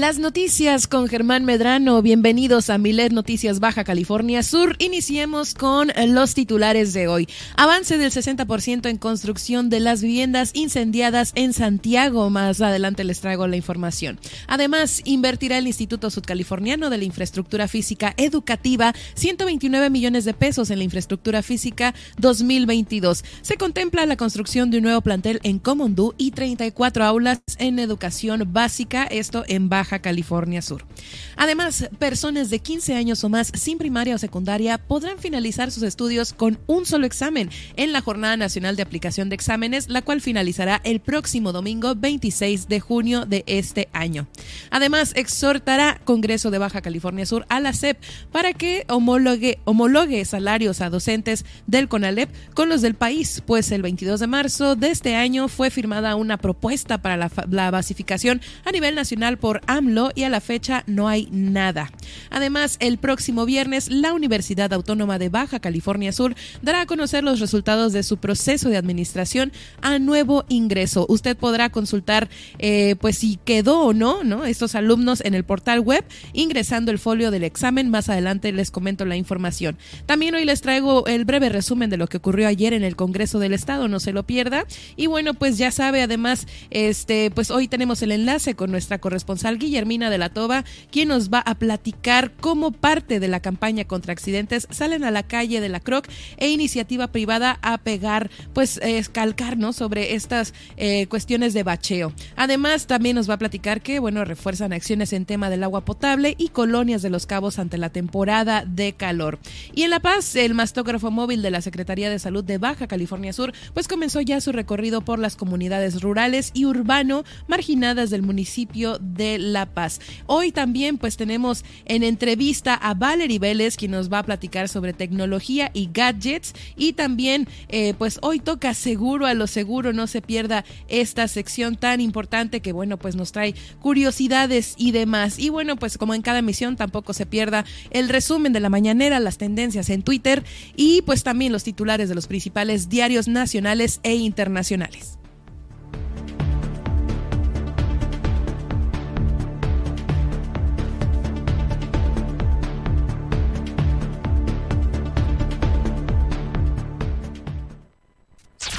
Las noticias con Germán Medrano. Bienvenidos a Milet Noticias Baja California Sur. Iniciemos con los titulares de hoy. Avance del 60% en construcción de las viviendas incendiadas en Santiago. Más adelante les traigo la información. Además, invertirá el Instituto Sudcaliforniano de la Infraestructura Física Educativa 129 millones de pesos en la infraestructura física 2022. Se contempla la construcción de un nuevo plantel en Comondú y 34 aulas en educación básica. Esto en Baja California Sur. Además, personas de 15 años o más sin primaria o secundaria podrán finalizar sus estudios con un solo examen en la Jornada Nacional de Aplicación de Exámenes, la cual finalizará el próximo domingo 26 de junio de este año. Además, exhortará Congreso de Baja California Sur a la SEP para que homologue, homologue salarios a docentes del CONALEP con los del país, pues el 22 de marzo de este año fue firmada una propuesta para la, la basificación a nivel nacional por Y a la fecha no hay nada. Además, el próximo viernes, la Universidad Autónoma de Baja California Sur dará a conocer los resultados de su proceso de administración a nuevo ingreso. Usted podrá consultar, eh, pues, si quedó o no, ¿no? Estos alumnos en el portal web, ingresando el folio del examen. Más adelante les comento la información. También hoy les traigo el breve resumen de lo que ocurrió ayer en el Congreso del Estado, no se lo pierda. Y bueno, pues ya sabe, además, este, pues hoy tenemos el enlace con nuestra corresponsal Guillermina de la Toba, quien nos va a platicar cómo parte de la campaña contra accidentes salen a la calle de la Croc e iniciativa privada a pegar, pues escalcar, ¿no? Sobre estas eh, cuestiones de bacheo. Además, también nos va a platicar que, bueno, refuerzan acciones en tema del agua potable y colonias de los cabos ante la temporada de calor. Y en La Paz, el mastógrafo móvil de la Secretaría de Salud de Baja California Sur, pues comenzó ya su recorrido por las comunidades rurales y urbano marginadas del municipio de la Paz. Hoy también pues tenemos en entrevista a Valerie Vélez, quien nos va a platicar sobre tecnología y gadgets. Y también eh, pues hoy toca seguro a lo seguro, no se pierda esta sección tan importante que bueno pues nos trae curiosidades y demás. Y bueno pues como en cada emisión tampoco se pierda el resumen de la mañanera, las tendencias en Twitter y pues también los titulares de los principales diarios nacionales e internacionales.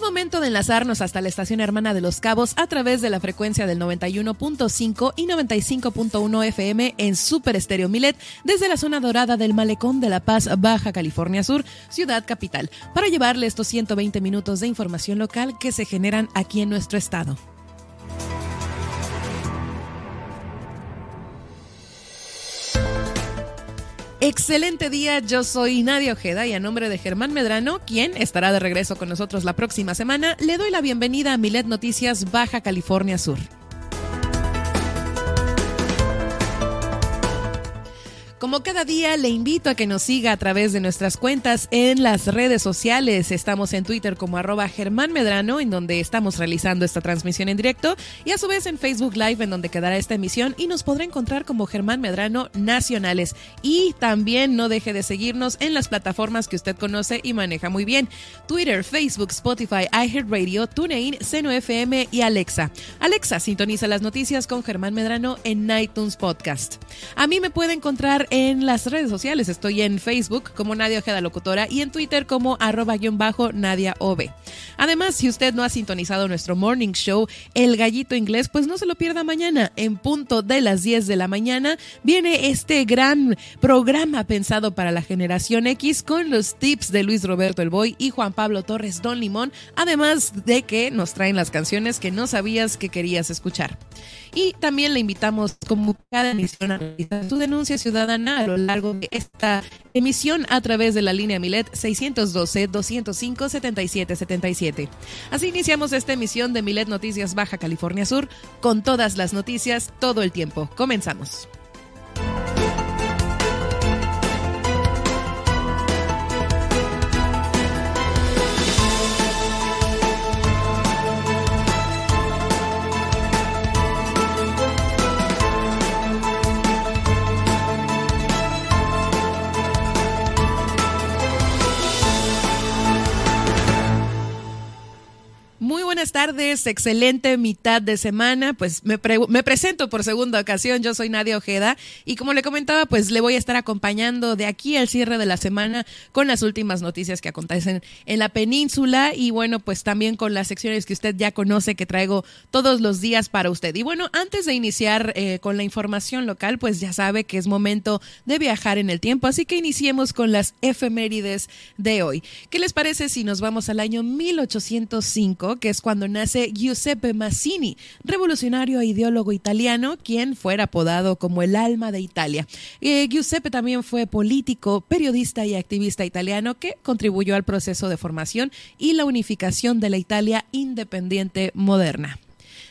Momento de enlazarnos hasta la estación hermana de Los Cabos a través de la frecuencia del 91.5 y 95.1 FM en Super Estéreo Milet desde la zona dorada del Malecón de La Paz, Baja California Sur, ciudad capital, para llevarle estos 120 minutos de información local que se generan aquí en nuestro estado. Excelente día, yo soy Nadia Ojeda y a nombre de Germán Medrano, quien estará de regreso con nosotros la próxima semana, le doy la bienvenida a Milet Noticias Baja California Sur. Como cada día, le invito a que nos siga a través de nuestras cuentas en las redes sociales. Estamos en Twitter como arroba Germán Medrano, en donde estamos realizando esta transmisión en directo, y a su vez en Facebook Live, en donde quedará esta emisión, y nos podrá encontrar como Germán Medrano Nacionales. Y también no deje de seguirnos en las plataformas que usted conoce y maneja muy bien. Twitter, Facebook, Spotify, iHeartRadio, TuneIn, Seno FM y Alexa. Alexa, sintoniza las noticias con Germán Medrano en iTunes Podcast. A mí me puede encontrar en las redes sociales. Estoy en Facebook como Nadia Ojeda Locutora y en Twitter como arroba guion bajo Nadia OB. Además, si usted no ha sintonizado nuestro morning show, El Gallito Inglés, pues no se lo pierda mañana. En punto de las 10 de la mañana viene este gran programa pensado para la generación X con los tips de Luis Roberto El Boy y Juan Pablo Torres Don Limón, además de que nos traen las canciones que no sabías que querías escuchar. Y también le invitamos, como cada emisión, a realizar su denuncia ciudadana a lo largo de esta emisión a través de la línea Milet 612-205-7777. Así iniciamos esta emisión de Milet Noticias Baja California Sur con todas las noticias todo el tiempo. Comenzamos. Tardes, excelente mitad de semana. Pues me, me, presento por segunda ocasión, yo soy Nadia Ojeda y como le comentaba, pues le voy a estar acompañando de aquí al cierre de la semana con las últimas noticias que acontecen en la península y bueno, pues también con las secciones que usted ya conoce que traigo todos los días para usted. Y bueno, antes de iniciar eh, con la información local, pues ya sabe que es momento de viajar en el tiempo, así que iniciemos con las efemérides de hoy. ¿Qué les parece si nos vamos al año 1805, que es cuando nace Giuseppe Mazzini, revolucionario e ideólogo italiano, quien fuera apodado como el alma de Italia. Eh, Giuseppe también fue político, periodista y activista italiano que contribuyó al proceso de formación y la unificación de la Italia independiente moderna.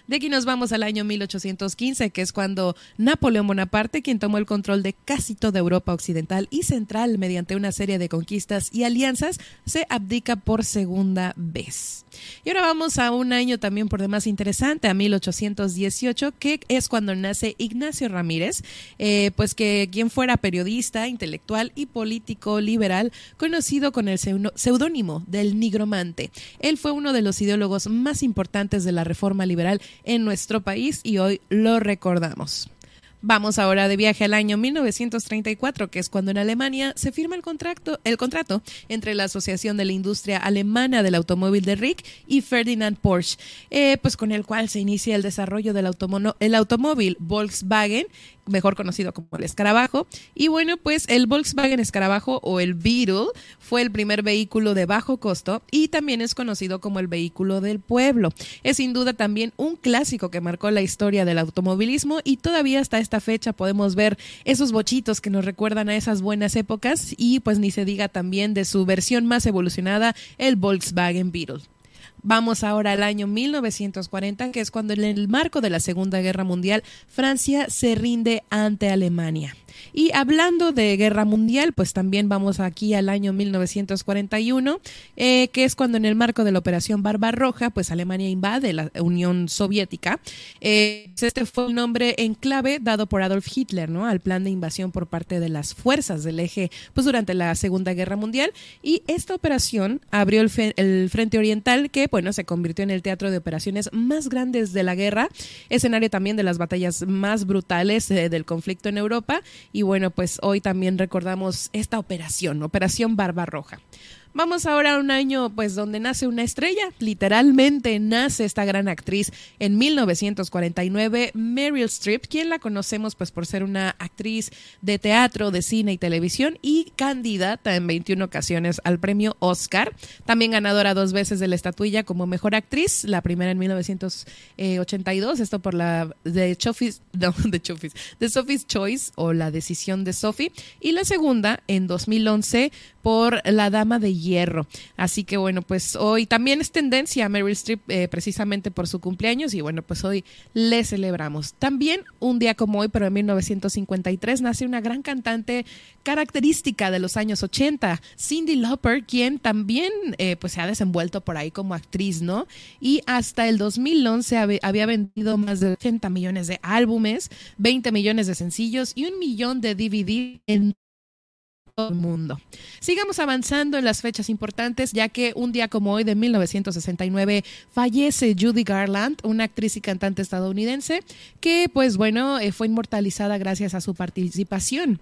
De aquí nos vamos al año 1815, que es cuando Napoleón Bonaparte, quien tomó el control de casi toda Europa occidental y central mediante una serie de conquistas y alianzas, se abdica por segunda vez. Y ahora vamos a un año también por demás interesante, a 1818, que es cuando nace Ignacio Ramírez, eh, pues que quien fuera periodista, intelectual y político liberal, conocido con el seudónimo del nigromante. Él fue uno de los ideólogos más importantes de la reforma liberal en nuestro país y hoy lo recordamos. Vamos ahora de viaje al año 1934, que es cuando en Alemania se firma el contrato, el contrato entre la Asociación de la Industria Alemana del Automóvil de Rick y Ferdinand Porsche, eh, pues con el cual se inicia el desarrollo del el automóvil Volkswagen mejor conocido como el escarabajo. Y bueno, pues el Volkswagen Escarabajo o el Beetle fue el primer vehículo de bajo costo y también es conocido como el vehículo del pueblo. Es sin duda también un clásico que marcó la historia del automovilismo y todavía hasta esta fecha podemos ver esos bochitos que nos recuerdan a esas buenas épocas y pues ni se diga también de su versión más evolucionada, el Volkswagen Beetle. Vamos ahora al año 1940, que es cuando en el marco de la Segunda Guerra Mundial Francia se rinde ante Alemania. Y hablando de guerra mundial, pues también vamos aquí al año 1941, eh, que es cuando en el marco de la Operación Barbarroja, pues Alemania invade la Unión Soviética. Eh, este fue el nombre en clave dado por Adolf Hitler, ¿no? Al plan de invasión por parte de las fuerzas del eje, pues durante la Segunda Guerra Mundial. Y esta operación abrió el, el Frente Oriental, que, bueno, se convirtió en el teatro de operaciones más grandes de la guerra, escenario también de las batallas más brutales eh, del conflicto en Europa y bueno, pues hoy también recordamos esta operación, Operación Barbarroja. Vamos ahora a un año pues donde nace una estrella, literalmente nace esta gran actriz en 1949, Meryl Streep, quien la conocemos pues por ser una actriz de teatro, de cine y televisión y candidata en 21 ocasiones al premio Oscar, también ganadora dos veces de la estatuilla como mejor actriz, la primera en 1982, esto por la de Sophie's, no, de de Sophie's Choice o la decisión de Sophie y la segunda en 2011 por La Dama de Hierro. Así que bueno, pues hoy también es tendencia a Meryl Streep eh, precisamente por su cumpleaños y bueno, pues hoy le celebramos. También un día como hoy, pero en 1953, nace una gran cantante característica de los años 80, Cindy Lauper, quien también eh, pues se ha desenvuelto por ahí como actriz, ¿no? Y hasta el 2011 había vendido más de 80 millones de álbumes, 20 millones de sencillos y un millón de DVD en mundo. Sigamos avanzando en las fechas importantes, ya que un día como hoy de 1969 fallece Judy Garland, una actriz y cantante estadounidense que, pues bueno, eh, fue inmortalizada gracias a su participación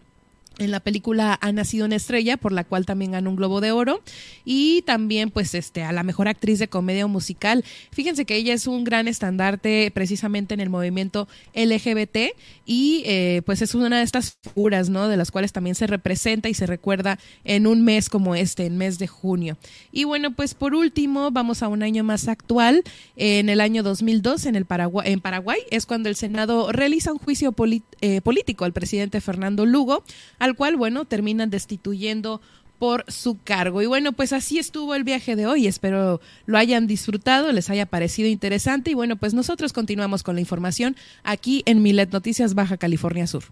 en la película Ha nacido una estrella, por la cual también ganó un Globo de Oro, y también pues este a la mejor actriz de comedia o musical. Fíjense que ella es un gran estandarte precisamente en el movimiento LGBT y eh, pues es una de estas figuras, ¿no? De las cuales también se representa y se recuerda en un mes como este, en mes de junio. Y bueno, pues por último vamos a un año más actual. En el año 2002 en el Paraguay, en Paraguay es cuando el Senado realiza un juicio eh, político al presidente Fernando Lugo al cual, bueno, terminan destituyendo por su cargo. Y bueno, pues así estuvo el viaje de hoy. Espero lo hayan disfrutado, les haya parecido interesante. Y bueno, pues nosotros continuamos con la información aquí en Milet Noticias Baja California Sur.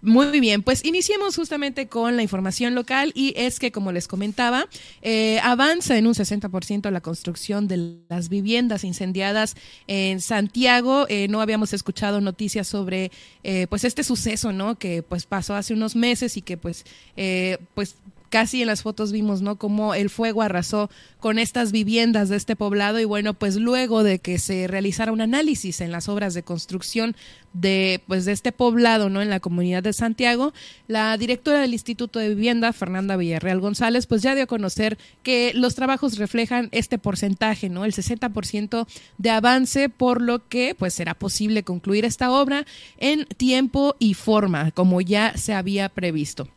Muy bien, pues iniciemos justamente con la información local y es que, como les comentaba, eh, avanza en un 60% la construcción de las viviendas incendiadas en Santiago. Eh, no habíamos escuchado noticias sobre eh, pues este suceso, ¿no? Que pues pasó hace unos meses y que pues pues casi en las fotos vimos, ¿no? Cómo el fuego arrasó con estas viviendas de este poblado y bueno, pues luego de que se realizara un análisis en las obras de construcción de pues de este poblado, ¿no? En la comunidad de Santiago, la directora del Instituto de Vivienda, Fernanda Villarreal González, pues ya dio a conocer que los trabajos reflejan este porcentaje, ¿no? El 60% de avance, por lo que pues será posible concluir esta obra en tiempo y forma, como ya se había previsto.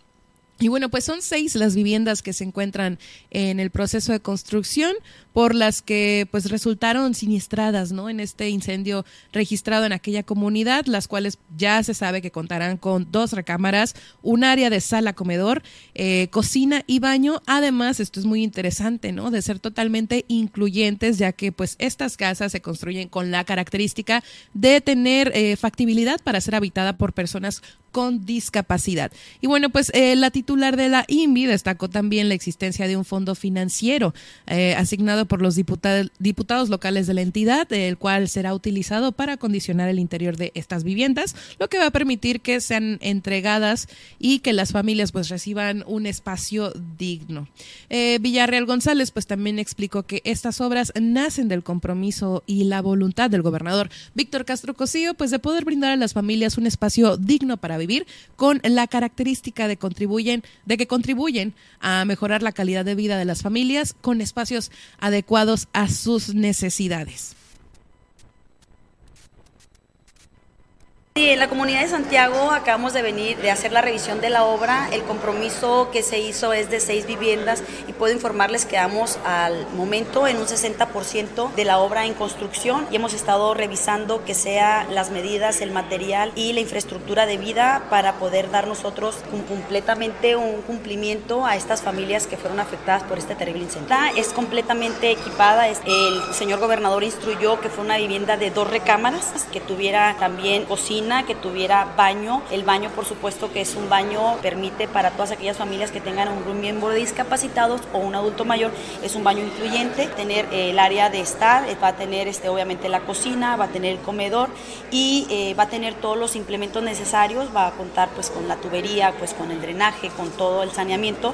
Y bueno, pues son seis las viviendas que se encuentran en el proceso de construcción por las que pues resultaron siniestradas, ¿no? En este incendio registrado en aquella comunidad, las cuales ya se sabe que contarán con dos recámaras, un área de sala, comedor, eh, cocina y baño. Además, esto es muy interesante, ¿no? De ser totalmente incluyentes, ya que pues estas casas se construyen con la característica de tener eh, factibilidad para ser habitada por personas con discapacidad. Y bueno, pues eh, la titular de la INVI destacó también la existencia de un fondo financiero asignado por los diputados locales de la entidad, el cual será utilizado para acondicionar el interior de estas viviendas, lo que va a permitir que sean entregadas y que las familias pues reciban un espacio digno. Eh, Villarreal González pues también explicó que estas obras nacen del compromiso y la voluntad del gobernador Víctor Castro Cosío pues de poder brindar a las familias un espacio digno para vivir con la característica de contribuyen de que contribuyen a mejorar la calidad de vida de las familias con espacios adecuados a sus necesidades. Sí, en la comunidad de Santiago acabamos de venir de hacer la revisión de la obra. El compromiso que se hizo es de seis viviendas y puedo informarles que vamos al momento en un 60% de la obra en construcción y hemos estado revisando que sea las medidas, el material y la infraestructura de vida para poder dar nosotros completamente un cumplimiento a estas familias que fueron afectadas por este terrible incendio. Es completamente equipada. El señor gobernador instruyó que fue una vivienda de dos recámaras, que tuviera también cocina que tuviera baño. El baño, por supuesto, que es un baño, permite para todas aquellas familias que tengan un miembro de discapacitados o un adulto mayor, es un baño incluyente. Tener eh, el área de estar, eh, va a tener este, obviamente la cocina, va a tener el comedor y eh, va a tener todos los implementos necesarios, va a contar pues con la tubería, pues con el drenaje, con todo el saneamiento.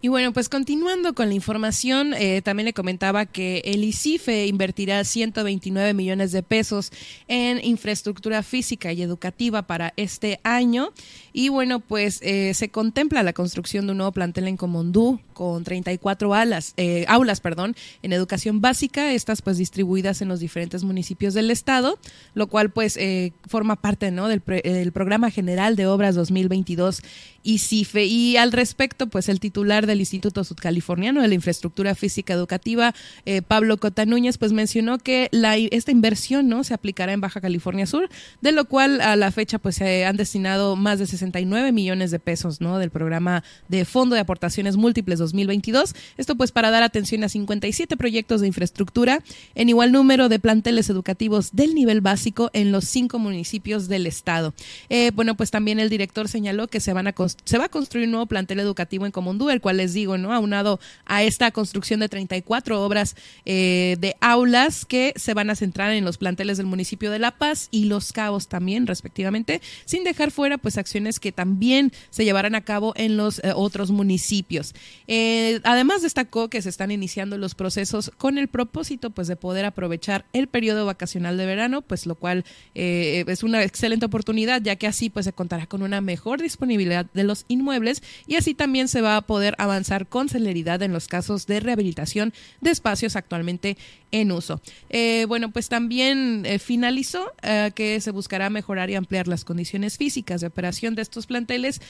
Y bueno, pues continuando con la información, eh, también le comentaba que el ICIFE invertirá 129 millones de pesos en infraestructura física y educativa para este año. Y bueno, pues eh, se contempla la construcción de un nuevo plantel en Comondú con 34 alas, eh, aulas perdón, en educación básica, estas pues distribuidas en los diferentes municipios del estado, lo cual pues forma parte ¿no? del, del programa general de obras 2022 ICIFE. Y al respecto, pues el titular del Instituto Sudcaliforniano de la Infraestructura Física Educativa, eh, Pablo Cota Núñez, pues mencionó que la, esta inversión no se aplicará en Baja California Sur, de lo cual a la fecha pues se han destinado más de 69 millones de pesos ¿no? del programa de Fondo de Aportaciones Múltiples 2022. Esto pues para dar atención a 57 proyectos de infraestructura en igual número de planteles educativos del nivel básico en los cinco municipios del estado. Eh, bueno, pues también el director señaló que se van a se va a construir un nuevo plantel educativo en Comondú, el cual les digo, ¿no? Aunado a esta construcción de 34 obras eh, de aulas que se van a centrar en los planteles del municipio de La Paz y Los Cabos también, respectivamente, sin dejar fuera pues acciones que también se llevarán a cabo en los eh, otros municipios. Eh, además destacó que se están iniciando los procesos con el propósito pues de poder aprovechar el periodo vacacional de verano, pues lo cual es una excelente oportunidad ya que así pues se contará con una mejor disponibilidad de los inmuebles y así también se va a poder avanzar con celeridad en los casos de rehabilitación de espacios actualmente en uso. Eh, bueno, pues también eh, finalizó eh, que se buscará mejorar y ampliar las condiciones físicas de operación de estos planteles,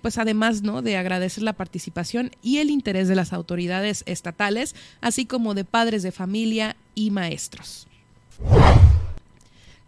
pues además ¿no? de agradecer la participación y el interés de las autoridades estatales, así como de padres de familia y maestros.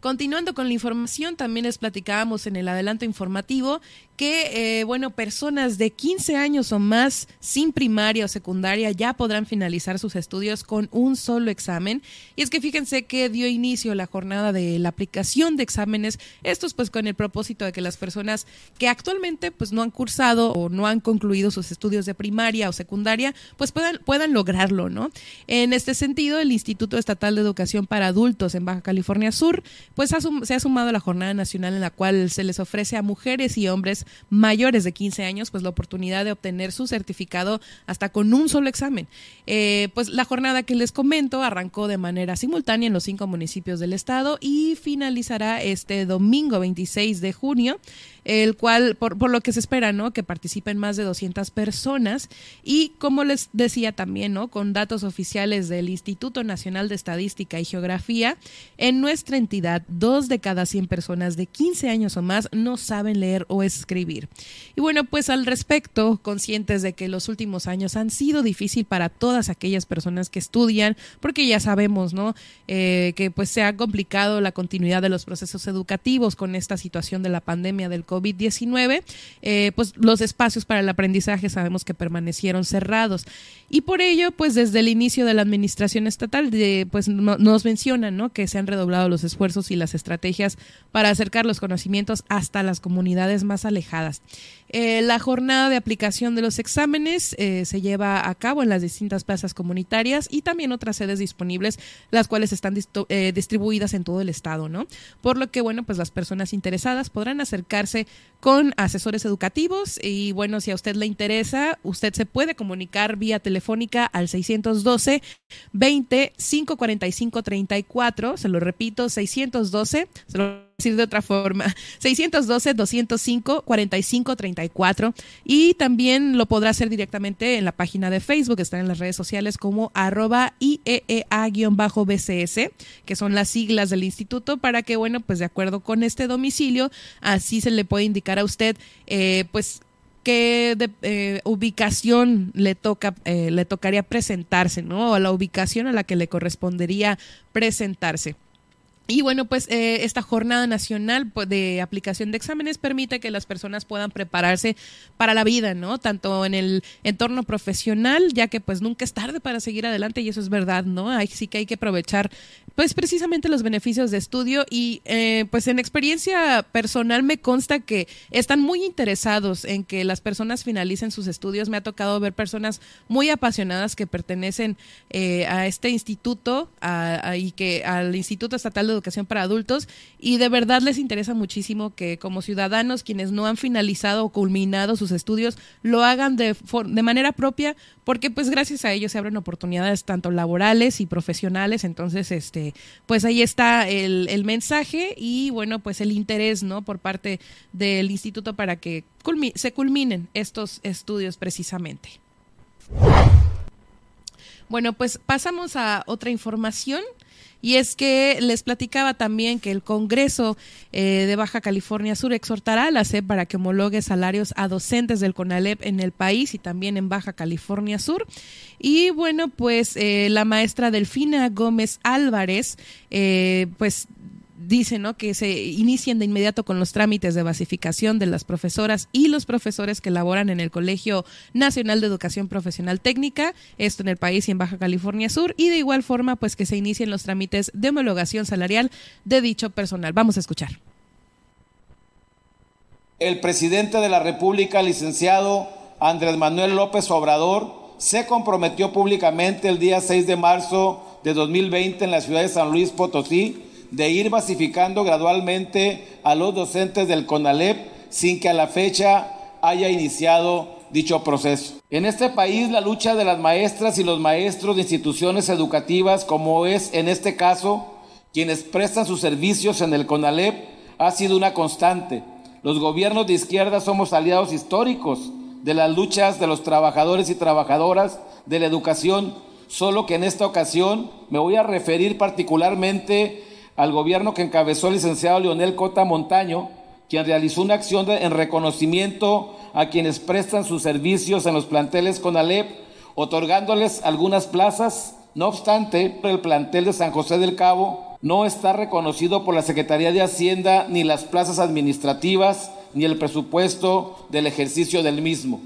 Continuando con la información, también les platicábamos en el adelanto informativo que, eh, bueno, personas de 15 años o más sin primaria o secundaria ya podrán finalizar sus estudios con un solo examen. Y es que fíjense que dio inicio la jornada de la aplicación de exámenes, estos pues con el propósito de que las personas que actualmente pues no han cursado o no han concluido sus estudios de primaria o secundaria, pues puedan, puedan lograrlo, ¿no? En este sentido, el Instituto Estatal de Educación para Adultos en Baja California Sur, pues se ha sumado la jornada nacional en la cual se les ofrece a mujeres y hombres mayores de 15 años, pues la oportunidad de obtener su certificado hasta con un solo examen. Eh, pues la jornada que les comento arrancó de manera simultánea en los cinco municipios del estado y finalizará este domingo 26 de junio el cual, por, por, lo que se espera, ¿no? Que participen más de 200 personas y, como les decía también, ¿no? Con datos oficiales del Instituto Nacional de Estadística y Geografía, en nuestra entidad, dos de cada 100 personas de 15 años o más no saben leer o escribir. Y bueno, pues al respecto, conscientes de que los últimos años han sido difícil para todas aquellas personas que estudian, porque ya sabemos, ¿no? Eh, que pues se ha complicado la continuidad de los procesos educativos con esta situación de la pandemia del COVID-19, eh, pues los espacios para el aprendizaje sabemos que permanecieron cerrados. Y por ello, pues desde el inicio de la administración estatal, pues nos mencionan ¿no? que se han redoblado los esfuerzos y las estrategias para acercar los conocimientos hasta las comunidades más alejadas. Eh, la jornada de aplicación de los exámenes eh, se lleva a cabo en las distintas plazas comunitarias y también otras sedes disponibles, las cuales están eh, distribuidas en todo el estado, ¿no? Por lo que, bueno, pues las personas interesadas podrán acercarse con asesores educativos. Y, bueno, si a usted le interesa, usted se puede comunicar vía telefónica al 612 20 545 34, se lo repito, 612, se lo decir de otra forma, 612-205-4534 y también lo podrá hacer directamente en la página de Facebook, está en las redes sociales como arroba IEEA-BCS, que son las siglas del instituto, para que, bueno, pues de acuerdo con este domicilio, así se le puede indicar a usted, eh, pues qué eh, ubicación le toca eh, le tocaría presentarse, ¿no? O la ubicación a la que le correspondería presentarse. Y bueno, pues esta jornada nacional de aplicación de exámenes permite que las personas puedan prepararse para la vida, ¿no? Tanto en el entorno profesional, ya que pues nunca es tarde para seguir adelante y eso es verdad, ¿no? Ahí sí que hay que aprovechar pues precisamente los beneficios de estudio y eh, pues en experiencia personal me consta que están muy interesados en que las personas finalicen sus estudios. Me ha tocado ver personas muy apasionadas que pertenecen eh, a este instituto y que al Instituto Estatal de educación para adultos y de verdad les interesa muchísimo que como ciudadanos quienes no han finalizado o culminado sus estudios lo hagan de, de manera propia porque pues gracias a ellos se abren oportunidades tanto laborales y profesionales entonces este pues ahí está el, el mensaje y bueno pues el interés no por parte del instituto para que se culminen estos estudios precisamente. Bueno, pues pasamos a otra información. Y es que les platicaba también que el Congreso eh, de Baja California Sur exhortará a la SEP para que homologue salarios a docentes del CONALEP en el país y también en Baja California Sur. Y bueno, pues eh, la maestra Delfina Gómez Álvarez, eh, pues dice ¿no? que se inicien de inmediato con los trámites de basificación de las profesoras y los profesores que laboran en el Colegio Nacional de Educación Profesional Técnica, esto en el país y en Baja California Sur, y de igual forma pues que se inicien los trámites de homologación salarial de dicho personal. Vamos a escuchar. El presidente de la República, licenciado Andrés Manuel López Obrador se comprometió públicamente el día 6 de marzo de 2020 en la ciudad de San Luis Potosí de ir basificando gradualmente a los docentes del CONALEP sin que a la fecha haya iniciado dicho proceso. En este país la lucha de las maestras y los maestros de instituciones educativas, como es en este caso, quienes prestan sus servicios en el CONALEP, ha sido una constante. Los gobiernos de izquierda somos aliados históricos de las luchas de los trabajadores y trabajadoras de la educación, solo que en esta ocasión me voy a referir particularmente al gobierno que encabezó el licenciado Leonel Cota Montaño, quien realizó una acción en reconocimiento a quienes prestan sus servicios en los planteles CONALEP, otorgándoles algunas plazas. No obstante, el plantel de San José del Cabo no está reconocido por la Secretaría de Hacienda ni las plazas administrativas ni el presupuesto del ejercicio del mismo.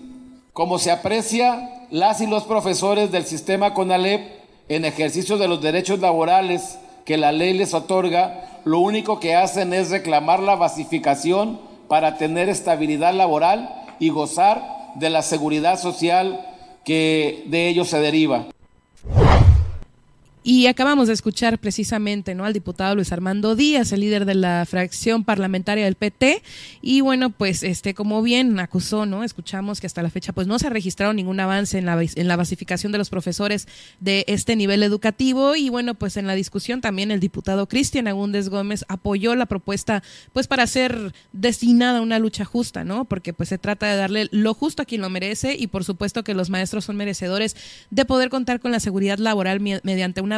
Como se aprecia, las y los profesores del sistema CONALEP en ejercicio de los derechos laborales que la ley les otorga, lo único que hacen es reclamar la basificación para tener estabilidad laboral y gozar de la seguridad social que de ello se deriva. Y acabamos de escuchar precisamente ¿no? al diputado Luis Armando Díaz, el líder de la fracción parlamentaria del PT. Y bueno, pues este, como bien acusó, ¿no? Escuchamos que hasta la fecha pues no se ha registrado ningún avance en la, en la basificación de los profesores de este nivel educativo. Y bueno, pues en la discusión también el diputado Cristian Agúndez Gómez apoyó la propuesta pues para ser destinada una lucha justa, ¿no? Porque pues se trata de darle lo justo a quien lo merece y por supuesto que los maestros son merecedores de poder contar con la seguridad laboral mediante una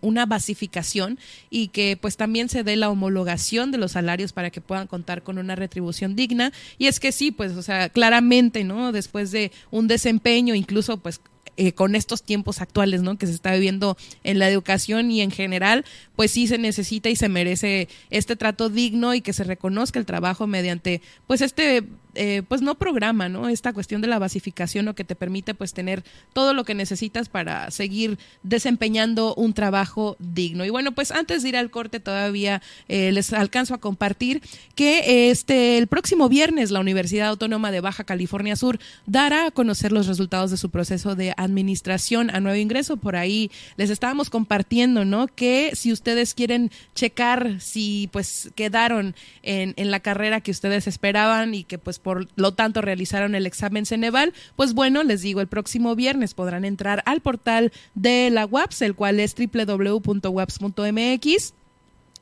una, basificación y que pues también se dé la homologación de los salarios para que puedan contar con una retribución digna. Y es que sí, pues, o sea, claramente, ¿no? Después de un desempeño, incluso pues eh, con estos tiempos actuales, ¿no? Que se está viviendo en la educación y en general, pues sí se necesita y se merece este trato digno y que se reconozca el trabajo mediante, pues este eh, pues no programa, ¿no? Esta cuestión de la basificación lo que te permite pues tener todo lo que necesitas para seguir desempeñando un trabajo digno. Y bueno, pues antes de ir al corte todavía eh, les alcanzo a compartir que este el próximo viernes la Universidad Autónoma de Baja California Sur dará a conocer los resultados de su proceso de administración a nuevo ingreso. Por ahí les estábamos compartiendo, ¿no? Que si ustedes quieren checar si pues quedaron en, en la carrera que ustedes esperaban y que pues por lo tanto realizaron el examen Ceneval, pues bueno, les digo, el próximo viernes podrán entrar al portal de la WAPS, el cual es www.waps.mx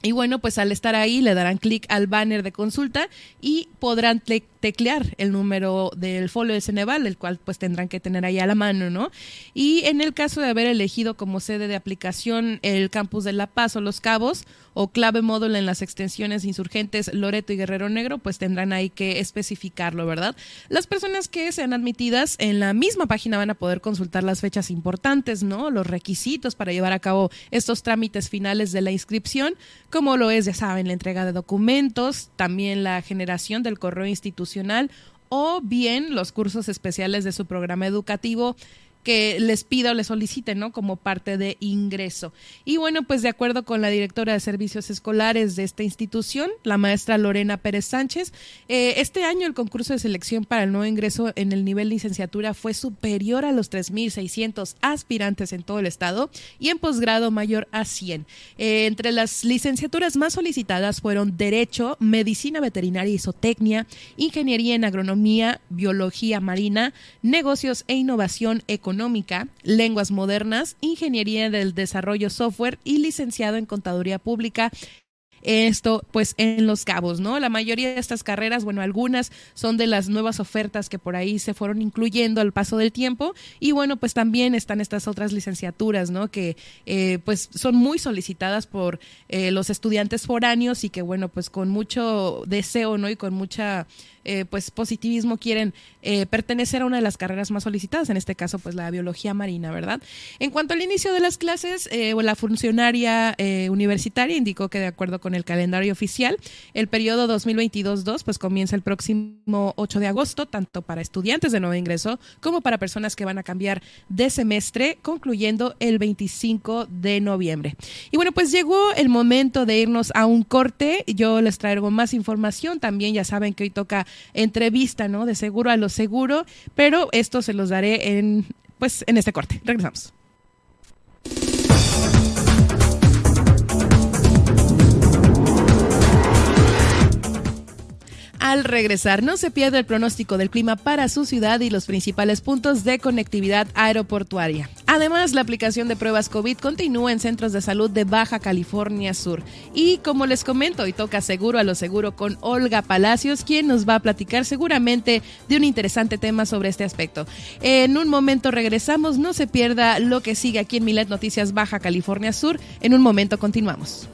y bueno, pues al estar ahí le darán clic al banner de consulta y podrán teclear el número del folio de Ceneval, el cual pues tendrán que tener ahí a la mano, ¿no? Y en el caso de haber elegido como sede de aplicación el campus de La Paz o Los Cabos o clave módulo en las extensiones insurgentes Loreto y Guerrero Negro, pues tendrán ahí que especificarlo, ¿verdad? Las personas que sean admitidas en la misma página van a poder consultar las fechas importantes, ¿no? Los requisitos para llevar a cabo estos trámites finales de la inscripción como lo es, ya saben, la entrega de documentos, también la generación del correo institucional o bien los cursos especiales de su programa educativo que les pida o les solicite, ¿no? Como parte de ingreso. Y bueno, pues de acuerdo con la directora de servicios escolares de esta institución, la maestra Lorena Pérez Sánchez, eh, este año el concurso de selección para el nuevo ingreso en el nivel licenciatura fue superior a los 3.600 aspirantes en todo el estado y en posgrado mayor a 100. Eh, entre las licenciaturas más solicitadas fueron Derecho, Medicina Veterinaria y Zootecnia, Ingeniería en Agronomía, Biología Marina, Negocios e Innovación Económica Económica, Lenguas Modernas, Ingeniería del Desarrollo Software y licenciado en Contaduría Pública esto pues en Los Cabos, ¿no? La mayoría de estas carreras, bueno, algunas son de las nuevas ofertas que por ahí se fueron incluyendo al paso del tiempo y bueno, pues también están estas otras licenciaturas, ¿no? Que eh, pues son muy solicitadas por eh, los estudiantes foráneos y que bueno, pues con mucho deseo, ¿no? Y con mucha eh, pues positivismo quieren eh, pertenecer a una de las carreras más solicitadas, en este caso pues la biología marina, ¿verdad? En cuanto al inicio de las clases, eh, la funcionaria universitaria indicó que de acuerdo con el calendario oficial, el periodo 2022-2 pues comienza el próximo 8 de agosto, tanto para estudiantes de nuevo ingreso como para personas que van a cambiar de semestre, concluyendo el 25 de noviembre. Y bueno, pues llegó el momento de irnos a un corte, yo les traigo más información, también ya saben que hoy toca entrevista, ¿no? De seguro a lo seguro, pero esto se los daré en, pues, en este corte. Regresamos. Al regresar, no se pierde el pronóstico del clima para su ciudad y los principales puntos de conectividad aeroportuaria. Además, la aplicación de pruebas COVID continúa en centros de salud de Baja California Sur. Y como les comento, hoy toca seguro a lo seguro con Olga Palacios, quien nos va a platicar seguramente de un interesante tema sobre este aspecto. En un momento regresamos, no se pierda lo que sigue aquí en Milet Noticias Baja California Sur. En un momento continuamos.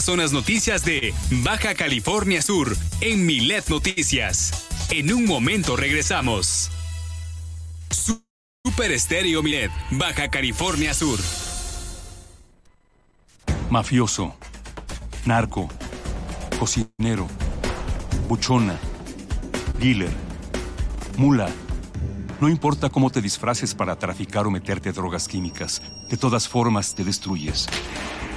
Estas son las noticias de Baja California Sur en Milet Noticias. En un momento regresamos. Super Estéreo Milet, Baja California Sur. Mafioso, narco, cocinero, buchona, dealer, mula. No importa cómo te disfraces para traficar o meterte drogas químicas, de todas formas te destruyes.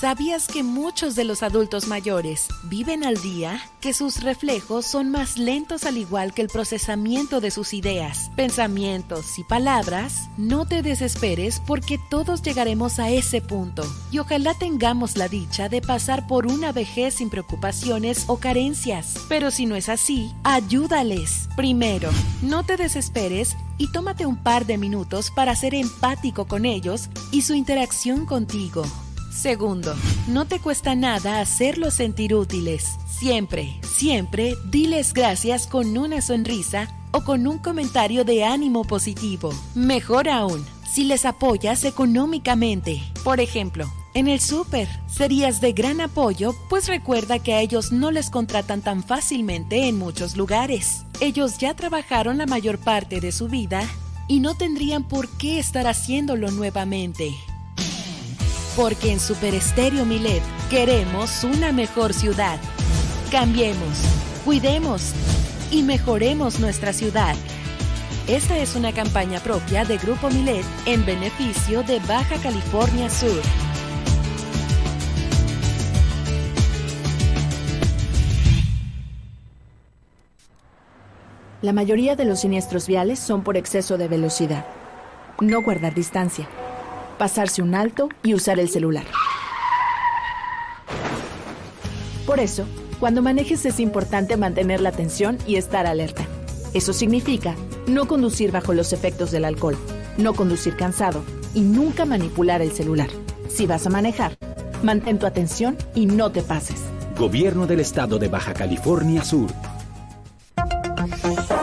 ¿Sabías que muchos de los adultos mayores viven al día? Que sus reflejos son más lentos al igual que el procesamiento de sus ideas, pensamientos y palabras. No te desesperes porque todos llegaremos a ese punto y ojalá tengamos la dicha de pasar por una vejez sin preocupaciones o carencias. Pero si no es así, ayúdales. Primero, no te desesperes y tómate un par de minutos para ser empático con ellos y su interacción contigo. Segundo, no te cuesta nada hacerlos sentir útiles. Siempre, siempre diles gracias con una sonrisa o con un comentario de ánimo positivo. Mejor aún, si les apoyas económicamente. Por ejemplo, en el súper serías de gran apoyo, pues recuerda que a ellos no les contratan tan fácilmente en muchos lugares. Ellos ya trabajaron la mayor parte de su vida y no tendrían por qué estar haciéndolo nuevamente. Porque en Super Estéreo Milet queremos una mejor ciudad. Cambiemos, cuidemos y mejoremos nuestra ciudad. Esta es una campaña propia de Grupo Milet en beneficio de Baja California Sur. La mayoría de los siniestros viales son por exceso de velocidad. No guardar distancia pasarse un alto y usar el celular. Por eso, cuando manejes es importante mantener la atención y estar alerta. Eso significa no conducir bajo los efectos del alcohol, no conducir cansado y nunca manipular el celular. Si vas a manejar, mantén tu atención y no te pases. Gobierno del Estado de Baja California Sur.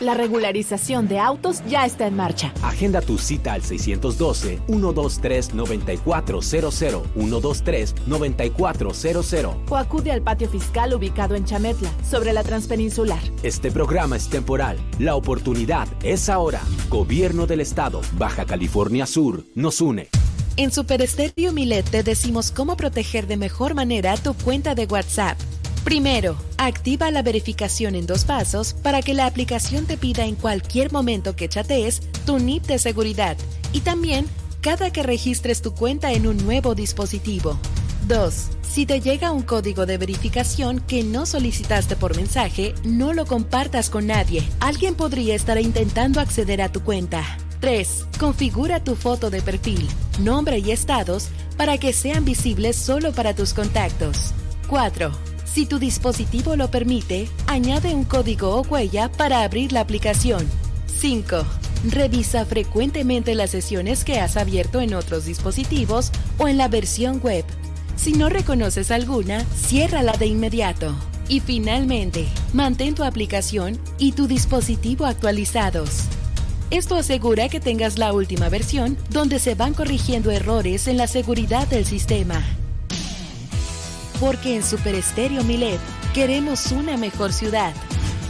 La regularización de autos ya está en marcha. Agenda tu cita al 612-123-9400, 123-9400. O acude al patio fiscal ubicado en Chametla, sobre la Transpeninsular. Este programa es temporal. La oportunidad es ahora. Gobierno del Estado, Baja California Sur, nos une. En Super Estéreo Milet te decimos cómo proteger de mejor manera tu cuenta de WhatsApp. Primero, activa la verificación en dos pasos para que la aplicación te pida en cualquier momento que chatees tu NIP de seguridad y también cada que registres tu cuenta en un nuevo dispositivo. 2. Si te llega un código de verificación que no solicitaste por mensaje, no lo compartas con nadie. Alguien podría estar intentando acceder a tu cuenta. 3. Configura tu foto de perfil, nombre y estados para que sean visibles solo para tus contactos. 4. Si tu dispositivo lo permite, añade un código o huella para abrir la aplicación. 5. Revisa frecuentemente las sesiones que has abierto en otros dispositivos o en la versión web. Si no reconoces alguna, ciérrala de inmediato. Y finalmente, mantén tu aplicación y tu dispositivo actualizados. Esto asegura que tengas la última versión donde se van corrigiendo errores en la seguridad del sistema. Porque en Super Estéreo Milet queremos una mejor ciudad.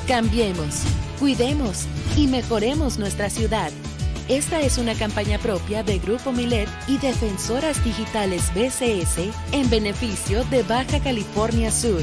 Cambiemos, cuidemos y mejoremos nuestra ciudad. Esta es una campaña propia de Grupo Milet y Defensoras Digitales BCS en beneficio de Baja California Sur.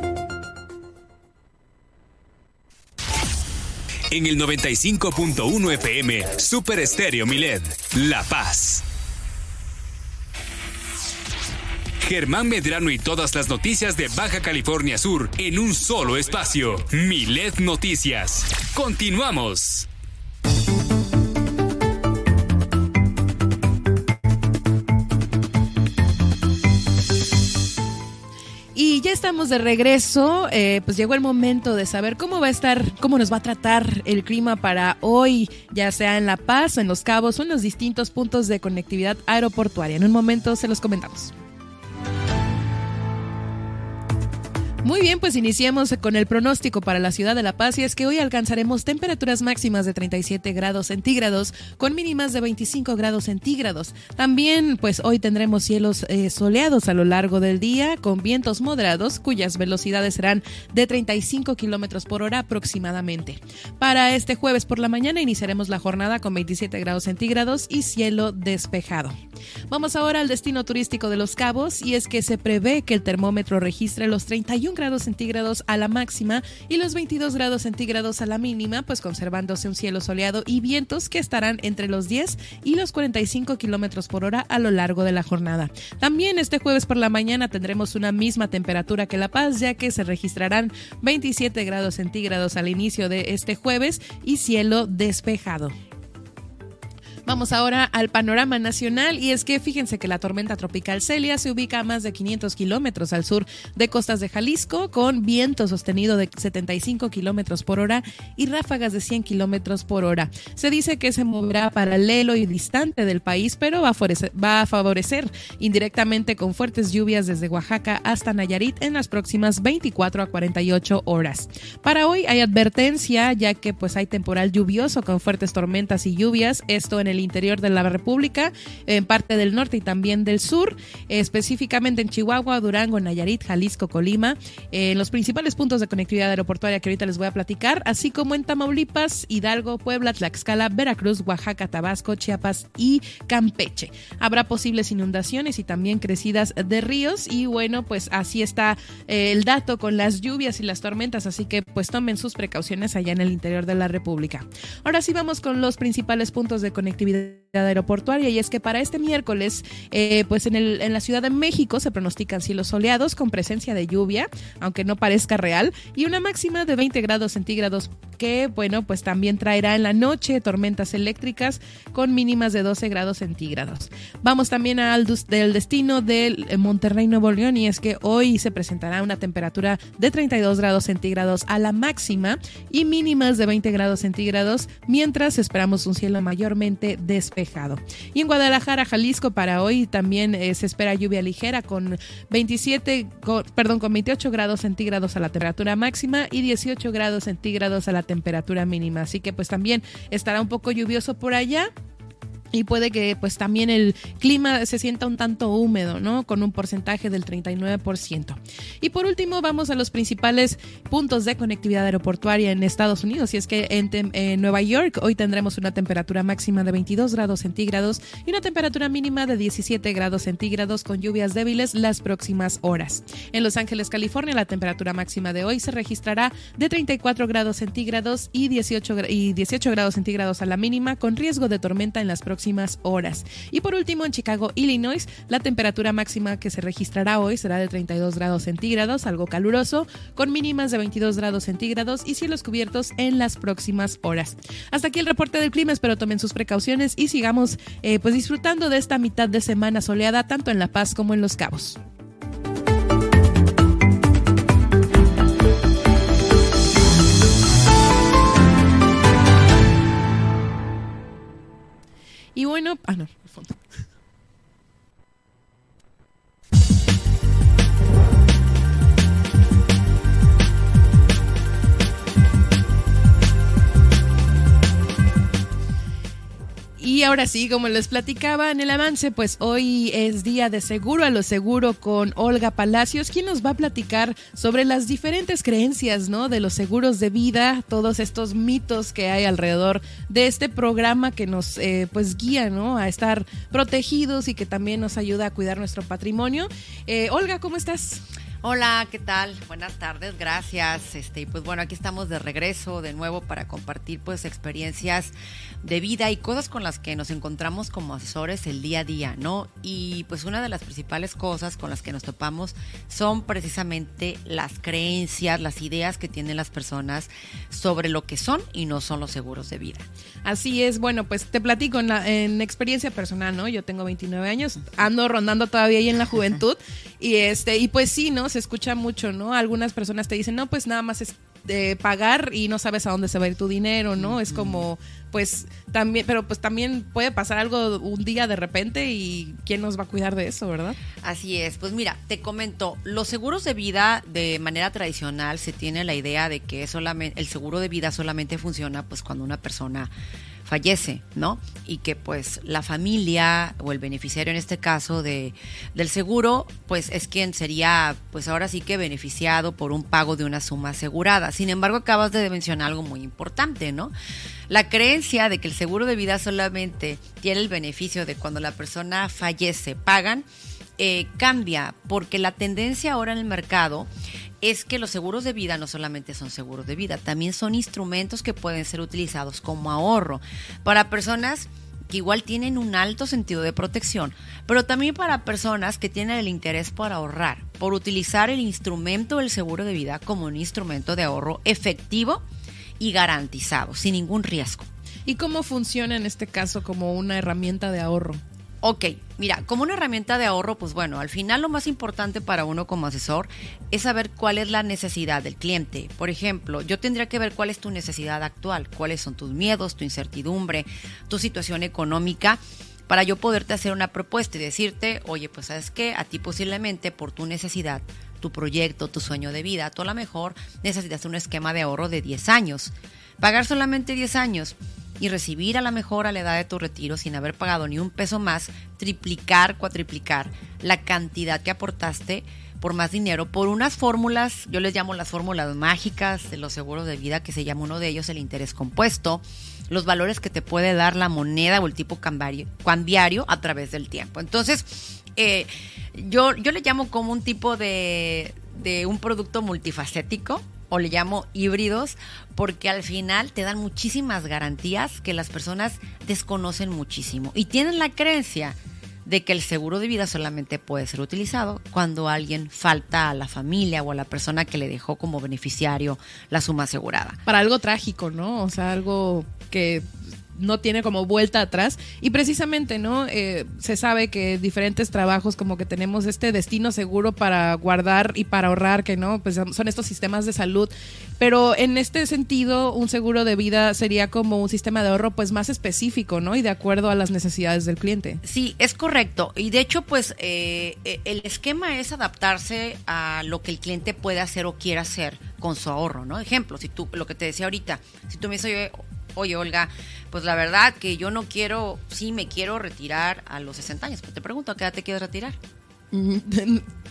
En el 95.1 FM, Super Estéreo Milet, La Paz. Germán Medrano y todas las noticias de Baja California Sur en un solo espacio. Milet Noticias. Continuamos. Y ya estamos de regreso, eh, pues llegó el momento de saber cómo va a estar, cómo nos va a tratar el clima para hoy, ya sea en La Paz, en Los Cabos o en los distintos puntos de conectividad aeroportuaria. En un momento se los comentamos. Muy bien, pues iniciemos con el pronóstico para la ciudad de La Paz y es que hoy alcanzaremos temperaturas máximas de 37 grados centígrados con mínimas de 25 grados centígrados. También, pues hoy tendremos cielos eh, soleados a lo largo del día con vientos moderados cuyas velocidades serán de 35 kilómetros por hora aproximadamente. Para este jueves por la mañana iniciaremos la jornada con 27 grados centígrados y cielo despejado. Vamos ahora al destino turístico de Los Cabos y es que se prevé que el termómetro registre los 31 grados centígrados a la máxima y los 22 grados centígrados a la mínima, pues conservándose un cielo soleado y vientos que estarán entre los 10 y los 45 kilómetros por hora a lo largo de la jornada. También este jueves por la mañana tendremos una misma temperatura que La Paz, ya que se registrarán 27 grados centígrados al inicio de este jueves y cielo despejado. Vamos ahora al panorama nacional y es que fíjense que la tormenta tropical Celia se ubica a más de 500 kilómetros al sur de costas de Jalisco con viento sostenido de 75 kilómetros por hora y ráfagas de 100 kilómetros por hora. Se dice que se moverá paralelo y distante del país, pero va a, favorecer, indirectamente con fuertes lluvias desde Oaxaca hasta Nayarit en las próximas 24 a 48 horas. Para hoy hay advertencia ya que pues hay temporal lluvioso con fuertes tormentas y lluvias, esto en el interior de la República, en parte del norte y también del sur, específicamente en Chihuahua, Durango, Nayarit, Jalisco, Colima, en los principales puntos de conectividad aeroportuaria que ahorita les voy a platicar, así como en Tamaulipas, Hidalgo, Puebla, Tlaxcala, Veracruz, Oaxaca, Tabasco, Chiapas y Campeche. Habrá posibles inundaciones y también crecidas de ríos y bueno, pues así está eh, el dato con las lluvias y las tormentas, así que pues tomen sus precauciones allá en el interior de la República. Ahora sí vamos con los principales puntos de conectividad aeroportuaria y es que para este miércoles, eh, pues en, el, en la Ciudad de México se pronostican cielos soleados con presencia de lluvia, aunque no parezca real, y una máxima de 20 grados centígrados que, bueno, pues también traerá en la noche tormentas eléctricas con mínimas de 12 grados centígrados. Vamos también al del destino del Monterrey Nuevo León y es que hoy se presentará una temperatura de 32 grados centígrados a la máxima y mínimas de 20 grados centígrados, mientras esperamos un cielo mayormente despejado. Y en Guadalajara, Jalisco, para hoy también eh, se espera lluvia ligera con 27, con, perdón, con 28 grados centígrados a la temperatura máxima y 18 grados centígrados a la temperatura mínima. Así que pues también estará un poco lluvioso por allá y puede que pues también el clima se sienta un tanto húmedo, ¿no? Con un porcentaje del 39%. Y por último vamos a los principales puntos de conectividad aeroportuaria en Estados Unidos y es que en, Nueva York hoy tendremos una temperatura máxima de 22 grados centígrados y una temperatura mínima de 17 grados centígrados con lluvias débiles las próximas horas. En Los Ángeles, California, la temperatura máxima de hoy se registrará de 34 grados centígrados y 18, y 18 grados centígrados a la mínima con riesgo de tormenta en las próximas horas. Y por último, en Chicago, Illinois, la temperatura máxima que se registrará hoy será de 32 grados centígrados, algo caluroso, con mínimas de 22 grados centígrados y cielos cubiertos en las próximas horas. Hasta aquí el reporte del clima, espero tomen sus precauciones y sigamos eh, pues disfrutando de esta mitad de semana soleada tanto en La Paz como en Los Cabos. Y bueno, ah, no, Y ahora sí, como les platicaba en el avance, pues hoy es día de seguro a lo seguro con Olga Palacios, quien nos va a platicar sobre las diferentes creencias, ¿no? De los seguros de vida, todos estos mitos que hay alrededor de este programa que nos, eh, pues, guía, ¿no? A estar protegidos y que también nos ayuda a cuidar nuestro patrimonio. Eh, Olga, ¿cómo estás? Hola, ¿qué tal? Buenas tardes, gracias. Este, pues bueno, aquí estamos de regreso de nuevo para compartir pues experiencias de vida y cosas con las que nos encontramos como asesores el día a día, ¿no? Y pues una de las principales cosas con las que nos topamos son precisamente las creencias, las ideas que tienen las personas sobre lo que son y no son los seguros de vida. Así es, bueno, pues te platico en, en experiencia personal, ¿no? Yo tengo 29 años, ando rondando todavía ahí en la juventud y este y pues sí, ¿no? Se escucha mucho, ¿no? Algunas personas te dicen, no, pues nada más es de pagar y no sabes a dónde se va a ir tu dinero, ¿no? Es como, pues también, pero pues también puede pasar algo un día de repente y quién nos va a cuidar de eso, ¿verdad? Así es, pues mira, te comento, los seguros de vida de manera tradicional se tiene la idea de que solamente el seguro de vida solamente funciona pues cuando una persona fallece, ¿no? Y que pues la familia o el beneficiario en este caso de, del seguro, pues es quien sería pues ahora sí que beneficiado por un pago de una suma asegurada. Sin embargo, acabas de mencionar algo muy importante, ¿no? La creencia de que el seguro de vida solamente tiene el beneficio de cuando la persona fallece, pagan, eh, cambia porque la tendencia ahora en el mercado es que los seguros de vida no solamente son seguros de vida, también son instrumentos que pueden ser utilizados como ahorro para personas que igual tienen un alto sentido de protección, pero también para personas que tienen el interés por ahorrar, por utilizar el instrumento del seguro de vida como un instrumento de ahorro efectivo y garantizado, sin ningún riesgo. ¿Y cómo funciona en este caso como una herramienta de ahorro? Ok, mira, como una herramienta de ahorro, pues bueno, al final lo más importante para uno como asesor es saber cuál es la necesidad del cliente. Por ejemplo, yo tendría que ver cuál es tu necesidad actual, cuáles son tus miedos, tu incertidumbre, tu situación económica para yo poderte hacer una propuesta y decirte, oye, pues sabes qué, a ti posiblemente por tu necesidad, tu proyecto, tu sueño de vida, tú a lo mejor necesitas un esquema de ahorro de 10 años. Pagar solamente 10 años y recibir a la mejor a la edad de tu retiro sin haber pagado ni un peso más, triplicar, cuatriplicar la cantidad que aportaste por más dinero, por unas fórmulas, yo les llamo las fórmulas mágicas de los seguros de vida, que se llama uno de ellos el interés compuesto, los valores que te puede dar la moneda o el tipo cambiario, a través del tiempo. Entonces, eh, yo, yo le llamo como un tipo de, de un producto multifacético, o le llamo híbridos, porque al final te dan muchísimas garantías que las personas desconocen muchísimo y tienen la creencia de que el seguro de vida solamente puede ser utilizado cuando alguien falta a la familia o a la persona que le dejó como beneficiario la suma asegurada. Para algo trágico, ¿no? O sea, algo que no tiene como vuelta atrás. Y precisamente, ¿no? Eh, se sabe que diferentes trabajos como que tenemos este destino seguro para guardar y para ahorrar, que no, pues son estos sistemas de salud. Pero en este sentido, un seguro de vida sería como un sistema de ahorro pues más específico, ¿no? Y de acuerdo a las necesidades del cliente. Sí, es correcto. Y de hecho, pues eh, eh, el esquema es adaptarse a lo que el cliente puede hacer o quiera hacer con su ahorro, ¿no? Ejemplo, si tú, lo que te decía ahorita, si tú me dices, oye Olga, pues la verdad que yo no quiero, sí me quiero retirar a los 60 años. Pues te pregunto, ¿a qué edad te quieres retirar?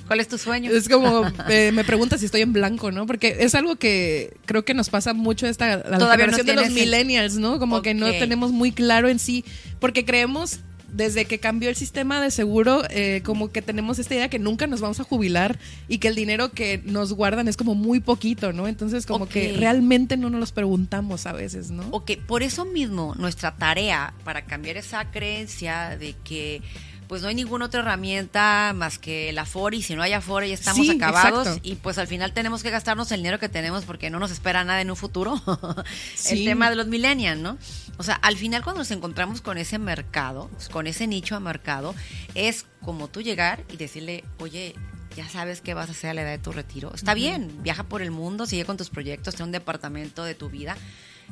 ¿Cuál es tu sueño? Es como, eh, me pregunta si estoy en blanco, ¿no? Porque es algo que creo que nos pasa mucho esta la Todavía generación no de los millennials, ¿no? Como que no tenemos muy claro en sí, porque creemos desde que cambió el sistema de seguro, eh, como que tenemos esta idea que nunca nos vamos a jubilar y que el dinero que nos guardan es como muy poquito, ¿no? Entonces como que realmente no nos los preguntamos a veces, ¿no? Ok, por eso mismo nuestra tarea para cambiar esa creencia de que pues no hay ninguna otra herramienta más que la Afore y si no hay Afore ya estamos Sí, acabados exacto. y pues al final tenemos que gastarnos el dinero que tenemos porque no nos espera nada en un futuro. Sí. El tema de los millennials, ¿no? O sea, al final cuando nos encontramos con ese mercado, con ese nicho de mercado, es como tú llegar y decirle, oye, ya sabes qué vas a hacer a la edad de tu retiro. Está bien, viaja por el mundo, sigue con tus proyectos, ten un departamento de tu vida.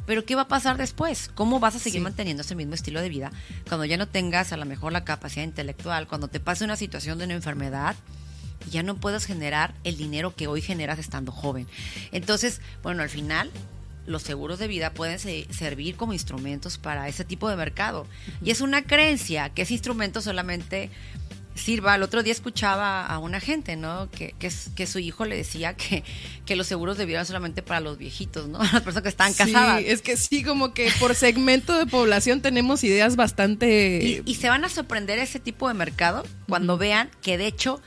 Pero ¿qué va a pasar después? ¿Cómo vas a seguir Sí. manteniendo ese mismo estilo de vida cuando ya no tengas a lo mejor la capacidad intelectual, cuando te pase una situación de una enfermedad y ya no puedas generar el dinero que hoy generas estando joven? Entonces, bueno, al final los seguros de vida pueden se- servir como instrumentos para ese tipo de mercado. Y es una creencia que ese instrumento solamente sirva. El otro día escuchaba a una gente, ¿no? Que, que, que su hijo le decía que, que los seguros de vida eran solamente para los viejitos, ¿no? Las personas que están casadas. Sí, es que sí, como que por segmento de población tenemos ideas bastante... Y, y se van a sorprender ese tipo de mercado cuando vean que de hecho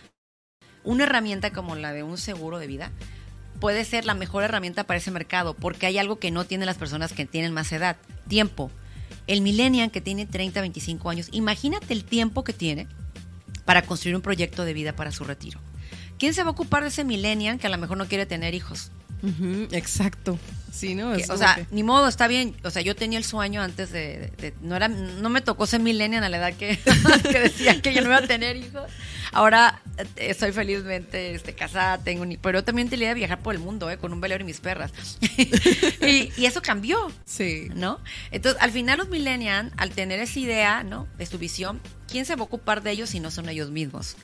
una herramienta como la de un seguro de vida puede ser la mejor herramienta para ese mercado porque hay algo que no tienen las personas que tienen más edad, tiempo. El millennial que tiene 30, 25 años, imagínate el tiempo que tiene para construir un proyecto de vida para su retiro. ¿Quién se va a ocupar de ese millennial que a lo mejor no quiere tener hijos? Exacto. Sí, ¿no? Que, o sea, que- ni modo, está bien. O sea, yo tenía el sueño antes de, de- de- no era, no me tocó ser millennial a la edad que, que decía que yo no iba a tener hijos. Ahora eh, estoy felizmente este, casada, tengo un hijo, pero yo también tenía de viajar por el mundo, eh, con un velero y mis perras. y, y eso cambió. Sí. ¿No? Entonces, al final los millennials, al tener esa idea, ¿no? De su visión, ¿quién se va a ocupar de ellos si no son ellos mismos?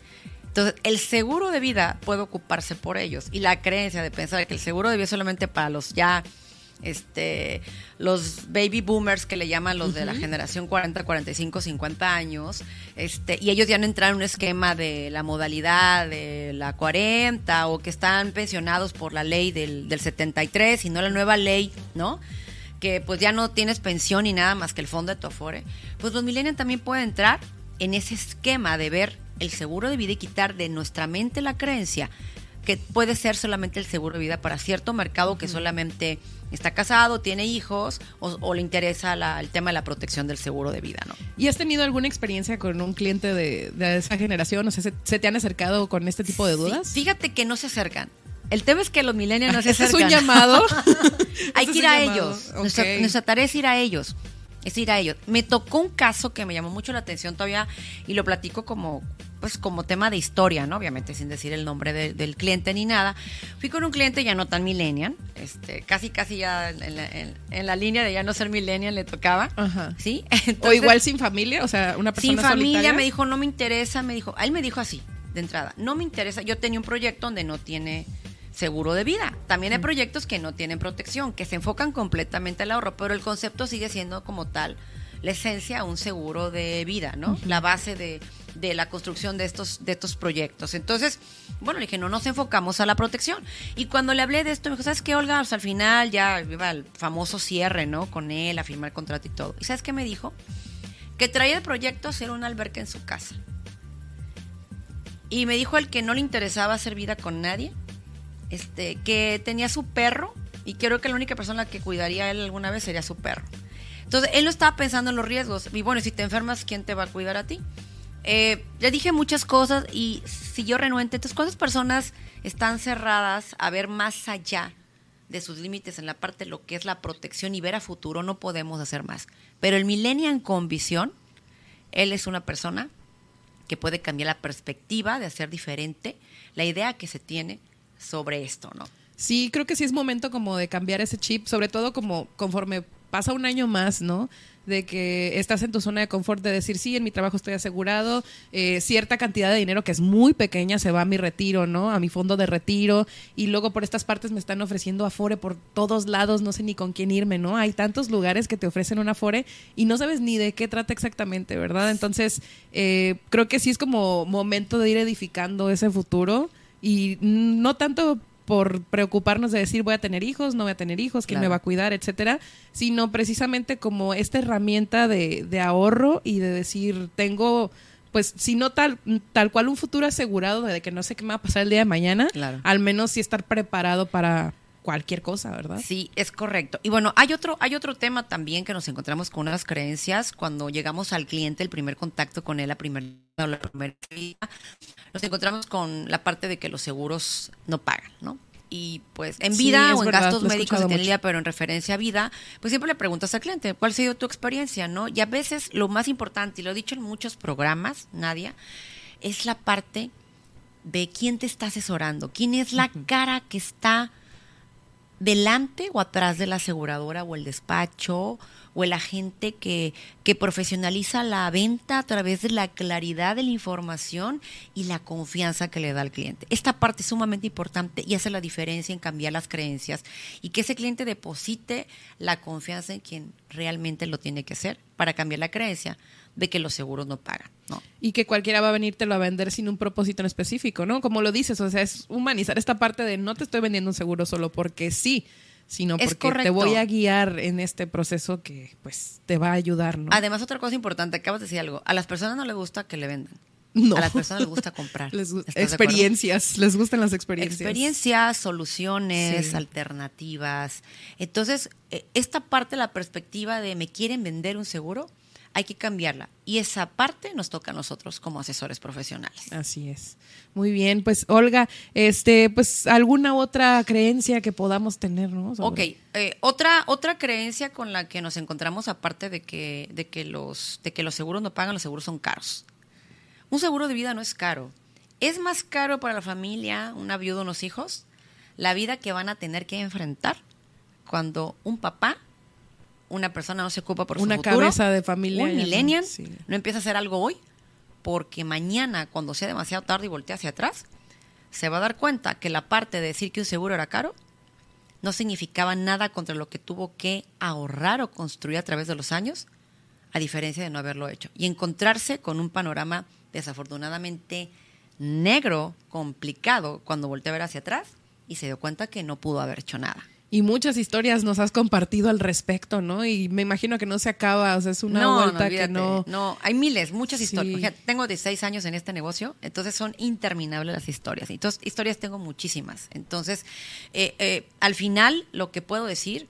Entonces, el seguro de vida puede ocuparse por ellos. Y la creencia de pensar que el seguro de vida es solamente para los ya, este, los baby boomers que le llaman los de la generación 40, 45, 50 años, este, y ellos ya no entraron en un esquema de la modalidad de la 40 o que están pensionados por la ley del, del 73 y no la nueva ley, ¿no? que pues ya no tienes pensión ni nada más que el fondo de tu afore, pues los millennials también pueden entrar en ese esquema de ver el seguro de vida y quitar de nuestra mente la creencia que puede ser solamente el seguro de vida para cierto mercado que solamente está casado, tiene hijos o, o le interesa la- el tema de la protección del seguro de vida, ¿no? ¿Y has tenido alguna experiencia con un cliente de, de esa generación? O sea, ¿se, se te han acercado con este tipo de dudas? Sí, fíjate que no se acercan. El tema es que los millennials no se Ese es acercan. un llamado. Hay que ir a llamado. ellos. Nuestra, nuestra tarea es ir a ellos. Es ir a ellos. Me tocó un caso que me llamó mucho la atención todavía y lo platico como pues como tema de historia, ¿no? Obviamente sin decir el nombre de- del cliente ni nada. Fui con un cliente ya no tan millennial, este, casi casi ya en la, en- en la línea de ya no ser millennial le tocaba. Ajá. ¿Sí? o igual sin familia, o sea, una persona sin familia solitaria. me dijo no me interesa me dijo él me dijo así de entrada no me interesa yo tenía un proyecto donde no tiene seguro de vida. También hay proyectos que no tienen protección que se enfocan completamente al ahorro pero el concepto sigue siendo como tal la esencia un seguro de vida no la base de, de la construcción de estos de estos proyectos. Entonces bueno le dije no nos enfocamos a la protección y cuando le hablé de esto me dijo sabes qué Olga O sea, al final ya iba el famoso cierre no con él a firmar el contrato y todo y sabes qué me dijo que traía el proyecto a hacer una alberca en su casa. Y me dijo el que no le interesaba hacer vida con nadie, este, que tenía su perro y creo que la única persona que cuidaría él alguna vez sería su perro. Entonces, él no estaba pensando en los riesgos. Y bueno, si te enfermas, ¿quién te va a cuidar a ti? Eh, le dije muchas cosas y siguió renuente. Entonces, cuando personas están cerradas a ver más allá de sus límites en la parte de lo que es la protección y ver a futuro, no podemos hacer más. Pero el millennial con visión, él es una persona que puede cambiar la perspectiva de hacer diferente la idea que se tiene sobre esto, ¿no? Sí, creo que sí es momento como de cambiar ese chip, sobre todo como conforme pasa un año más, ¿no? de que estás en tu zona de confort de decir, sí, en mi trabajo estoy asegurado, eh, cierta cantidad de dinero que es muy pequeña se va a mi retiro, ¿no? A mi fondo de retiro, y luego por estas partes me están ofreciendo Afore por todos lados, no sé ni con quién irme, ¿no? Hay tantos lugares que te ofrecen un Afore y no sabes ni de qué trata exactamente, ¿verdad? Entonces, eh, creo que sí es como momento de ir edificando ese futuro y no tanto por preocuparnos de decir voy a tener hijos, no voy a tener hijos, quién me va a cuidar, etcétera, sino precisamente como esta herramienta de, de ahorro y de decir tengo pues si no tal, tal cual un futuro asegurado de que no sé qué me va a pasar el día de mañana, al menos sí estar preparado para cualquier cosa, ¿verdad? Sí, es correcto. Y bueno, hay otro, hay otro tema también que nos encontramos con unas creencias cuando llegamos al cliente, el primer contacto con él, la primera, la primera nos encontramos con la parte de que los seguros no pagan, ¿no? y pues en vida o en gastos médicos en día, pero en referencia a vida, pues siempre le preguntas al cliente, ¿cuál ha sido tu experiencia? ¿no? Y a veces lo más importante, y lo he dicho en muchos programas, Nadia, es la parte de quién te está asesorando, quién es la cara que está delante o atrás de la aseguradora o el despacho o el agente que, que profesionaliza la venta a través de la claridad de la información y la confianza que le da al cliente. Esta parte es sumamente importante y hace la diferencia en cambiar las creencias y que ese cliente deposite la confianza en quien realmente lo tiene que hacer para cambiar la creencia de que los seguros no pagan. ¿no? Y que cualquiera va a venirte a vender sin un propósito en específico, ¿no? Como lo dices, o sea, es humanizar esta parte de no te estoy vendiendo un seguro solo porque sí, sino porque te voy a guiar en este proceso que pues te va a ayudar, ¿no? Además, otra cosa importante, acabas de decir algo, a las personas no les gusta que le vendan. No. A las personas les gusta comprar. experiencias, les gustan las experiencias. Experiencias, soluciones, alternativas. Entonces, eh, esta parte, la perspectiva de me quieren vender un seguro, hay que cambiarla. Y esa parte nos toca a nosotros como asesores profesionales. Así es. Muy bien, pues Olga, este, pues alguna otra creencia que podamos tener, ¿no? Ok, eh, otra, otra creencia con la que nos encontramos, aparte de que, de que los, de que los seguros no pagan, los seguros son caros. Un seguro de vida no es caro. Es más caro para la familia, una viuda, unos hijos, la vida que van a tener que enfrentar cuando un papá una persona no se ocupa por una su futuro, cabeza de familia, un millennial, no empieza a hacer algo hoy, porque mañana, cuando sea demasiado tarde y voltee hacia atrás, se va a dar cuenta que la parte de decir que un seguro era caro no significaba nada contra lo que tuvo que ahorrar o construir a través de los años, a diferencia de no haberlo hecho. Y encontrarse con un panorama desafortunadamente negro, complicado, cuando volteó a ver hacia atrás y se dio cuenta que no pudo haber hecho nada. Y muchas historias nos has compartido al respecto, ¿no? Y me imagino que no se acaba, o sea, es una vuelta que no... No, hay miles, muchas historias. tengo 16 años en este negocio, entonces son interminables las historias. Entonces, historias tengo muchísimas. Entonces, eh, eh, al final, lo que puedo decir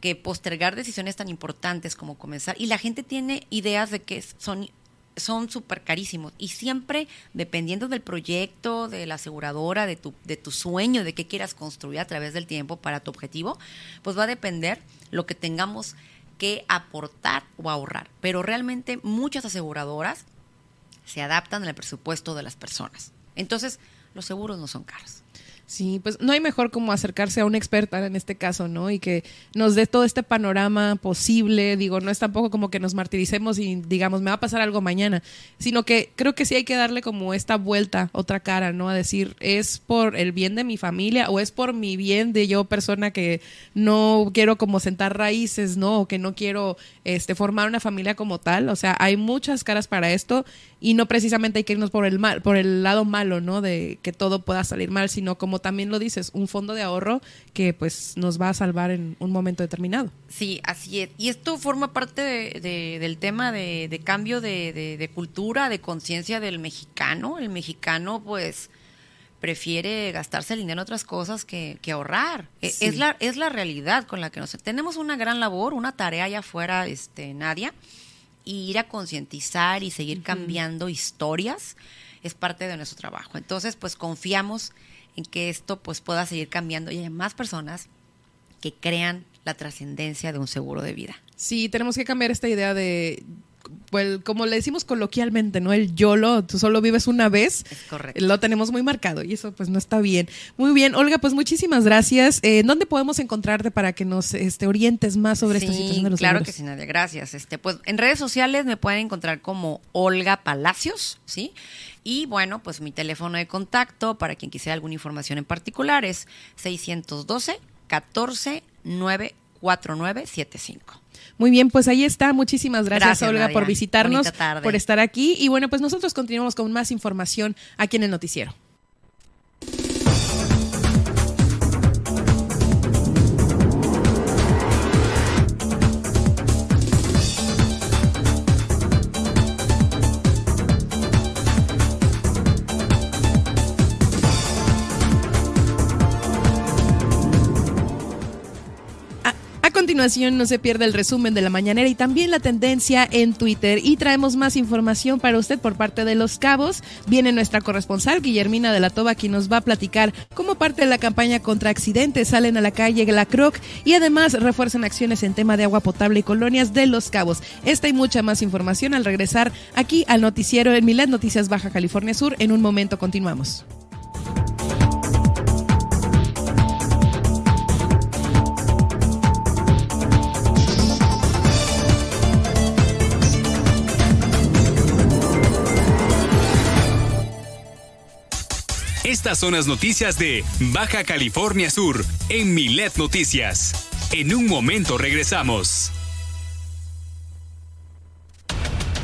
que postergar decisiones tan importantes como comenzar, y la gente tiene ideas de que son son súper carísimos y siempre dependiendo del proyecto, de la aseguradora, de tu, de tu sueño, de qué quieras construir a través del tiempo para tu objetivo, pues va a depender lo que tengamos que aportar o ahorrar. Pero realmente muchas aseguradoras se adaptan al presupuesto de las personas. Entonces, los seguros no son caros. Sí, pues no hay mejor como acercarse a una experta en este caso, ¿no? Y que nos dé todo este panorama posible. Digo, no es tampoco como que nos martiricemos y digamos, me va a pasar algo mañana, sino que creo que sí hay que darle como esta vuelta, otra cara, ¿no? A decir, ¿es por el bien de mi familia o es por mi bien de yo persona que no quiero como sentar raíces, ¿no? O que no quiero este, formar una familia como tal? O sea, hay muchas caras para esto y no precisamente hay que irnos por el mal, por el lado malo, ¿no? De que todo pueda salir mal, sino como también lo dices, un fondo de ahorro que pues nos va a salvar en un momento determinado. Sí, así es. Y esto forma parte de, del tema de, cambio de, cultura, de conciencia del mexicano. El mexicano pues prefiere gastarse el dinero en otras cosas que, ahorrar. E, es, la, es la realidad con la que nos... Tenemos una gran labor, una tarea allá afuera, este, Nadia y ir a concientizar y seguir cambiando historias es parte de nuestro trabajo. Entonces, pues confiamos en que esto pues pueda seguir cambiando y hay más personas que crean la trascendencia de un seguro de vida. Sí, tenemos que cambiar esta idea de pues, como le decimos coloquialmente, ¿no? El YOLO, tú solo vives una vez. Es correcto. Lo tenemos muy marcado y eso pues no está bien. Muy bien, Olga, pues muchísimas gracias. Eh, ¿Dónde podemos encontrarte para que nos este, orientes más sobre esta situación de los Claro seguros? que sí, Nadia, gracias. Este, pues en redes sociales me pueden encontrar como Olga Palacios, ¿sí? Y bueno, pues mi teléfono de contacto para quien quisiera alguna información en particular es 612 14 94975. Muy bien, pues ahí está. Muchísimas gracias, Gracias, Olga, Nadia. por visitarnos, por estar aquí. Y bueno, pues nosotros continuamos con más información aquí en el noticiero. No se pierda el resumen de la mañanera y también la tendencia en Twitter. Y traemos más información para usted por parte de Los Cabos. Viene nuestra corresponsal, Guillermina de la Toba, quien nos va a platicar cómo parte de la campaña contra accidentes salen a la calle La Croc y además refuerzan acciones en tema de agua potable y colonias de Los Cabos. Esta y mucha más información al regresar aquí al noticiero en Milet Noticias Baja California Sur. En un momento continuamos. Estas son las noticias de Baja California Sur en Milet Noticias. En un momento regresamos.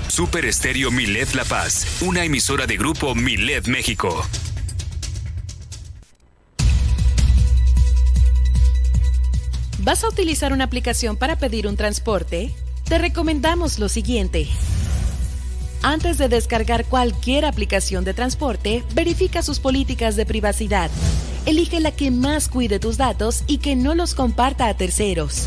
Super Estéreo Milet La Paz, una emisora de grupo Milet México. ¿Vas a utilizar una aplicación para pedir un transporte? Te recomendamos lo siguiente. Antes de descargar cualquier aplicación de transporte, verifica sus políticas de privacidad. Elige la que más cuide tus datos y que no los comparta a terceros.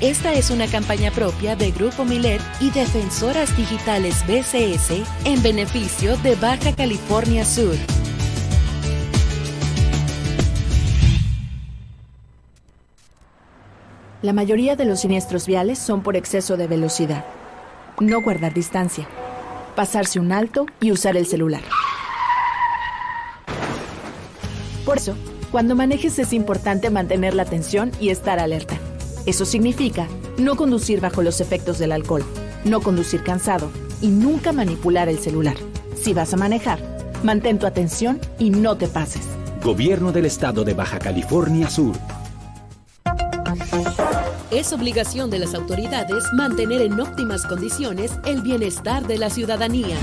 Esta es una campaña propia de Grupo Milet y Defensoras Digitales BCS en beneficio de Baja California Sur. La mayoría de los siniestros viales son por exceso de velocidad. No guardar distancia. Pasarse un alto y usar el celular. Por eso, cuando manejes es importante mantener la atención y estar alerta. Eso significa no conducir bajo los efectos del alcohol, no conducir cansado y nunca manipular el celular. Si vas a manejar, mantén tu atención y no te pases. Gobierno del Estado de Baja California Sur. Es obligación de las autoridades mantener en óptimas condiciones el bienestar de la ciudadanía.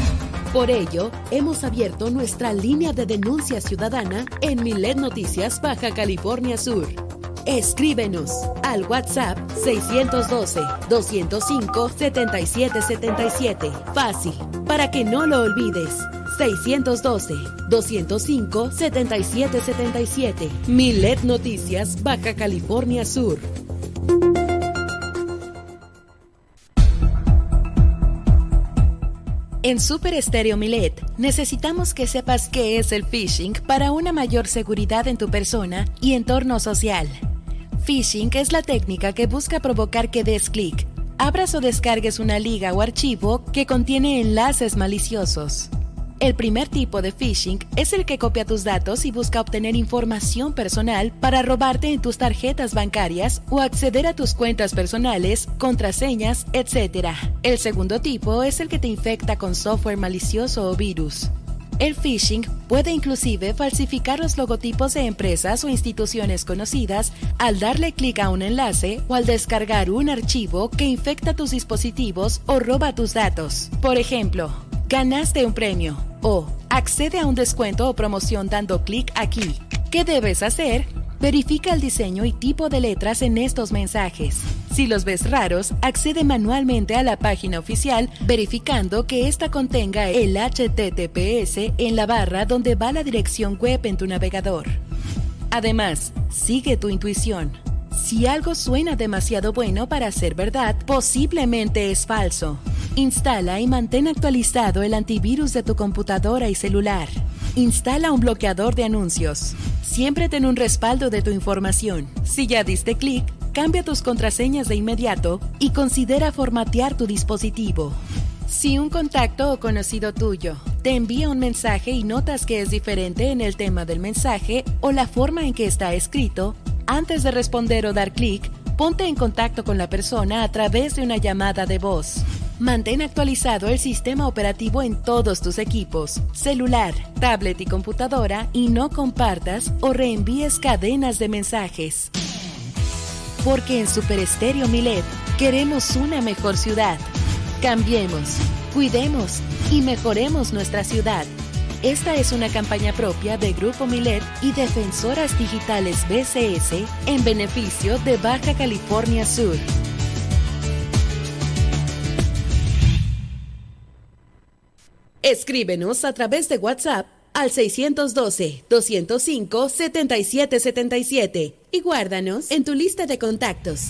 Por ello, hemos abierto nuestra línea de denuncia ciudadana en Milet Noticias Baja California Sur. Escríbenos al WhatsApp 612-205-7777. Fácil, para que no lo olvides. 612-205-7777. Milet Noticias Baja California Sur. En Super Estéreo Milet necesitamos que sepas qué es el phishing para una mayor seguridad en tu persona y entorno social. Phishing es la técnica que busca provocar que des clic, abras o descargues una liga o archivo que contiene enlaces maliciosos. El primer tipo de phishing es el que copia tus datos y busca obtener información personal para robarte en tus tarjetas bancarias o acceder a tus cuentas personales, contraseñas, etc. El segundo tipo es el que te infecta con software malicioso o virus. El phishing puede inclusive falsificar los logotipos de empresas o instituciones conocidas al darle clic a un enlace o al descargar un archivo que infecta tus dispositivos o roba tus datos. Por ejemplo, ganaste un premio o accede a un descuento o promoción dando clic aquí. ¿Qué debes hacer? Verifica el diseño y tipo de letras en estos mensajes. Si los ves raros, accede manualmente a la página oficial verificando que ésta contenga el HTTPS en la barra donde va la dirección web en tu navegador. Además, sigue tu intuición. Si algo suena demasiado bueno para ser verdad, posiblemente es falso. Instala y mantén actualizado el antivirus de tu computadora y celular. Instala un bloqueador de anuncios. Siempre ten un respaldo de tu información. Si ya diste clic, cambia tus contraseñas de inmediato y considera formatear tu dispositivo. Si un contacto o conocido tuyo te envía un mensaje y notas que es diferente en el tema del mensaje o la forma en que está escrito, antes de responder o dar clic, ponte en contacto con la persona a través de una llamada de voz. Mantén actualizado el sistema operativo en todos tus equipos, celular, tablet y computadora y no compartas o reenvíes cadenas de mensajes. Porque en Super Estéreo Milet queremos una mejor ciudad. Cambiemos, cuidemos y mejoremos nuestra ciudad. Esta es una campaña propia de Grupo Milet y Defensoras Digitales BCS en beneficio de Baja California Sur. Escríbenos a través de WhatsApp al 612-205-7777 y guárdanos en tu lista de contactos.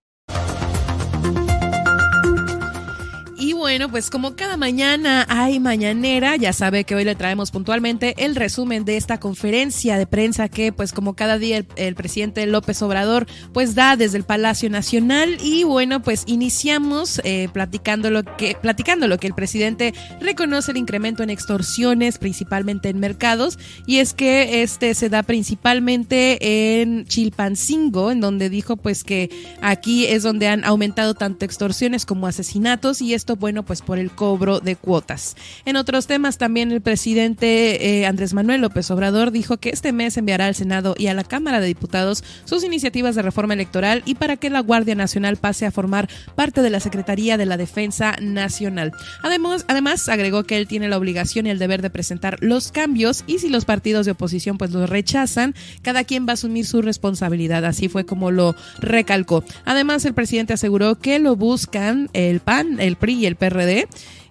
Bueno, pues como cada mañana hay mañanera, ya sabe que hoy le traemos puntualmente el resumen de esta conferencia de prensa que pues como cada día el, presidente López Obrador pues da desde el Palacio Nacional. Y bueno pues iniciamos eh, platicando lo que platicando lo que el presidente reconoce el incremento en extorsiones principalmente en mercados. Y es que este se da principalmente en Chilpancingo en donde dijo pues que aquí es donde han aumentado tanto extorsiones como asesinatos y esto bueno pues por el cobro de cuotas. En otros temas también el presidente eh, Andrés Manuel López Obrador dijo que este mes enviará al Senado y a la Cámara de Diputados sus iniciativas de reforma electoral y para que la Guardia Nacional pase a formar parte de la Secretaría de la Defensa Nacional. Además, además agregó que él tiene la obligación y el deber de presentar los cambios y si los partidos de oposición pues los rechazan, cada quien va a asumir su responsabilidad. Así fue como lo recalcó. Además, el presidente aseguró que lo buscan el PAN, el PRI y el PRD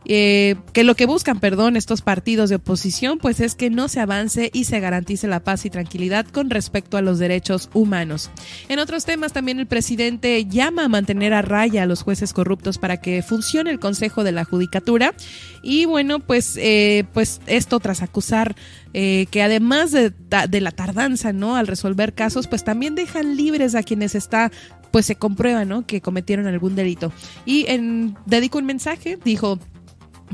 eh, que lo que buscan, perdón, estos partidos de oposición, pues es que no se avance y se garantice la paz y tranquilidad con respecto a los derechos humanos. En otros temas, también el presidente llama a mantener a raya a los jueces corruptos para que funcione el Consejo de la Judicatura. Y bueno, pues, eh, pues esto tras acusar eh, que además de, de, la tardanza, ¿no? Al resolver casos, pues también dejan libres a quienes está pues se comprueba, ¿no? Que cometieron algún delito. Y en, dedico un mensaje, dijo,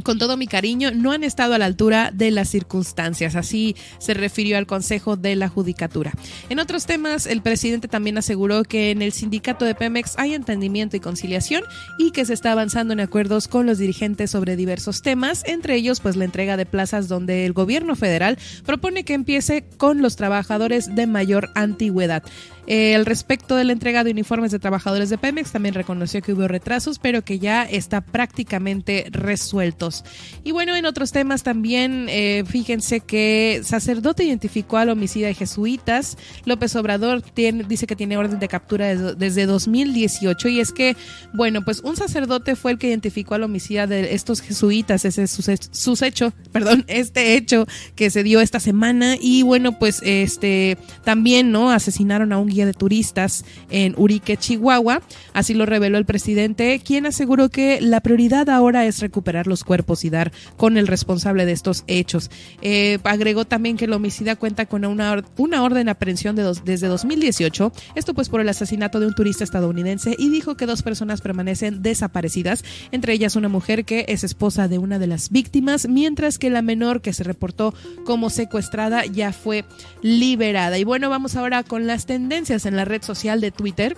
con todo mi cariño, no han estado a la altura de las circunstancias. Así se refirió al Consejo de la Judicatura. En otros temas, el presidente también aseguró que en el sindicato de Pemex hay entendimiento y conciliación y que se está avanzando en acuerdos con los dirigentes sobre diversos temas, entre ellos pues la entrega de plazas donde el gobierno federal propone que empiece con los trabajadores de mayor antigüedad. Eh, al respecto de la entrega de uniformes de trabajadores de Pemex, también reconoció que hubo retrasos, pero que ya está prácticamente resueltos. Y bueno, en otros temas también, eh, fíjense que sacerdote identificó al homicida de jesuitas. López Obrador tiene, dice que tiene orden de captura desde 2018 y es que, bueno, pues un sacerdote fue el que identificó al homicida de estos jesuitas, ese es su hecho, perdón, este hecho que se dio esta semana y bueno, pues este también, ¿no? Asesinaron a un de turistas en Urique, Chihuahua. Así lo reveló el presidente, quien aseguró que la prioridad ahora es recuperar los cuerpos y dar con el responsable de estos hechos. Eh, agregó también que el homicida cuenta con una, una orden de aprehensión de desde 2018, esto pues por el asesinato de un turista estadounidense y dijo que dos personas permanecen desaparecidas, entre ellas una mujer que es esposa de una de las víctimas, mientras que la menor que se reportó como secuestrada ya fue liberada. Y bueno, vamos ahora con las tendencias en la red social de Twitter.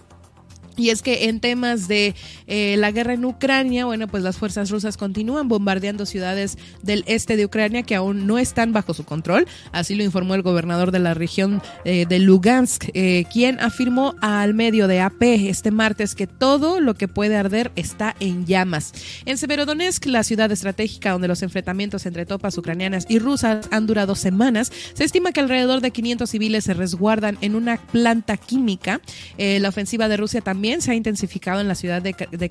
Y es que en temas de eh, la guerra en Ucrania, bueno, pues las fuerzas rusas continúan bombardeando ciudades del este de Ucrania que aún no están bajo su control. Así lo informó el gobernador de la región eh, de Lugansk, eh, quien afirmó al medio de AP este martes que todo lo que puede arder está en llamas. En Severodonetsk, la ciudad estratégica donde los enfrentamientos entre tropas ucranianas y rusas han durado semanas, se estima que alrededor de 500 civiles se resguardan en una planta química. la ofensiva de Rusia también se ha intensificado en la ciudad de, de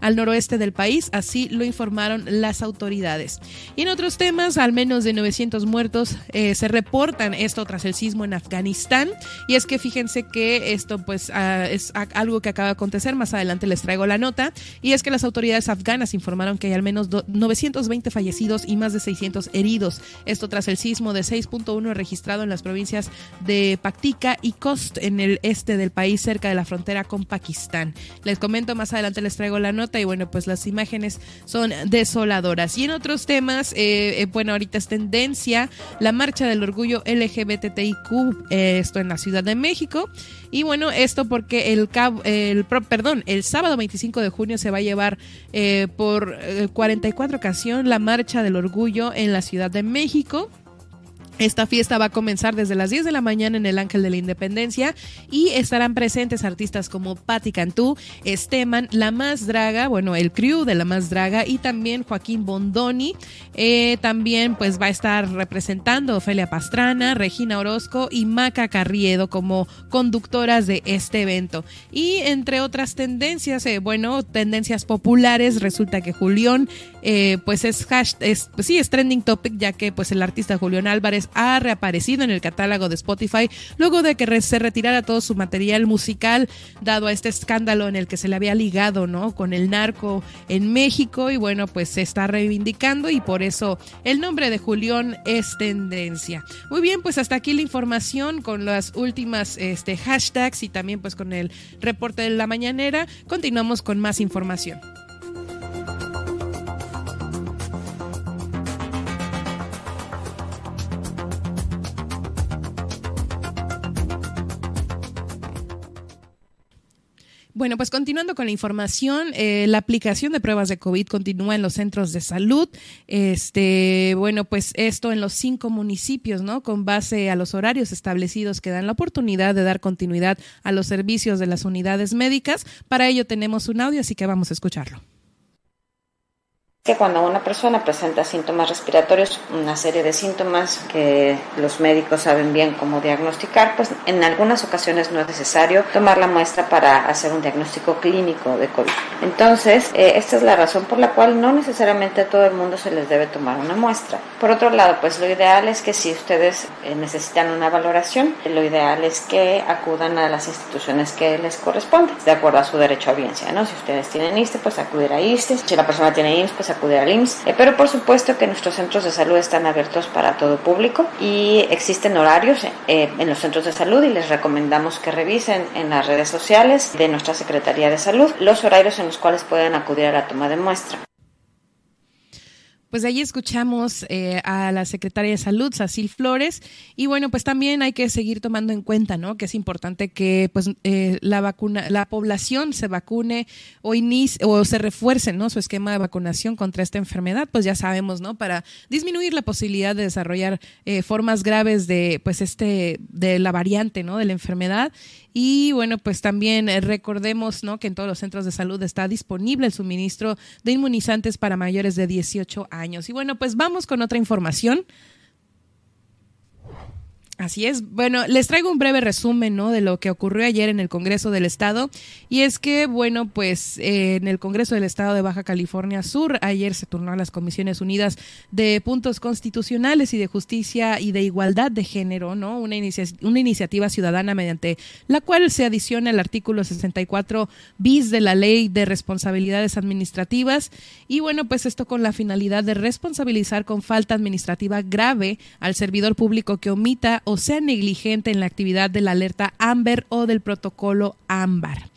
al noroeste del país, así lo informaron las autoridades. Y en otros temas, al menos de 900 muertos eh, se reportan esto tras el sismo en Afganistán. Y es que fíjense que esto pues ah, es algo que acaba de acontecer, más adelante les traigo la nota, y es que las autoridades afganas informaron que hay al menos 920 fallecidos y más de 600 heridos. Esto tras el sismo de 6.1 registrado en las provincias de Paktika y Kost en el este del país, cerca de la frontera con Pakistán. Les comento más adelante, les traigo la nota y bueno, pues las imágenes son desoladoras. Y en otros temas, eh, eh, bueno, ahorita es tendencia la marcha del orgullo LGBTIQ, eh, esto en la Ciudad de México. Y bueno, esto porque el, el perdón, el sábado 25 de junio se va a llevar por 44 ocasión la marcha del orgullo en la Ciudad de México. Esta fiesta va a comenzar desde las 10 de la mañana en el Ángel de la Independencia y estarán presentes artistas como Patti Cantú, Esteman, La Más Draga, bueno, el crew de La Más Draga y también Joaquín Bondoni. Eh, también pues va a estar representando Ofelia Pastrana, Regina Orozco y Maca Carriedo como conductoras de este evento. Y entre otras tendencias, eh, bueno, tendencias populares, resulta que Julián eh, pues es, hash, es pues sí, es trending topic ya que pues el artista Julián Álvarez ha reaparecido en el catálogo de Spotify luego de que se retirara todo su material musical dado a este escándalo en el que se le había ligado, ¿no? Con el narco en México y bueno, pues se está reivindicando y por eso el nombre de Julián es tendencia. Muy bien, pues hasta aquí la información con las últimas este, hashtags y también pues con el reporte de la mañanera. Continuamos con más información. Bueno, pues continuando con la información, eh, la aplicación de pruebas de COVID continúa en los centros de salud. Este, bueno, pues esto en los cinco municipios, ¿no? Con base a los horarios establecidos que dan la oportunidad de dar continuidad a los servicios de las unidades médicas. Para ello tenemos un audio, así que vamos a escucharlo que cuando una persona presenta síntomas respiratorios, una serie de síntomas que los médicos saben bien cómo diagnosticar, pues en algunas ocasiones no es necesario tomar la muestra para hacer un diagnóstico clínico de COVID. Entonces, eh, esta es la razón por la cual no necesariamente a todo el mundo se les debe tomar una muestra. Por otro lado, pues lo ideal es que si ustedes eh, necesitan una valoración, lo ideal es que acudan a las instituciones que les corresponden, de acuerdo a su derecho a audiencia, ¿no? Si ustedes tienen ISTE, pues acudir a ISTE. Si la persona tiene IMSS, pues acudir al IMSS. Eh, pero por supuesto que nuestros centros de salud están abiertos para todo público y existen horarios eh, en los centros de salud y les recomendamos que revisen en las redes sociales de nuestra Secretaría de Salud los horarios en los cuales pueden acudir a la toma de muestra. Pues ahí escuchamos eh, a la secretaria de Salud, Sacil Flores, y bueno, pues también hay que seguir tomando en cuenta, ¿no? Que es importante que pues eh, la vacuna, la población se vacune o inicie, o se refuerce, ¿no? Su esquema de vacunación contra esta enfermedad, pues ya sabemos, ¿no? Para disminuir la posibilidad de desarrollar eh, formas graves de, pues este, de la variante, ¿no? De la enfermedad y bueno, pues también eh, recordemos ¿no? que en todos los centros de salud está disponible el suministro de inmunizantes para mayores de 18 años. Y bueno, pues vamos con otra información. Así es. Bueno, les traigo un breve resumen, ¿no? De lo que ocurrió ayer en el Congreso del Estado. Y es que, bueno, pues eh, en el Congreso del Estado de Baja California Sur, ayer se turnó a las Comisiones Unidas de Puntos Constitucionales y de Justicia y de Igualdad de Género, ¿no? Una, una iniciativa ciudadana mediante la cual se adiciona el artículo 64 bis de la Ley de Responsabilidades Administrativas. Y bueno, pues esto con la finalidad de responsabilizar con falta administrativa grave al servidor público que omita o sea negligente en la actividad de la alerta AMBER o del protocolo AMBAR.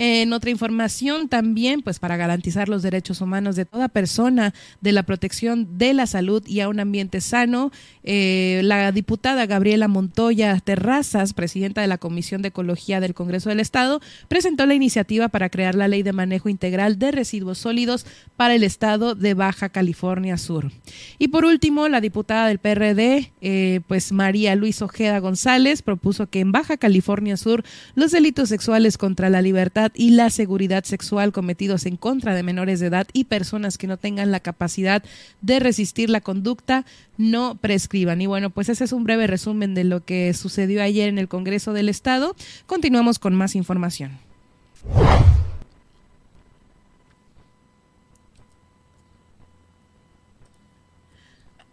En otra información también, pues para garantizar los derechos humanos de toda persona, de la protección de la salud y a un ambiente sano, eh, la diputada Gabriela Montoya Terrazas, presidenta de la Comisión de Ecología del Congreso del Estado, presentó la iniciativa para crear la Ley de Manejo Integral de Residuos Sólidos para el Estado de Baja California Sur. Y por último, la diputada del PRD, eh, pues María Luis Ojeda González, propuso que en Baja California Sur los delitos sexuales contra la libertad y la seguridad sexual cometidos en contra de menores de edad y personas que no tengan la capacidad de resistir la conducta no prescriban. Y bueno, pues ese es un breve resumen de lo que sucedió ayer en el Congreso del Estado. Continuamos con más información.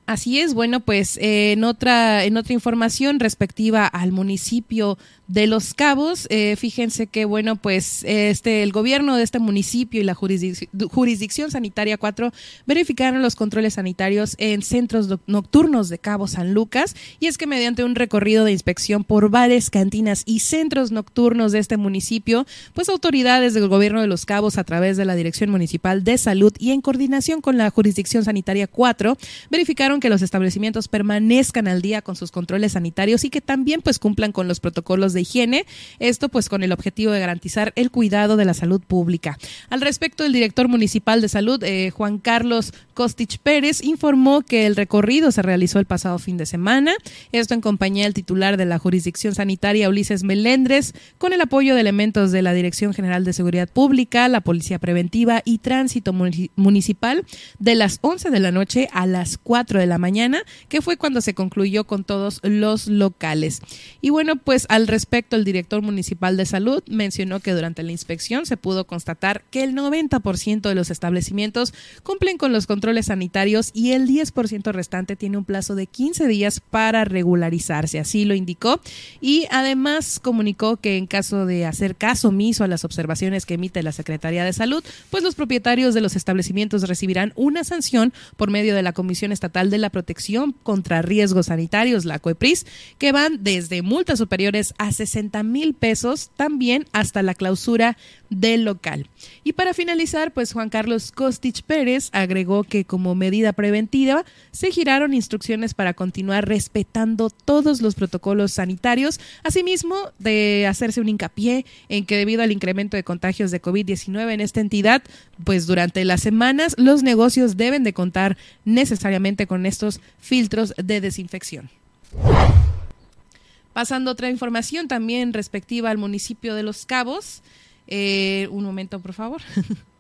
Así es, bueno, pues eh, en otra en otra información respectiva al municipio de Los Cabos. Eh, fíjense que, bueno, pues este el gobierno de este municipio y la jurisdicción, sanitaria 4 verificaron los controles sanitarios en centros nocturnos de Cabo San Lucas. Y es que mediante un recorrido de inspección por bares, cantinas y centros nocturnos de este municipio, pues autoridades del gobierno de Los Cabos a través de la Dirección Municipal de Salud y en coordinación con la jurisdicción sanitaria 4 verificaron que los establecimientos permanezcan al día con sus controles sanitarios y que también pues cumplan con los protocolos de higiene, esto pues con el objetivo de garantizar el cuidado de la salud pública. Al respecto, el director municipal de salud, eh, Juan Carlos Costich Pérez, informó que el recorrido se realizó el pasado fin de semana, esto en compañía del titular de la jurisdicción sanitaria, Ulises Melendres, con el apoyo de elementos de la Dirección General de Seguridad Pública, la Policía Preventiva y Tránsito Municipal, de las 11 de la noche a las 4 de la mañana, que fue cuando se concluyó con todos los locales. Y bueno, pues al respecto, respecto, el director municipal de salud mencionó que durante la inspección se pudo constatar que el 90% de los establecimientos cumplen con los controles sanitarios y el 10% restante tiene un plazo de 15 días para regularizarse, así lo indicó. Y además comunicó que en caso de hacer caso omiso a las observaciones que emite la Secretaría de Salud, pues los propietarios de los establecimientos recibirán una sanción por medio de la Comisión Estatal de la Protección contra Riesgos Sanitarios, la COEPRIS, que van desde multas superiores a 60 mil pesos también hasta la clausura del local. Y para finalizar, pues Juan Carlos Kostich Pérez agregó que como medida preventiva se giraron instrucciones para continuar respetando todos los protocolos sanitarios, asimismo de hacerse un hincapié en que debido al incremento de contagios de COVID-19 en esta entidad, pues durante las semanas los negocios deben de contar necesariamente con estos filtros de desinfección. Pasando otra información también respectiva al municipio de Los Cabos. Eh, un momento, por favor.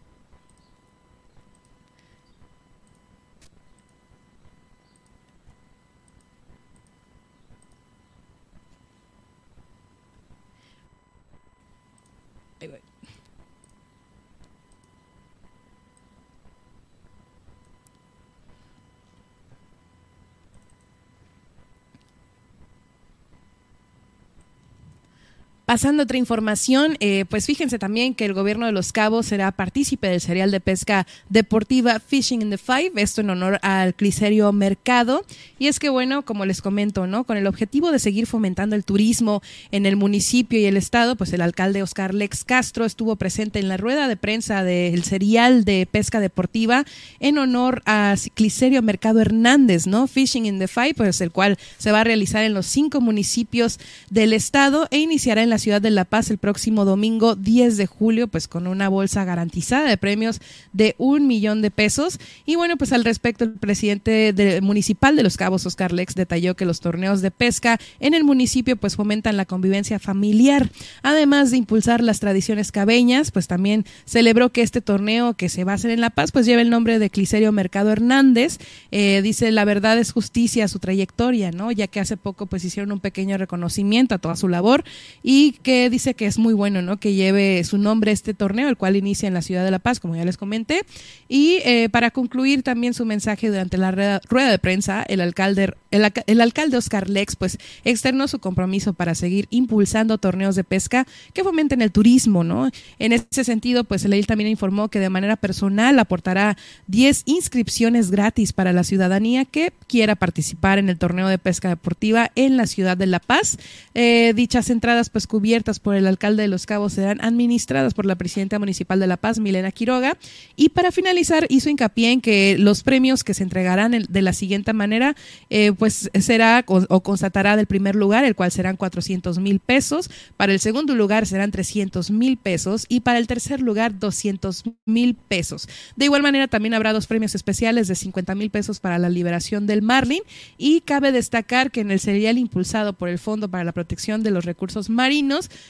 Pasando otra información, eh, pues fíjense también que el gobierno de Los Cabos será partícipe del serial de pesca deportiva Fishing in the Five, esto en honor al Cliserio Mercado. Y es que, bueno, como les comento, ¿no? Con el objetivo de seguir fomentando el turismo en el municipio y el estado, pues el alcalde Oscar Lex Castro estuvo presente en la rueda de prensa del serial de pesca deportiva en honor a Cliserio Mercado Hernández, ¿no? Fishing in the Five, pues el cual se va a realizar en los cinco municipios del estado e iniciará en la ciudad de La Paz el próximo domingo 10 de julio, pues con una bolsa garantizada de premios de un millón de pesos. Y bueno, pues al respecto, el presidente municipal de Los Cabos, Oscar Lex, detalló que los torneos de pesca en el municipio pues fomentan la convivencia familiar. Además de impulsar las tradiciones cabeñas, pues también celebró que este torneo que se va a hacer en La Paz, pues lleva el nombre de Cliserio Mercado Hernández. Eh, dice, la verdad es justicia su trayectoria, ¿no? Ya que hace poco pues hicieron un pequeño reconocimiento a toda su labor y que dice que es muy bueno, ¿no? Que lleve su nombre este torneo, el cual inicia en la ciudad de La Paz, como ya les comenté. Y eh, para concluir también su mensaje durante la rueda de prensa, el alcalde, el, el alcalde Oscar Lex, pues externó su compromiso para seguir impulsando torneos de pesca que fomenten el turismo, ¿no? En ese sentido, pues el él también informó que de manera personal aportará 10 inscripciones gratis para la ciudadanía que quiera participar en el torneo de pesca deportiva en la ciudad de La Paz. Eh, dichas entradas, pues cubiertas por el alcalde de Los Cabos, serán administradas por la presidenta municipal de La Paz, Milena Quiroga. Y para finalizar, hizo hincapié en que los premios que se entregarán de la siguiente manera, eh, pues será o constatará del primer lugar, el cual serán 400 mil pesos. Para el segundo lugar serán 300 mil pesos. Y para el tercer lugar, 200 mil pesos. De igual manera, también habrá dos premios especiales de 50 mil pesos para la liberación del Marlin. Y cabe destacar que en el serial impulsado por el Fondo para la Protección de los Recursos Marinos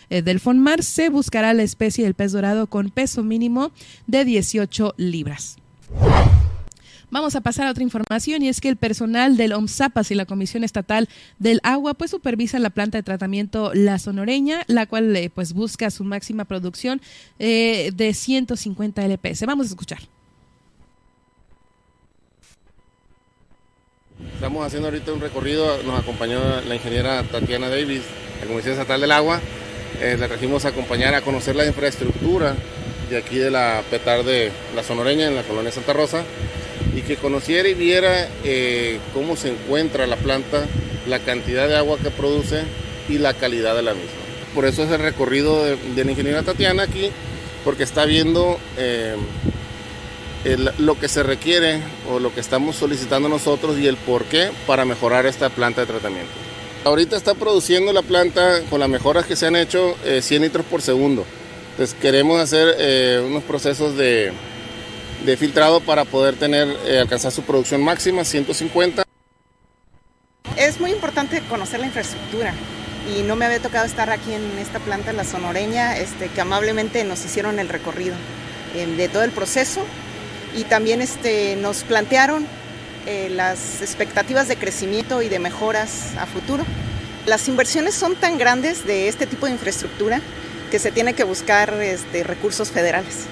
eh, del FONMAR se buscará la especie del pez dorado con peso mínimo de 18 libras. Vamos a pasar a otra información y es que el personal del OMSAPAS y la Comisión Estatal del Agua pues supervisa la planta de tratamiento La Sonoreña, la cual eh, pues busca su máxima producción eh, de 150 LPS. Vamos a escuchar. Estamos haciendo ahorita un recorrido, nos acompañó la ingeniera Tatiana Davis, la Comisión Estatal del Agua. Eh, la trajimos a acompañar a conocer la infraestructura de aquí de la petar de la Sonoreña en la colonia Santa Rosa y que conociera y viera eh, cómo se encuentra la planta, la cantidad de agua que produce y la calidad de la misma. Por eso es el recorrido de, la ingeniera Tatiana aquí, porque está viendo eh, lo que se requiere o lo que estamos solicitando nosotros y el por qué para mejorar esta planta de tratamiento. Ahorita está produciendo la planta con las mejoras que se han hecho 100 eh, litros por segundo. Entonces queremos hacer unos procesos de, de filtrado para poder tener, eh, alcanzar su producción máxima, 150. Es muy importante conocer la infraestructura y no me había tocado estar aquí en esta planta, la sonoreña, este, que amablemente nos hicieron el recorrido eh, de todo el proceso y también este, nos plantearon eh, las expectativas de crecimiento y de mejoras a futuro. Las inversiones son tan grandes de este tipo de infraestructura que se tiene que buscar este, recursos federales.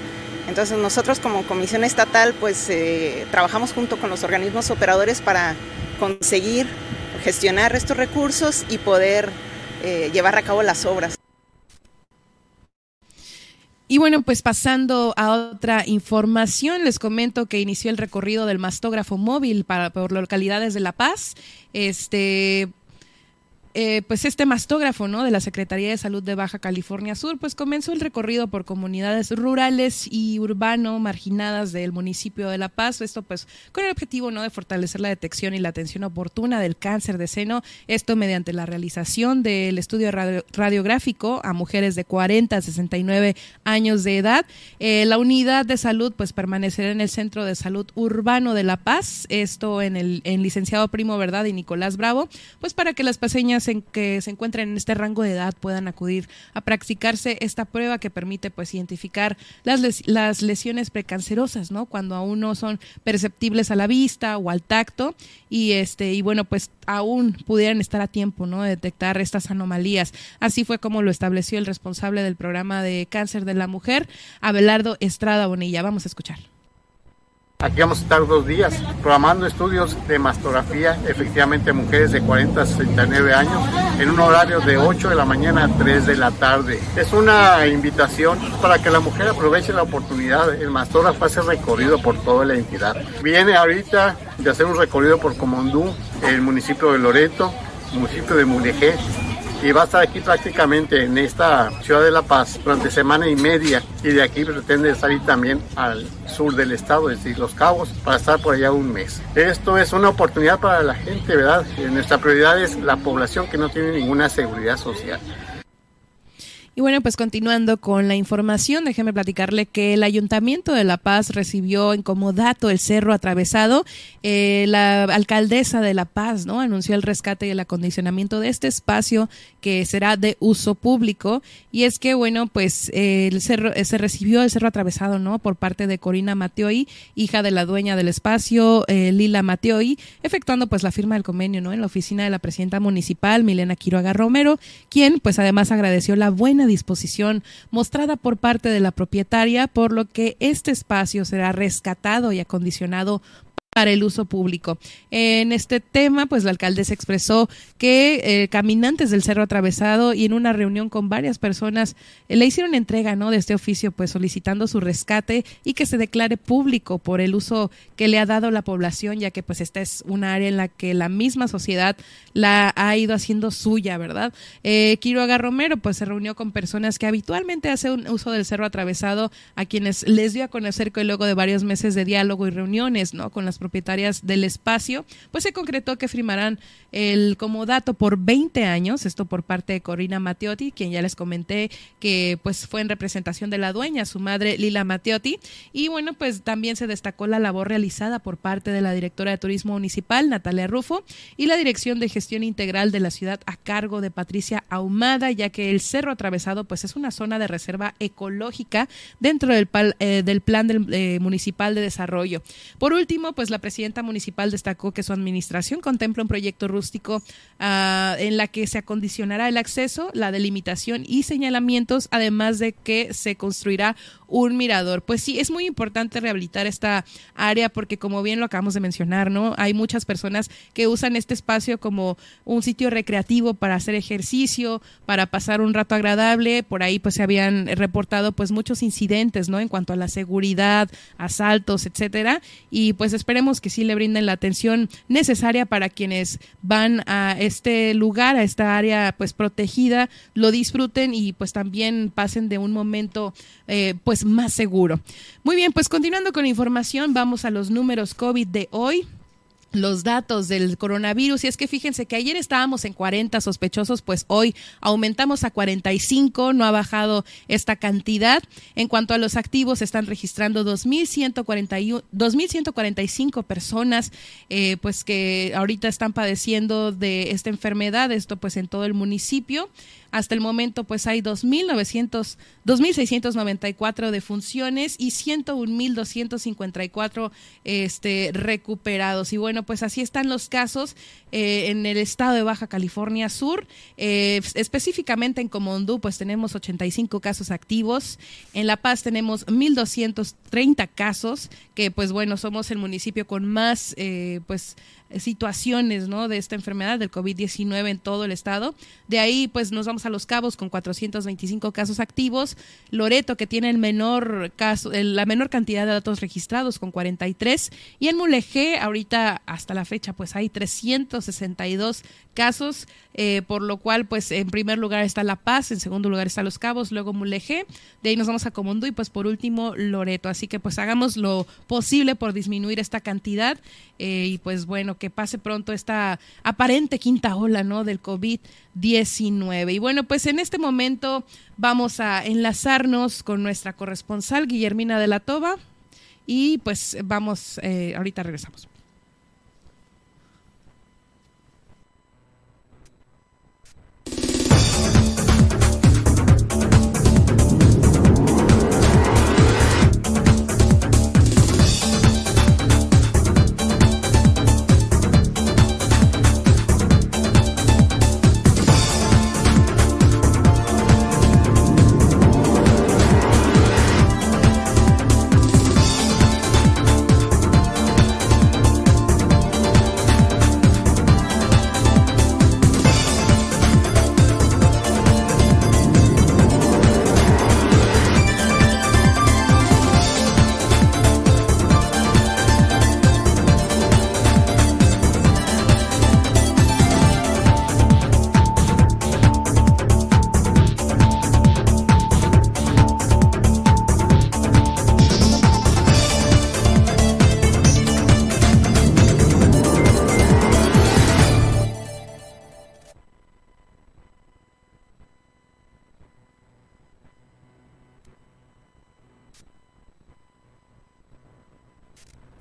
Entonces nosotros como comisión estatal pues eh, trabajamos junto con los organismos operadores para conseguir gestionar estos recursos y poder eh, llevar a cabo las obras. Y bueno, pues pasando a otra información, les comento que inició el recorrido del mastógrafo móvil para por localidades de La Paz. Este eh, pues este mastógrafo ¿no? de la Secretaría de Salud de Baja California Sur, pues comenzó el recorrido por comunidades rurales y urbano marginadas del municipio de La Paz, esto pues con el objetivo ¿no? de fortalecer la detección y la atención oportuna del cáncer de seno, esto mediante la realización del estudio radiográfico a mujeres de 40 a 69 años de edad. Eh, la unidad de salud pues permanecerá en el Centro de Salud Urbano de La Paz, esto en el en licenciado Primo Verdad y Nicolás Bravo, pues para que las paseñas en que se encuentren en este rango de edad puedan acudir a practicarse esta prueba que permite pues identificar las, las lesiones precancerosas, ¿no? Cuando aún no son perceptibles a la vista o al tacto y este y bueno, pues aún pudieran estar a tiempo, ¿no? de detectar estas anomalías. Así fue como lo estableció el responsable del programa de cáncer de la mujer, Abelardo Estrada Bonilla. Vamos a escuchar. Aquí vamos a estar dos días programando estudios de mastografía, efectivamente mujeres de 40 a 69 años, en un horario de 8 de la mañana a 3 de la tarde. Es una invitación para que la mujer aproveche la oportunidad. El mastógrafo hace recorrido por toda la entidad. Viene ahorita de hacer un recorrido por Comondú, el municipio de Loreto, municipio de Mulegé, y va a estar aquí prácticamente en esta ciudad de La Paz durante semana y media y de aquí pretende salir también al sur del estado, es decir, Los Cabos, para estar por allá un mes. Esto es una oportunidad para la gente, ¿verdad? Nuestra prioridad es la población que no tiene ninguna seguridad social. Y bueno, pues continuando con la información, déjeme platicarle que el Ayuntamiento de La Paz recibió en comodato el cerro atravesado. Eh, la alcaldesa de La Paz, ¿no? Anunció el rescate y el acondicionamiento de este espacio que será de uso público. Y es que, bueno, pues eh, el cerro, eh, se recibió el cerro atravesado, ¿no? Por parte de Corina Mateoi, hija de la dueña del espacio, Lila Mateoi, efectuando pues la firma del convenio, ¿no? En la oficina de la presidenta municipal, Milena Quiroga Romero, quien pues además agradeció la buena disposición mostrada por parte de la propietaria, por lo que este espacio será rescatado y acondicionado para el uso público. En este tema, pues la alcaldesa expresó que eh, caminantes del Cerro Atravesado y en una reunión con varias personas eh, le hicieron entrega ¿no? de este oficio, pues solicitando su rescate y que se declare público por el uso que le ha dado la población, ya que pues esta es una área en la que la misma sociedad la ha ido haciendo suya, ¿verdad? Eh, Quiroga Romero pues se reunió con personas que habitualmente hacen uso del Cerro Atravesado, a quienes les dio a conocer que luego de varios meses de diálogo y reuniones, ¿no? Con las propietarias del espacio, pues se concretó que firmarán el comodato por 20 años, esto por parte de Corina Matteotti, quien ya les comenté que pues fue en representación de la dueña, su madre Lila Matteotti, y bueno, pues también se destacó la labor realizada por parte de la directora de Turismo Municipal, Natalia Rufo, y la Dirección de Gestión Integral de la ciudad a cargo de Patricia Ahumada, ya que el Cerro Atravesado pues es una zona de reserva ecológica dentro del, eh, plan del, eh, municipal de desarrollo. Por último, pues la presidenta municipal destacó que su administración contempla un proyecto rústico uh, en la que se acondicionará el acceso, la delimitación y señalamientos, además de que se construirá un mirador. Pues sí, es muy importante rehabilitar esta área porque como bien lo acabamos de mencionar, ¿no? Hay muchas personas que usan este espacio como un sitio recreativo para hacer ejercicio, para pasar un rato agradable. Por ahí pues se habían reportado pues muchos incidentes, ¿no? En cuanto a la seguridad, asaltos, etcétera. Y pues esperemos que sí le brinden la atención necesaria para quienes van a este lugar, a esta área pues protegida, lo disfruten y pues también pasen de un momento eh, pues más seguro. Muy bien, pues continuando con información, vamos a los números COVID de hoy los datos del coronavirus y es que fíjense que ayer estábamos en 40 sospechosos, pues hoy aumentamos a 45, no ha bajado esta cantidad. En cuanto a los activos, están registrando 2.145 personas, eh, pues que ahorita están padeciendo de esta enfermedad, esto pues en todo el municipio. Hasta el momento, pues hay 2.900, 2.694 defunciones y 101.254 este, recuperados. Y bueno, pues así están los casos eh, en el estado de Baja California Sur. Eh, específicamente en Comondú, pues tenemos 85 casos activos. En La Paz tenemos 1.230 casos, que pues bueno, somos el municipio con más, eh, pues situaciones ¿no? de esta enfermedad del COVID-19 en todo el estado. De ahí pues nos vamos a Los Cabos con 425 casos activos, Loreto que tiene el menor caso, la menor cantidad de datos registrados con 43 y en Mulegé ahorita hasta la fecha pues hay 362 casos, eh, por lo cual pues en primer lugar está La Paz, en segundo lugar está Los Cabos, luego Mulegé, de ahí nos vamos a Comondú y pues por último Loreto. Así que pues hagamos lo posible por disminuir esta cantidad eh, y pues bueno, que pase pronto esta aparente quinta ola, ¿no? Del COVID-19. Y bueno, pues en este momento vamos a enlazarnos con nuestra corresponsal Guillermina de la Toba y pues vamos, eh, ahorita regresamos.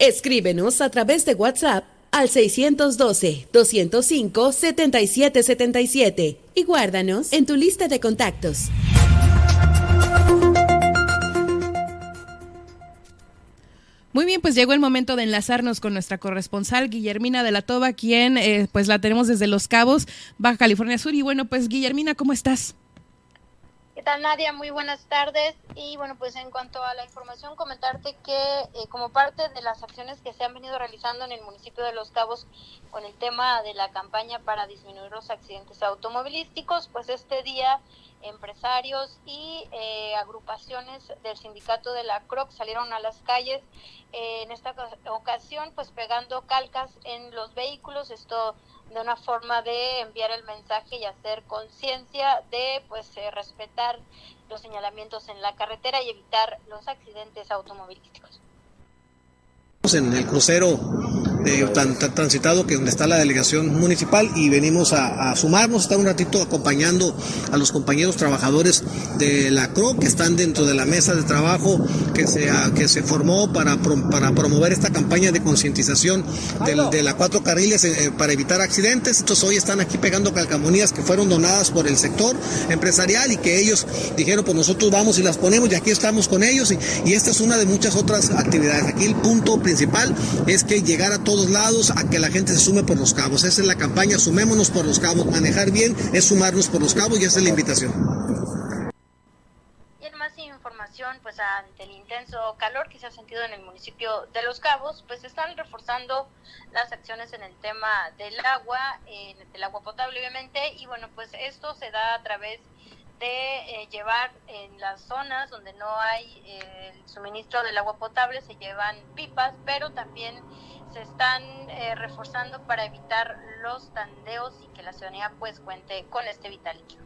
Escríbenos a través de WhatsApp al 612-205-7777 y guárdanos en tu lista de contactos. Muy bien, pues llegó el momento de enlazarnos con nuestra corresponsal Guillermina de la Toba, quien eh, pues la tenemos desde Los Cabos, Baja California Sur. Y bueno, pues Guillermina, ¿cómo estás? ¿Qué tal Nadia? Muy buenas tardes. Y bueno, pues en cuanto a la información, comentarte que eh, como parte de las acciones que se han venido realizando en el municipio de Los Cabos con el tema de la campaña para disminuir los accidentes automovilísticos, pues este día empresarios y eh, agrupaciones del sindicato de la CROC salieron a las calles eh, en esta ocasión pues pegando calcas en los vehículos esto de una forma de enviar el mensaje y hacer conciencia de pues eh, respetar los señalamientos en la carretera y evitar los accidentes automovilísticos. En el crucero eh, tan, transitado que donde está la delegación municipal y venimos a, sumarnos, estar un ratito acompañando a los compañeros trabajadores de la CRO que están dentro de la mesa de trabajo que se, que se formó para, para promover esta campaña de concientización de la cuatro carriles eh, para evitar accidentes. Entonces hoy están aquí pegando calcamonías que fueron donadas por el sector empresarial y que ellos dijeron pues nosotros vamos y las ponemos y aquí estamos con ellos y, y esta es una de muchas otras actividades. Aquí el punto principal es que llegar a todos lados a que la gente se sume por los cabos. Esa es la campaña, sumémonos por los cabos. Manejar bien es sumarnos por los cabos y esa es la invitación. Y en más información, pues ante el intenso calor que se ha sentido en el municipio de Los Cabos, pues están reforzando las acciones en el tema del agua, en el agua potable obviamente, y bueno, pues esto se da a través de eh, llevar en las zonas donde no hay eh, el suministro del agua potable, se llevan pipas, pero también se están eh, reforzando para evitar los tandeos y que la ciudadanía pues cuente con este vital líquido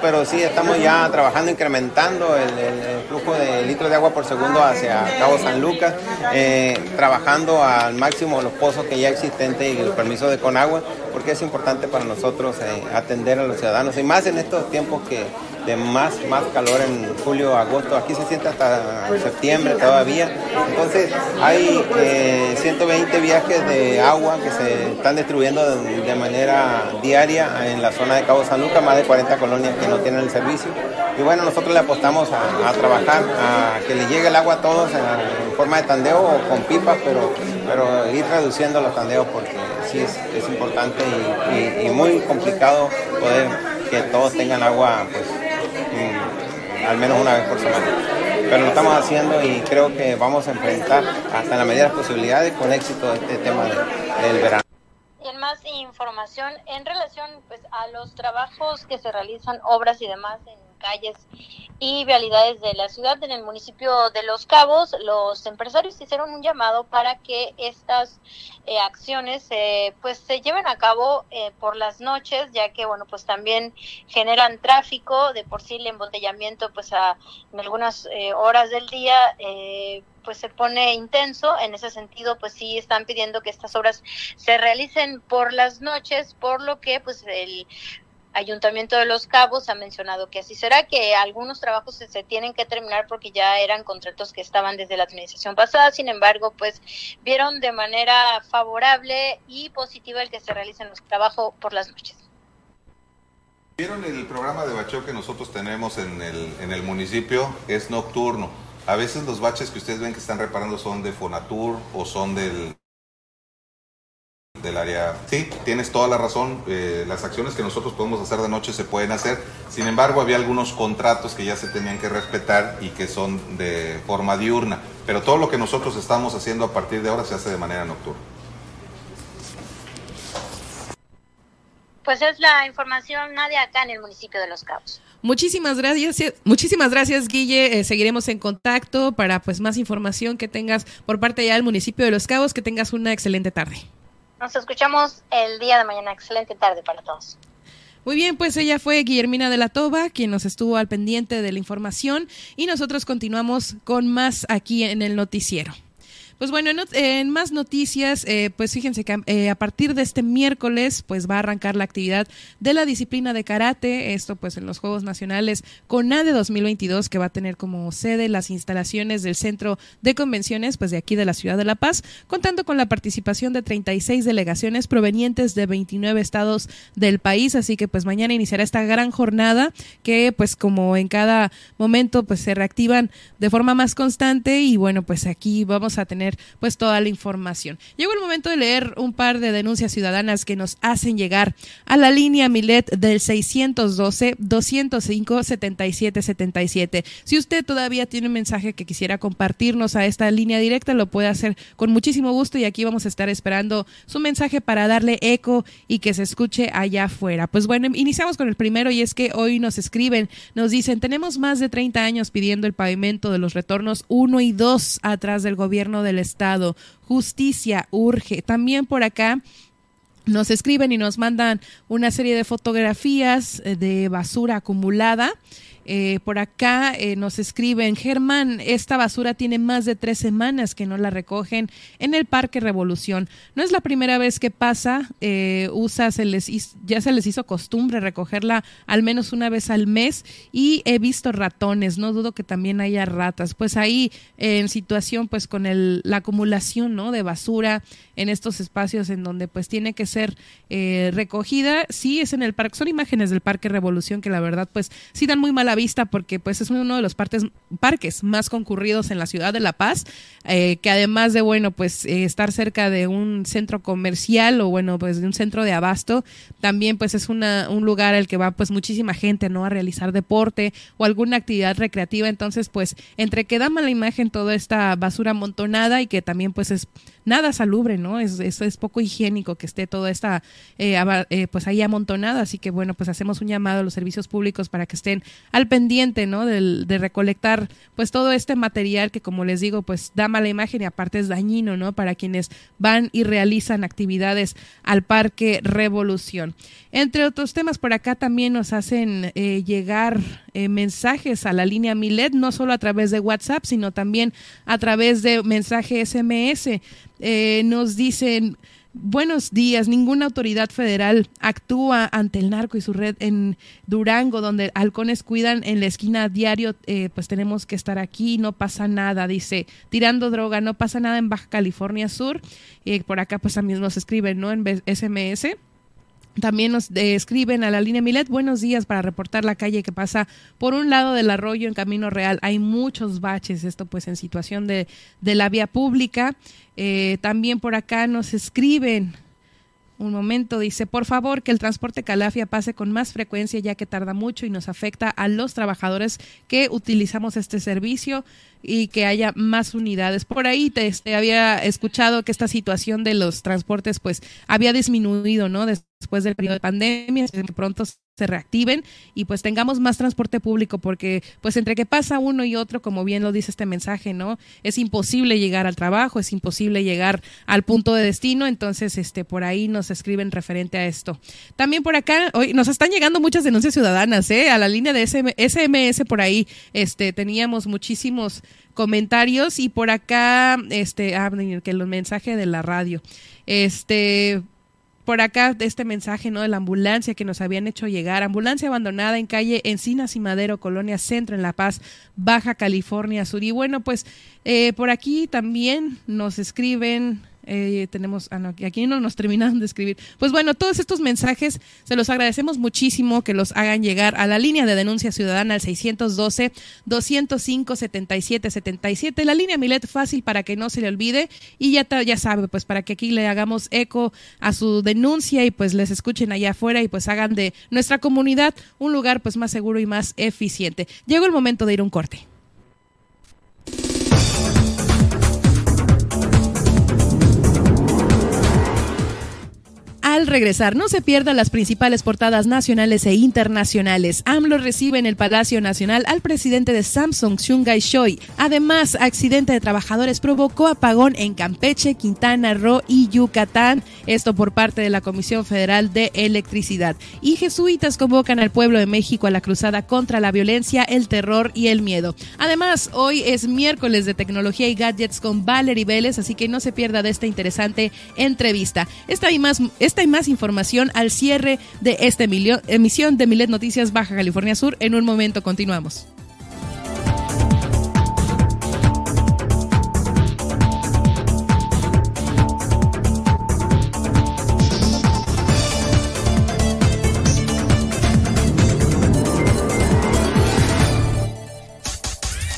pero sí estamos ya trabajando, incrementando el, flujo de litros de agua por segundo hacia Cabo San Lucas, eh, trabajando al máximo los pozos que ya existentes y el permiso de Conagua, porque es importante para nosotros eh, atender a los ciudadanos, y más en estos tiempos que de más, más calor en julio, agosto, aquí se siente hasta septiembre todavía, entonces hay 120 eh, viajes de agua que se están distribuyendo de, manera diaria en la zona de Cabo San Lucas, más de 40 colonias que no tienen el servicio. Y bueno, nosotros le apostamos a, trabajar, a que le llegue el agua a todos en, forma de tandeo o con pipas, pero, pero ir reduciendo los tandeos porque sí es, es importante y, muy complicado poder que todos tengan agua pues, al menos una vez por semana. Pero lo estamos haciendo y creo que vamos a enfrentar hasta en la medida de las posibilidades con éxito este tema del verano y en más información en relación pues a los trabajos que se realizan, obras y demás calles y vialidades de la ciudad en el municipio de Los Cabos, los empresarios hicieron un llamado para que estas eh, acciones eh, pues se lleven a cabo eh, por las noches, ya que bueno pues también generan tráfico, de por sí el embotellamiento pues a, en algunas horas del día pues se pone intenso. En ese sentido, pues sí están pidiendo que estas obras se realicen por las noches, por lo que pues el Ayuntamiento de Los Cabos ha mencionado que así será, que algunos trabajos se, tienen que terminar porque ya eran contratos que estaban desde la administración pasada, sin embargo, pues vieron de manera favorable y positiva el que se realicen los trabajos por las noches. Vieron el programa de bacheo que nosotros tenemos en el, en el municipio, es nocturno. A veces los baches que ustedes ven que están reparando son de Fonatur o son del, del área. Sí, tienes toda la razón. Eh, las acciones que nosotros podemos hacer de noche se pueden hacer. Sin embargo, había algunos contratos que ya se tenían que respetar y que son de forma diurna. Pero todo lo que nosotros estamos haciendo a partir de ahora se hace de manera nocturna. Pues es la información, nadie acá en el municipio de Los Cabos. Muchísimas gracias, muchísimas gracias Guille. Eh, seguiremos en contacto para pues más información que tengas por parte ya del municipio de Los Cabos. Que tengas una excelente tarde. Nos escuchamos el día de mañana. Excelente tarde para todos. Muy bien, pues ella fue Guillermina de la Toba, quien nos estuvo al pendiente de la información y nosotros continuamos con más aquí en el noticiero. Pues bueno, en, más noticias, eh, pues fíjense que eh, a partir de este miércoles, pues va a arrancar la actividad de la disciplina de karate, esto pues en los Juegos Nacionales CONADE 2022, que va a tener como sede las instalaciones del Centro de Convenciones, pues de aquí de la Ciudad de La Paz, contando con la participación de 36 delegaciones provenientes de 29 estados del país, así que pues mañana iniciará esta gran jornada que pues como en cada momento pues se reactivan de forma más constante y bueno, pues aquí vamos a tener pues toda la información. Llegó el momento de leer un par de denuncias ciudadanas que nos hacen llegar a la línea Milet del 612 205 7777. Si usted todavía tiene un mensaje que quisiera compartirnos a esta línea directa, lo puede hacer con muchísimo gusto y aquí vamos a estar esperando su mensaje para darle eco y que se escuche allá afuera. Pues bueno, iniciamos con el primero y es que hoy nos escriben, nos dicen, tenemos más de 30 años pidiendo el pavimento de los retornos 1 y 2 atrás del gobierno del estado. Justicia urge. También por acá nos escriben y nos mandan una serie de fotografías eh, de basura acumulada eh, por acá eh, nos escriben, Germán, esta basura tiene más de tres semanas que no la recogen en el Parque Revolución. No es la primera vez que pasa, eh, usa, se les, ya se les hizo costumbre recogerla al menos una vez al mes y he visto ratones, no dudo que también haya ratas. Pues ahí en situación pues con la acumulación ¿no? de basura en estos espacios en donde pues tiene que ser recogida, sí es en el parque, son imágenes del Parque Revolución que la verdad pues sí dan muy mala vista porque pues es uno de los partes, parques más concurridos en la ciudad de La Paz, eh, que además de, bueno, pues eh, estar cerca de un centro comercial o bueno, pues de un centro de abasto, también pues es una, un lugar al que va pues muchísima gente, ¿no? A realizar deporte o alguna actividad recreativa, entonces pues entre que da mala imagen toda esta basura amontonada y que también pues es nada salubre, ¿no? Es, es, poco higiénico que esté toda esta, eh, eh, pues ahí amontonada, así que bueno, pues hacemos un llamado a los servicios públicos para que estén al pendiente, ¿no? De, de recolectar, pues todo este material que, como les digo, pues da mala imagen y aparte es dañino, ¿no? Para quienes van y realizan actividades al Parque Revolución. Entre otros temas, por acá también nos hacen eh, llegar mensajes a la línea Milet, no solo a través de WhatsApp, sino también a través de mensaje SMS. Eh, nos dicen, buenos días, ninguna autoridad federal actúa ante el narco y su red en Durango, donde halcones cuidan en la esquina diario, eh, pues tenemos que estar aquí, no pasa nada, dice, tirando droga, no pasa nada en Baja California Sur, y por acá pues también nos escriben, ¿no? En SMS. También nos escriben a la línea Milet, buenos días para reportar la calle que pasa por un lado del arroyo en Camino Real. Hay muchos baches, esto pues en situación de, de la vía pública. Eh, también por acá nos escriben un momento, dice, por favor que el transporte Calafia pase con más frecuencia ya que tarda mucho y nos afecta a los trabajadores que utilizamos este servicio y que haya más unidades. Por ahí te, este, había escuchado que esta situación de los transportes pues había disminuido, ¿no? Después del periodo de pandemia, que pronto se reactiven y pues tengamos más transporte público porque pues entre que pasa uno y otro, como bien lo dice este mensaje, ¿no? Es imposible llegar al trabajo, es imposible llegar al punto de destino, entonces este por ahí nos escriben referente a esto. También por acá hoy nos están llegando muchas denuncias ciudadanas, ¿eh? A la línea de SMS por ahí este teníamos muchísimos comentarios y por acá este ah, que los mensajes de la radio. Este por acá este mensaje no de la ambulancia que nos habían hecho llegar. Ambulancia abandonada en calle Encinas y Madero Colonia Centro en La Paz Baja California Sur. Y bueno pues eh, por aquí también nos escriben eh, tenemos, ah, no, aquí no nos terminaron de escribir. Pues bueno, todos estos mensajes se los agradecemos muchísimo que los hagan llegar a la línea de denuncia ciudadana al 612-205-7777. La línea Milet fácil para que no se le olvide y ya, ya sabe, pues para que aquí le hagamos eco a su denuncia y pues les escuchen allá afuera y pues hagan de nuestra comunidad un lugar pues más seguro y más eficiente. Llegó el momento de ir a un corte. Al regresar. No se pierdan las principales portadas nacionales e internacionales. AMLO recibe en el Palacio Nacional al presidente de Samsung, Chungai Choi. Además, accidente de trabajadores provocó apagón en Campeche, Quintana Roo y Yucatán. Esto por parte de la Comisión Federal de Electricidad. Y jesuitas convocan al pueblo de México a la cruzada contra la violencia, el terror y el miedo. Además, hoy es miércoles de tecnología y gadgets con Valerie Vélez, así que no se pierda de esta interesante entrevista. Esta y más, esta y más información al cierre de esta emisión de Milet Noticias Baja California Sur. En un momento continuamos.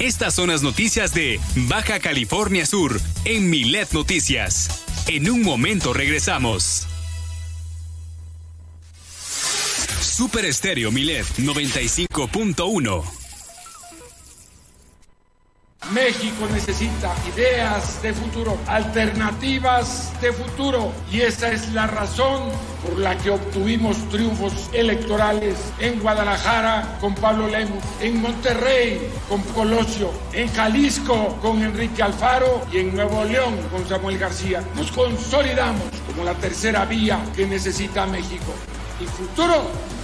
Estas son las noticias de Baja California Sur en Milet Noticias. En un momento regresamos. Super Estéreo Milet 95.1 México necesita ideas de futuro, alternativas de futuro. Y esa es la razón por la que obtuvimos triunfos electorales en Guadalajara con Pablo Lemus, en Monterrey con Colosio, en Jalisco con Enrique Alfaro y en Nuevo León con Samuel García. Nos consolidamos como la tercera vía que necesita México. El futuro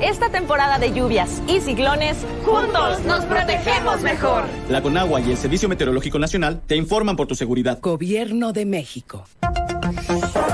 Esta temporada de lluvias y ciclones, juntos nos protegemos mejor. La Conagua y el Servicio Meteorológico Nacional te informan por tu seguridad. Gobierno de México.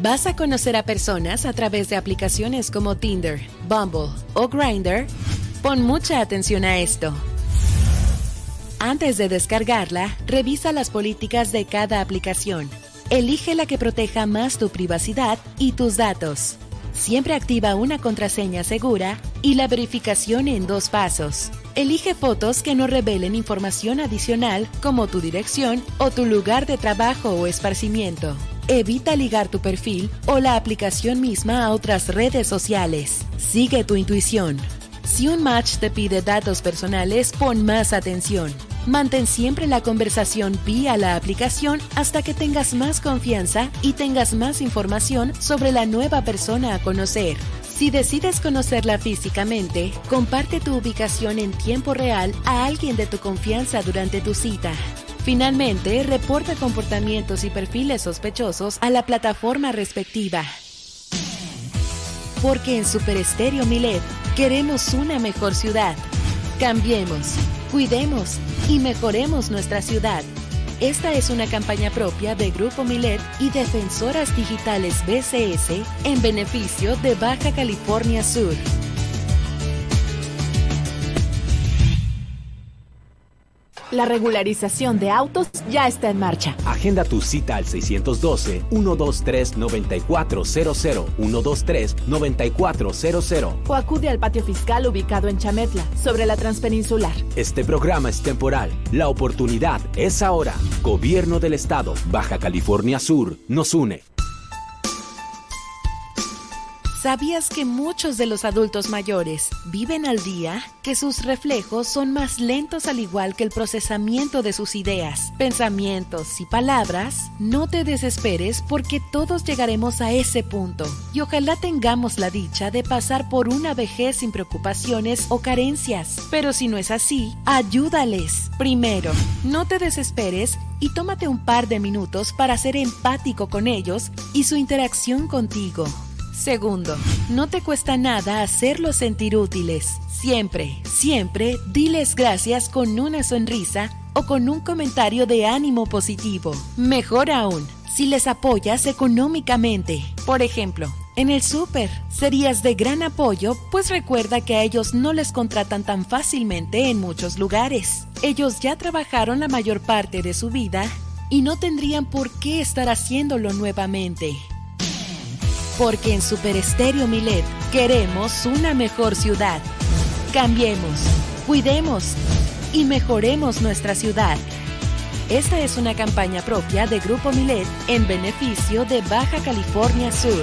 ¿Vas a conocer a personas a través de aplicaciones como Tinder, Bumble o Grindr? Pon mucha atención a esto. Antes de descargarla, revisa las políticas de cada aplicación. Elige la que proteja más tu privacidad y tus datos. Siempre activa una contraseña segura y la verificación en dos pasos. Elige fotos que no revelen información adicional como tu dirección o tu lugar de trabajo o esparcimiento. Evita ligar tu perfil o la aplicación misma a otras redes sociales. Sigue tu intuición. Si un match te pide datos personales, pon más atención. Mantén siempre la conversación vía la aplicación hasta que tengas más confianza y tengas más información sobre la nueva persona a conocer. Si decides conocerla físicamente, comparte tu ubicación en tiempo real a alguien de tu confianza durante tu cita. Finalmente, reporta comportamientos y perfiles sospechosos a la plataforma respectiva. Porque en Super Estéreo Milet queremos una mejor ciudad. Cambiemos, cuidemos y mejoremos nuestra ciudad. Esta es una campaña propia de Grupo Milet y Defensoras Digitales BCS en beneficio de Baja California Sur. La regularización de autos ya está en marcha. Agenda tu cita al 612-123-9400, 123-9400. O acude al patio fiscal ubicado en Chametla, sobre la Transpeninsular. Este programa es temporal. La oportunidad es ahora. Gobierno del Estado, Baja California Sur, nos une. ¿Sabías que muchos de los adultos mayores viven al día? Que sus reflejos son más lentos al igual que el procesamiento de sus ideas, pensamientos y palabras. No te desesperes porque todos llegaremos a ese punto y ojalá tengamos la dicha de pasar por una vejez sin preocupaciones o carencias. Pero si no es así, ayúdales. Primero, no te desesperes y tómate un par de minutos para ser empático con ellos y su interacción contigo. Segundo, no te cuesta nada hacerlos sentir útiles. Siempre, siempre diles gracias con una sonrisa o con un comentario de ánimo positivo. Mejor aún, si les apoyas económicamente. Por ejemplo, en el súper serías de gran apoyo, pues recuerda que a ellos no les contratan tan fácilmente en muchos lugares. Ellos ya trabajaron la mayor parte de su vida y no tendrían por qué estar haciéndolo nuevamente. Porque en Super Estéreo Milet queremos una mejor ciudad. Cambiemos, cuidemos y mejoremos nuestra ciudad. Esta es una campaña propia de Grupo Milet en beneficio de Baja California Sur.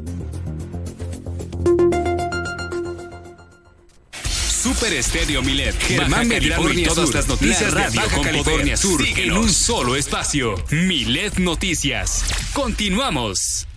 Super Estéreo Milet, Germán Medrano y todas las noticias de Baja California Sur en un solo espacio. Milet Noticias. Continuamos.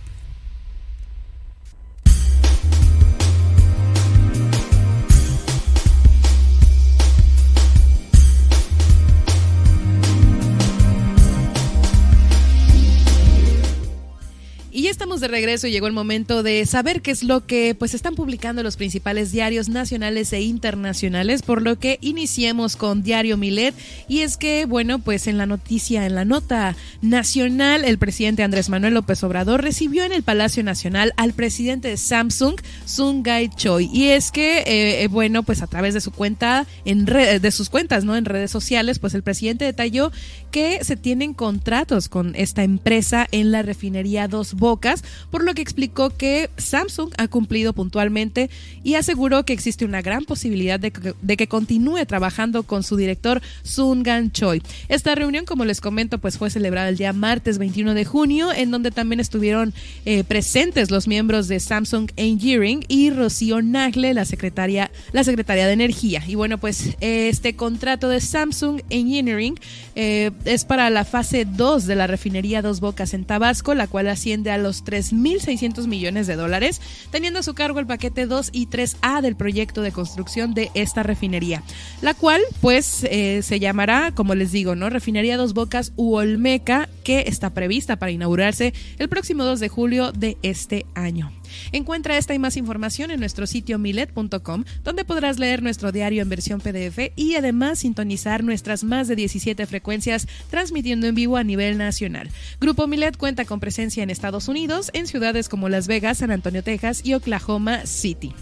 De regreso y llegó el momento de saber qué es lo que pues están publicando los principales diarios nacionales e internacionales, por lo que iniciemos con Diario Milet y es que bueno, pues en la noticia en la nota nacional el presidente Andrés Manuel López Obrador recibió en el Palacio Nacional al presidente de Samsung, Sungai Choi, y es que eh, bueno, pues a través de su cuenta en red, de sus cuentas, ¿no? en redes sociales, pues el presidente detalló que se tienen contratos con esta empresa en la refinería Dos Bocas, por lo que explicó que Samsung ha cumplido puntualmente y aseguró que existe una gran posibilidad de que, continúe trabajando con su director Sun Gan Choi. Esta reunión, como les comento, pues fue celebrada el día martes 21 de junio, en donde también estuvieron eh, presentes los miembros de Samsung Engineering y Rocío Nagle, la secretaria, la secretaria de Energía. Y bueno, pues este contrato de Samsung Engineering eh, es para la fase 2 de la refinería Dos Bocas en Tabasco, la cual asciende a los 3.600 millones de dólares, teniendo a su cargo el paquete 2 y 3A del proyecto de construcción de esta refinería, la cual pues eh, se llamará, como les digo, ¿no? Refinería Dos Bocas u Olmeca, que está prevista para inaugurarse el próximo 2 de julio de este año. Encuentra esta y más información en nuestro sitio milet.com, donde podrás leer nuestro diario en versión PDF y además sintonizar nuestras más de 17 frecuencias transmitiendo en vivo a nivel nacional. Grupo Milet cuenta con presencia en Estados Unidos, en ciudades como Las Vegas, San Antonio, Texas y Oklahoma City.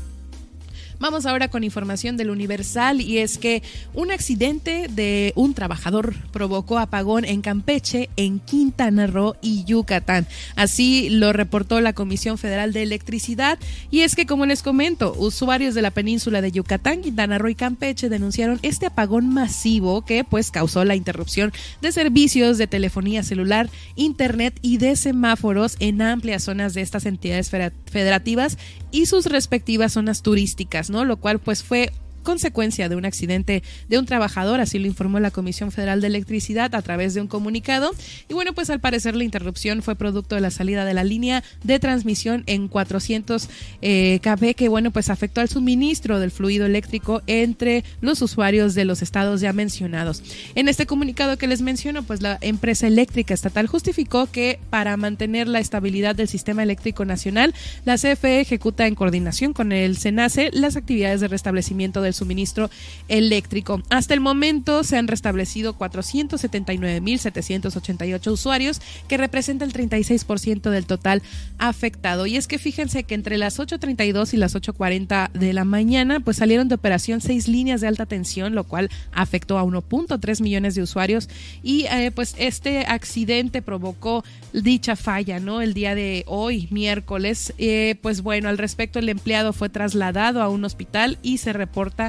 Vamos ahora con información del Universal y es que un accidente de un trabajador provocó apagón en Campeche, en Quintana Roo y Yucatán. Así lo reportó la Comisión Federal de Electricidad y es que como les comento, usuarios de la península de Yucatán, Quintana Roo y Campeche denunciaron este apagón masivo que pues causó la interrupción de servicios de telefonía celular, internet y de semáforos en amplias zonas de estas entidades federativas y sus respectivas zonas turísticas, ¿no? Lo cual pues fue consecuencia de un accidente de un trabajador, así lo informó la Comisión Federal de Electricidad a través de un comunicado. Y bueno, pues al parecer la interrupción fue producto de la salida de la línea de transmisión en 400 eh, kV, que bueno, pues afectó al suministro del fluido eléctrico entre los usuarios de los estados ya mencionados. En este comunicado que les menciono, pues la empresa eléctrica estatal justificó que para mantener la estabilidad del sistema eléctrico nacional, la CFE ejecuta en coordinación con el SENACE las actividades de restablecimiento del suministro eléctrico. Hasta el momento se han restablecido 479.788 usuarios, que representa el 36% del total afectado. Y es que fíjense que entre las 8.32 y las 8.40 de la mañana, pues salieron de operación seis líneas de alta tensión, lo cual afectó a 1.3 millones de usuarios. Y eh, pues este accidente provocó dicha falla, ¿no? El día de hoy, miércoles. Eh, pues bueno, al respecto, el empleado fue trasladado a un hospital y se reporta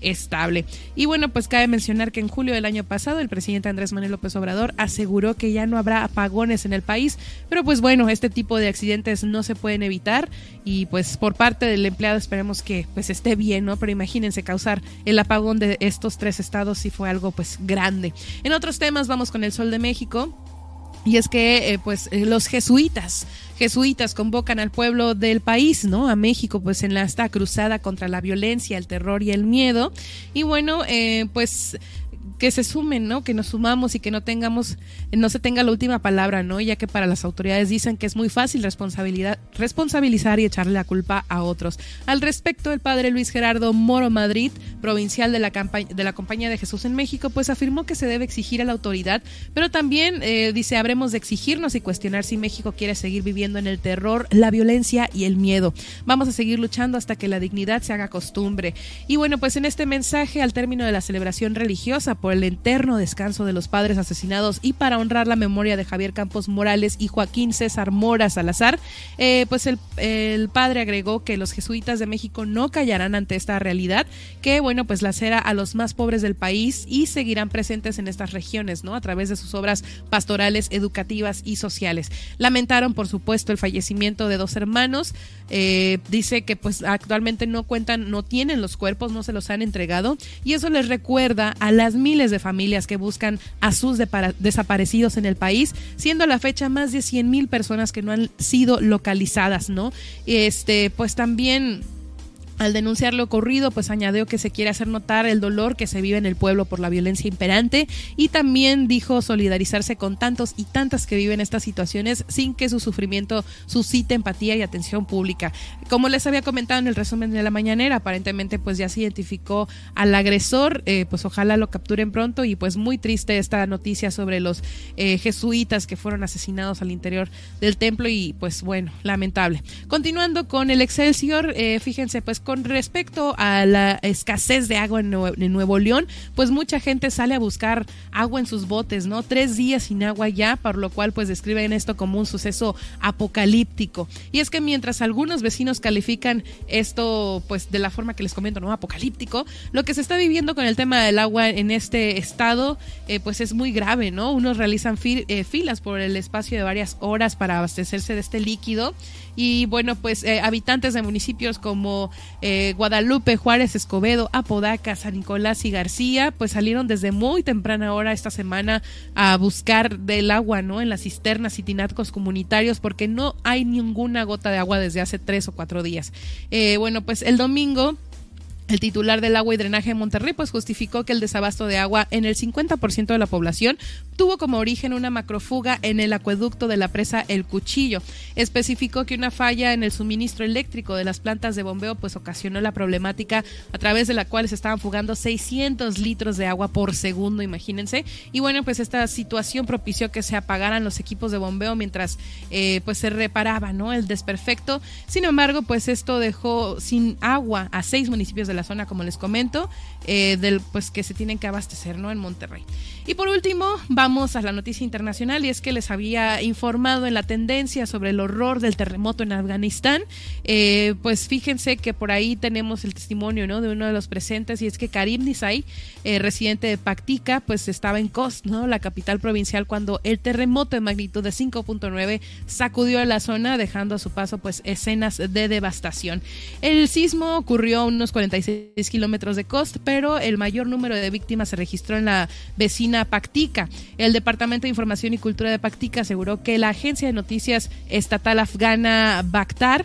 estable. Y bueno, pues cabe mencionar que en julio del año pasado el presidente Andrés Manuel López Obrador aseguró que ya no habrá apagones en el país, pero pues bueno, este tipo de accidentes no se pueden evitar y pues por parte del empleado esperemos que pues esté bien, ¿no? Pero imagínense causar el apagón de estos tres estados si fue algo pues grande. En otros temas vamos con el Sol de México. Y es que, eh, pues, eh, los jesuitas, jesuitas convocan al pueblo del país, ¿no? A México, pues, en la esta cruzada contra la violencia, el terror y el miedo. Y bueno, eh, pues que se sumen, ¿no? Que nos sumamos y que no tengamos, no se tenga la última palabra, ¿no? Ya que para las autoridades dicen que es muy fácil responsabilizar y echarle la culpa a otros. Al respecto, el padre Luis Gerardo Moro Madrid, provincial de la, de la Compañía de Jesús en México, pues afirmó que se debe exigir a la autoridad, pero también eh, dice, habremos de exigirnos y cuestionar si México quiere seguir viviendo en el terror, la violencia y el miedo. Vamos a seguir luchando hasta que la dignidad se haga costumbre. Y bueno, pues en este mensaje, al término de la celebración religiosa por el eterno descanso de los padres asesinados y para honrar la memoria de Javier Campos Morales y Joaquín César Mora Salazar, eh, pues el, padre agregó que los jesuitas de México no callarán ante esta realidad, que bueno, pues lacera a los más pobres del país y seguirán presentes en estas regiones, ¿no? A través de sus obras pastorales, educativas y sociales. Lamentaron, por supuesto, el fallecimiento de dos hermanos. Eh, dice que pues actualmente no cuentan, no tienen los cuerpos, no se los han entregado y eso les recuerda a las miles de familias que buscan a sus desaparecidos en el país, siendo la fecha más de 100 mil personas que no han sido localizadas, ¿no? Este, pues también al denunciar lo ocurrido, pues añadió que se quiere hacer notar el dolor que se vive en el pueblo por la violencia imperante y también dijo solidarizarse con tantos y tantas que viven estas situaciones sin que su sufrimiento suscite empatía y atención pública. Como les había comentado en el resumen de la mañanera, aparentemente pues ya se identificó al agresor, eh, pues ojalá lo capturen pronto y pues muy triste esta noticia sobre los eh, jesuitas que fueron asesinados al interior del templo y pues bueno, lamentable. Continuando con el Excelsior, eh, fíjense pues con respecto a la escasez de agua en Nuevo, León, pues mucha gente sale a buscar agua en sus botes, ¿no? Tres días sin agua ya, por lo cual pues describen esto como un suceso apocalíptico. Y es que mientras algunos vecinos califican esto pues de la forma que les comento, ¿no? Apocalíptico, lo que se está viviendo con el tema del agua en este estado eh, pues es muy grave, ¿no? Unos realizan eh, filas por el espacio de varias horas para abastecerse de este líquido y bueno, pues eh, habitantes de municipios como eh, Guadalupe, Juárez, Escobedo, Apodaca, San Nicolás y García, pues salieron desde muy temprana hora esta semana a buscar del agua, ¿no? En las cisternas y tinacos comunitarios porque no hay ninguna gota de agua desde hace tres o cuatro días. Eh, bueno, pues el domingo el titular del agua y drenaje de Monterrey pues justificó que el desabasto de agua en el 50% de la población tuvo como origen una macrofuga en el acueducto de la presa El Cuchillo. Especificó que una falla en el suministro eléctrico de las plantas de bombeo pues ocasionó la problemática a través de la cual se estaban fugando 600 litros de agua por segundo, imagínense. Y bueno, pues esta situación propició que se apagaran los equipos de bombeo mientras eh, pues se reparaba, ¿no? El desperfecto. Sin embargo, pues esto dejó sin agua a seis municipios de la zona, como les comento, eh, del, pues que se tienen que abastecer ¿no? en Monterrey. Y por último, vamos a la noticia internacional y es que les había informado en la tendencia sobre el horror del terremoto en Afganistán. Eh, pues fíjense que por ahí tenemos el testimonio ¿no? de uno de los presentes y es que Karim Nisai, eh, residente de Paktika, pues estaba en Kost, ¿no? la capital provincial, cuando el terremoto de magnitud de 5.9 sacudió a la zona, dejando a su paso pues escenas de devastación. El sismo ocurrió a unos 46 kilómetros de Kost, pero el mayor número de víctimas se registró en la vecina Pactica. El Departamento de Información y Cultura de Pactica aseguró que la agencia de noticias estatal afgana Bakhtar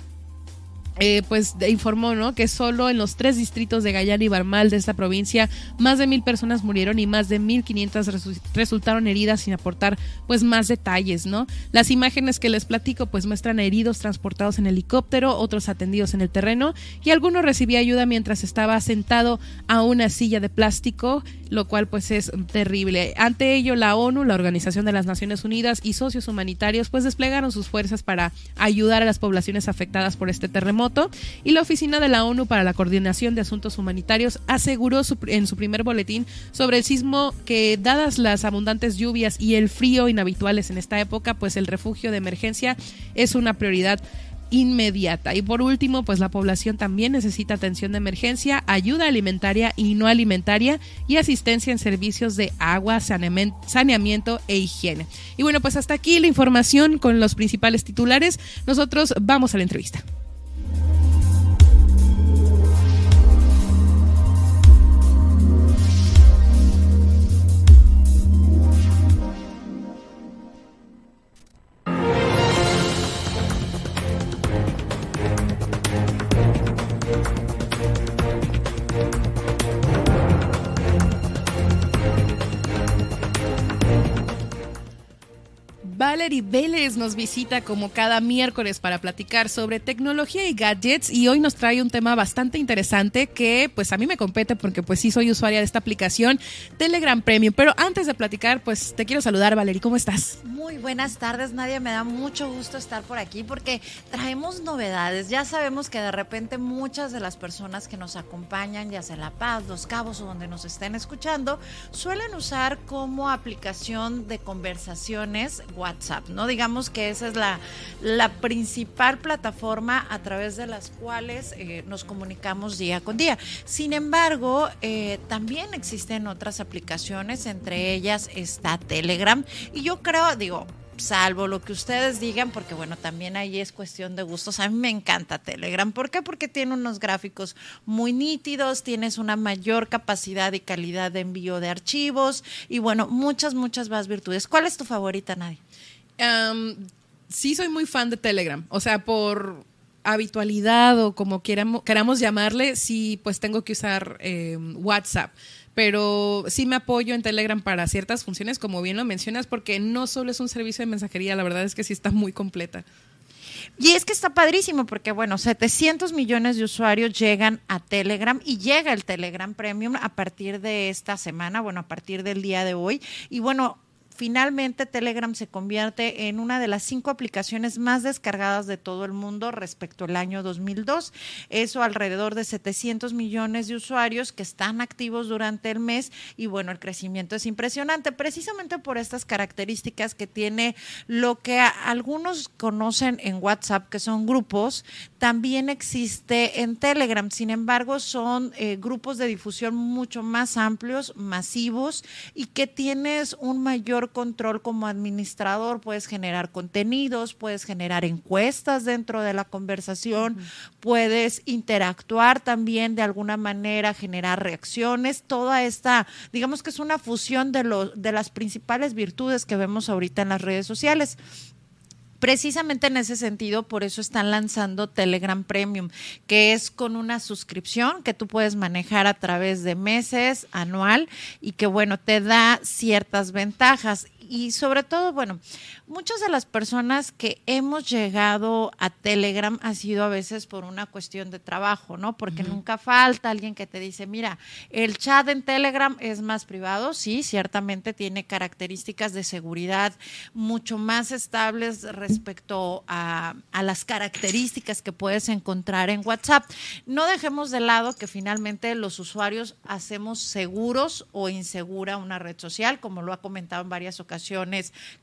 eh, pues informó ¿no? que solo en los tres distritos de Gayana y Barmal de esta provincia más de mil personas murieron y más de mil quinientas resultaron heridas sin aportar pues más detalles no las imágenes que les platico pues muestran heridos transportados en helicóptero otros atendidos en el terreno y algunos recibía ayuda mientras estaba sentado a una silla de plástico lo cual pues es terrible. Ante ello la ONU la Organización de las Naciones Unidas y socios humanitarios pues desplegaron sus fuerzas para ayudar a las poblaciones afectadas por este terremoto y la Oficina de la ONU para la Coordinación de Asuntos Humanitarios aseguró en su primer boletín sobre el sismo que dadas las abundantes lluvias y el frío inhabituales en esta época, pues el refugio de emergencia es una prioridad inmediata. Y por último, pues la población también necesita atención de emergencia, ayuda alimentaria y no alimentaria y asistencia en servicios de agua, saneamiento e higiene. Y bueno, pues hasta aquí la información con los principales titulares. Nosotros vamos a la entrevista. Valerie Vélez nos visita como cada miércoles para platicar sobre tecnología y gadgets y hoy nos trae un tema bastante interesante que pues a mí me compete porque pues sí soy usuaria de esta aplicación Telegram Premium. Pero antes de platicar pues te quiero saludar Valerie, ¿cómo estás? Muy buenas tardes Nadia, me da mucho gusto estar por aquí porque traemos novedades. Ya sabemos que de repente muchas de las personas que nos acompañan, ya sea La Paz, Los Cabos o donde nos estén escuchando, suelen usar como aplicación de conversaciones WhatsApp ¿no? Digamos que esa es la, la principal plataforma a través de las cuales eh, nos comunicamos día con día. Sin embargo, eh, también existen otras aplicaciones, entre ellas está Telegram, y yo creo, digo, salvo lo que ustedes digan, porque bueno, también ahí es cuestión de gustos. A mí me encanta Telegram. ¿Por qué? Porque tiene unos gráficos muy nítidos, tienes una mayor capacidad y calidad de envío de archivos y bueno, muchas, muchas más virtudes. ¿Cuál es tu favorita, Nadie? Sí soy muy fan de Telegram, o sea, por habitualidad o como queramos, llamarle, sí, pues tengo que usar em, WhatsApp. Pero sí me apoyo en Telegram para ciertas funciones, como bien lo mencionas, porque no solo es un servicio de mensajería, la verdad es que sí está muy completa. Y es que está padrísimo porque, bueno, 700 millones de usuarios llegan a Telegram y llega el Telegram Premium a partir de esta semana, bueno, a partir del día de hoy. Y bueno, finalmente Telegram se convierte en una de las cinco aplicaciones más descargadas de todo el mundo respecto al año 2002. Eso alrededor de 700 millones de usuarios que están activos durante el mes y bueno, el crecimiento es impresionante precisamente por estas características que tiene lo que algunos conocen en WhatsApp, que son grupos, también existe en Telegram. Sin embargo, son eh, grupos de difusión mucho más amplios, masivos y que tienes un mayor control como administrador, puedes generar contenidos, puedes generar encuestas dentro de la conversación, puedes interactuar también de alguna manera, generar reacciones, toda esta, digamos que es una fusión de, de las principales virtudes que vemos ahorita en las redes sociales. Precisamente en ese sentido, por eso están lanzando Telegram Premium, que es con una suscripción que tú puedes manejar a través de meses, anual, y que bueno, te da ciertas ventajas y sobre todo, bueno, muchas de las personas que hemos llegado a Telegram ha sido a veces por una cuestión de trabajo, ¿no? Porque nunca falta alguien que te dice, mira, el chat en Telegram es más privado, sí, ciertamente tiene características de seguridad mucho más estables respecto a, a las características que puedes encontrar en WhatsApp. No dejemos de lado que finalmente los usuarios hacemos seguros o insegura una red social, como lo ha comentado en varias ocasiones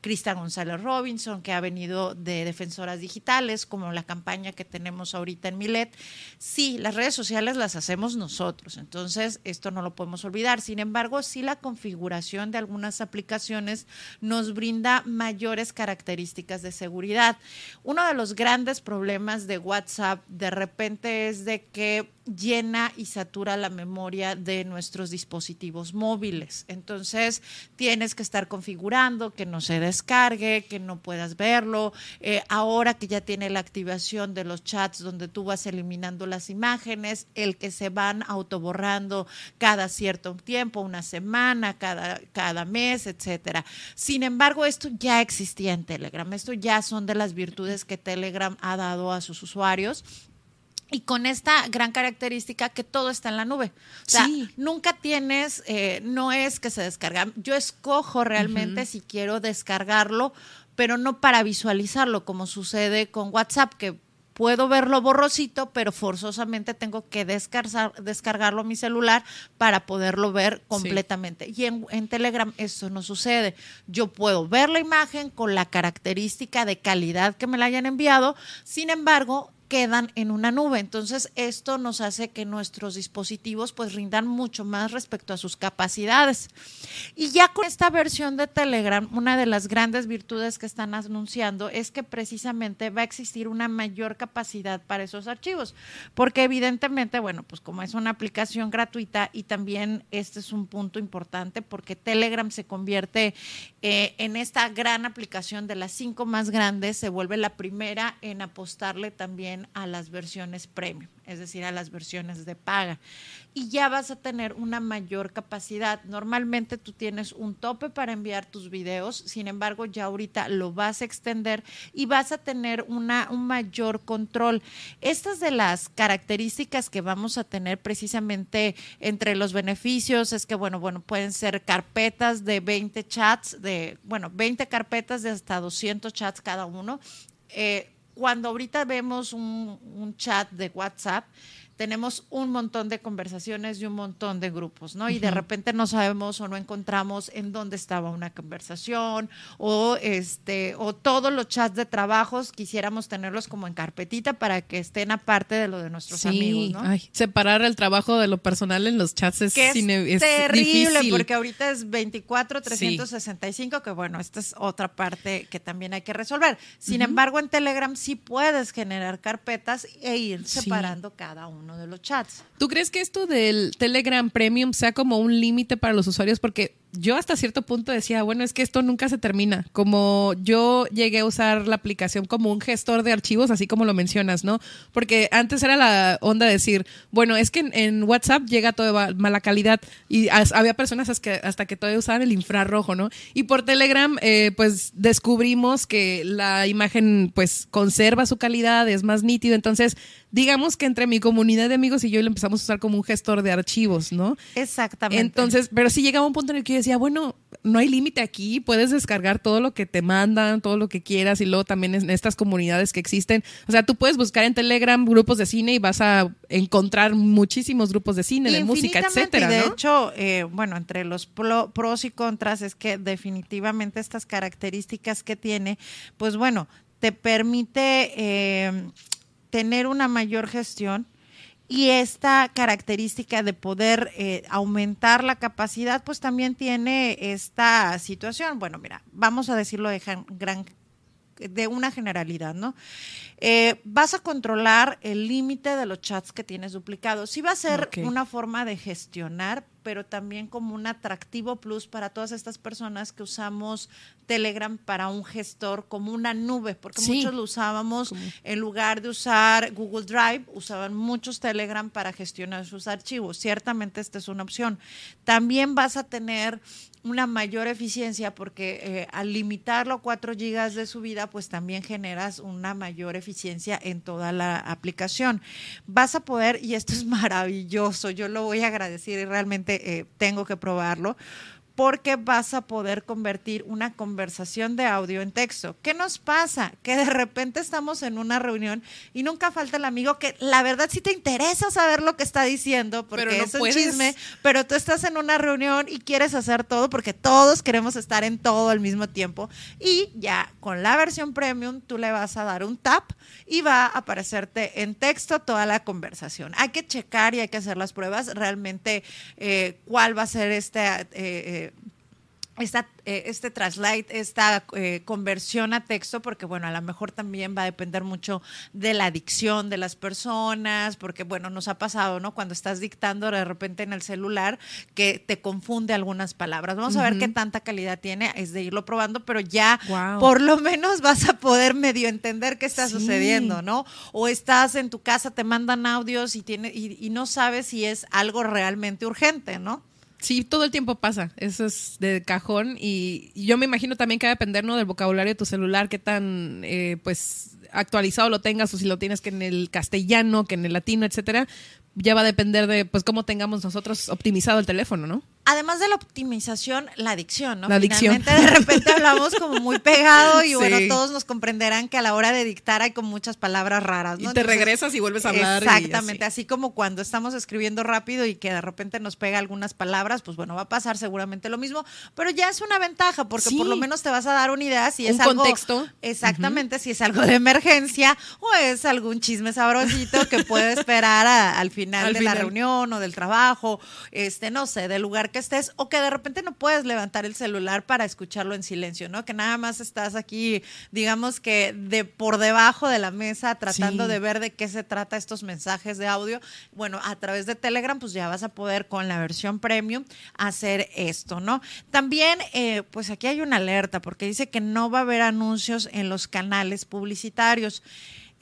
Crista González Robinson, que ha venido de Defensoras Digitales, como la campaña que tenemos ahorita en Milet. Sí, las redes sociales las hacemos nosotros, entonces esto no lo podemos olvidar. Sin embargo, sí la configuración de algunas aplicaciones nos brinda mayores características de seguridad. Uno de los grandes problemas de WhatsApp de repente es de que llena y satura la memoria de nuestros dispositivos móviles. Entonces, tienes que estar configurando que no se descargue, que no puedas verlo. Eh, ahora que ya tiene la activación de los chats donde tú vas eliminando las imágenes, el que se van autoborrando cada cierto tiempo, una semana, cada, cada mes, etcétera. Sin embargo, esto ya existía en Telegram. Esto ya son de las virtudes que Telegram ha dado a sus usuarios y con esta gran característica que todo está en la nube. O sea, nunca tienes, eh, no es que se descarga. Yo escojo realmente si quiero descargarlo, pero no para visualizarlo, como sucede con WhatsApp, que puedo verlo borrosito, pero forzosamente tengo que descargar, descargarlo a mi celular para poderlo ver completamente. Y en, en, Telegram eso no sucede. Yo puedo ver la imagen con la característica de calidad que me la hayan enviado, sin embargo, quedan en una nube. Entonces, esto nos hace que nuestros dispositivos pues rindan mucho más respecto a sus capacidades. Y ya con esta versión de Telegram, una de las grandes virtudes que están anunciando es que precisamente va a existir una mayor capacidad para esos archivos, porque evidentemente, bueno, pues como es una aplicación gratuita y también este es un punto importante porque Telegram se convierte eh, en esta gran aplicación de las cinco más grandes, se vuelve la primera en apostarle también a las versiones premium, es decir, a las versiones de paga. Y ya vas a tener una mayor capacidad. Normalmente tú tienes un tope para enviar tus videos, sin embargo, ya ahorita lo vas a extender y vas a tener una, un mayor control. Estas de las características que vamos a tener precisamente entre los beneficios es que, bueno, bueno, pueden ser carpetas de 20 chats, de, bueno, 20 carpetas de hasta 200 chats cada uno. Eh, cuando ahorita vemos un, un, chat de WhatsApp, tenemos un montón de conversaciones y un montón de grupos, ¿no? Y de repente no sabemos o no encontramos en dónde estaba una conversación o este o todos los chats de trabajos quisiéramos tenerlos como en carpetita para que estén aparte de lo de nuestros amigos, ¿no? Ay, separar el trabajo de lo personal en los chats es, que es, es terrible difícil. porque ahorita es 24 365 sí. que bueno, esta es otra parte que también hay que resolver. Sin uh -huh. embargo, en Telegram sí puedes generar carpetas e ir separando sí. cada uno de los chats. ¿Tú crees que esto del Telegram Premium sea como un límite para los usuarios? Porque yo hasta cierto punto decía, bueno, es que esto nunca se termina. Como yo llegué a usar la aplicación como un gestor de archivos, así como lo mencionas, ¿no? Porque antes era la onda de decir, bueno, es que en, WhatsApp llega todo de mala calidad y había personas hasta que, hasta que todavía usaban el infrarrojo, ¿no? Y por Telegram, eh, pues descubrimos que la imagen, pues conserva su calidad, es más nítido. Entonces, digamos que entre mi comunidad de amigos y yo lo empezamos a usar como un gestor de archivos, ¿no? Exactamente. Entonces, pero sí llegaba un punto en el que yo decía, bueno, no hay límite aquí, puedes descargar todo lo que te mandan, todo lo que quieras y luego también en estas comunidades que existen. O sea, tú puedes buscar en Telegram grupos de cine y vas a encontrar muchísimos grupos de cine, de música, etcétera. Y de ¿no? hecho, eh, bueno, entre los pro, pros y contras es que definitivamente estas características que tiene, pues bueno, te permite eh, tener una mayor gestión y esta característica de poder eh, aumentar la capacidad, pues también tiene esta situación. Bueno, mira, vamos a decirlo de gran de una generalidad, ¿no? Eh, vas a controlar el límite de los chats que tienes duplicados. Sí va a ser okay. una forma de gestionar, pero también como un atractivo plus para todas estas personas que usamos Telegram para un gestor como una nube, porque sí. muchos lo usábamos en lugar de usar Google Drive, usaban muchos Telegram para gestionar sus archivos. Ciertamente esta es una opción. También vas a tener una mayor eficiencia porque eh, al limitarlo a 4 gigas de subida, pues también generas una mayor eficiencia en toda la aplicación. Vas a poder, y esto es maravilloso, yo lo voy a agradecer y realmente eh, tengo que probarlo, porque vas a poder convertir una conversación de audio en texto. ¿Qué nos pasa? Que de repente estamos en una reunión y nunca falta el amigo que la verdad sí te interesa saber lo que está diciendo porque pero no es un puedes. chisme, pero tú estás en una reunión y quieres hacer todo porque todos queremos estar en todo al mismo tiempo y ya con la versión premium tú le vas a dar un tap y va a aparecerte en texto toda la conversación. Hay que checar y hay que hacer las pruebas realmente eh, cuál va a ser este... Eh, esta, eh, este translate, esta eh, conversión a texto, porque bueno, a lo mejor también va a depender mucho de la dicción de las personas, porque bueno, nos ha pasado, ¿no? Cuando estás dictando de repente en el celular que te confunde algunas palabras. Vamos uh -huh. a ver qué tanta calidad tiene, es de irlo probando, pero ya wow. por lo menos vas a poder medio entender qué está sí. sucediendo, ¿no? O estás en tu casa, te mandan audios y, tiene, y, y no sabes si es algo realmente urgente, ¿no? Sí, todo el tiempo pasa. Eso es de cajón. Y, yo me imagino también que va a depender ¿no? del vocabulario de tu celular, qué tan eh, pues actualizado lo tengas o si lo tienes que en el castellano, que en el latino, etcétera. Ya va a depender de pues cómo tengamos nosotros optimizado el teléfono, ¿no? Además de la optimización, la adicción, ¿no? La adicción. Finalmente, de repente hablamos como muy pegado y Sí. bueno, todos nos comprenderán que a la hora de dictar hay con muchas palabras raras, ¿no? Y te regresas y vuelves a hablar Exactamente, así. como cuando estamos escribiendo rápido y que de repente nos pega algunas palabras, pues bueno, va a pasar seguramente lo mismo, pero ya es una ventaja porque Sí. por lo menos te vas a dar una idea si Un es algo contexto. Exactamente, si es algo de emergencia o es algún chisme sabrosito que puede esperar a- al final Al de final. la reunión o del trabajo, este, no sé, del lugar que estés, o que de repente no puedes levantar el celular para escucharlo en silencio, ¿no? Que nada más estás aquí, digamos que de por debajo de la mesa tratando Sí. de ver de qué se trata estos mensajes de audio. Bueno, a través de Telegram, pues ya vas a poder con la versión premium hacer esto, ¿no? También, eh, pues aquí hay una alerta porque dice que no va a haber anuncios en los canales publicitarios.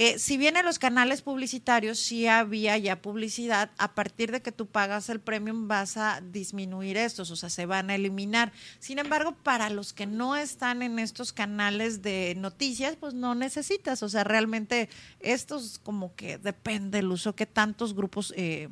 Eh, si bien en los canales publicitarios sí había ya publicidad, a partir de que tú pagas el premium vas a disminuir estos, o sea, se van a eliminar. Sin embargo, para los que no están en estos canales de noticias, pues no necesitas, o sea, realmente estos como que depende el uso que tantos grupos... eh,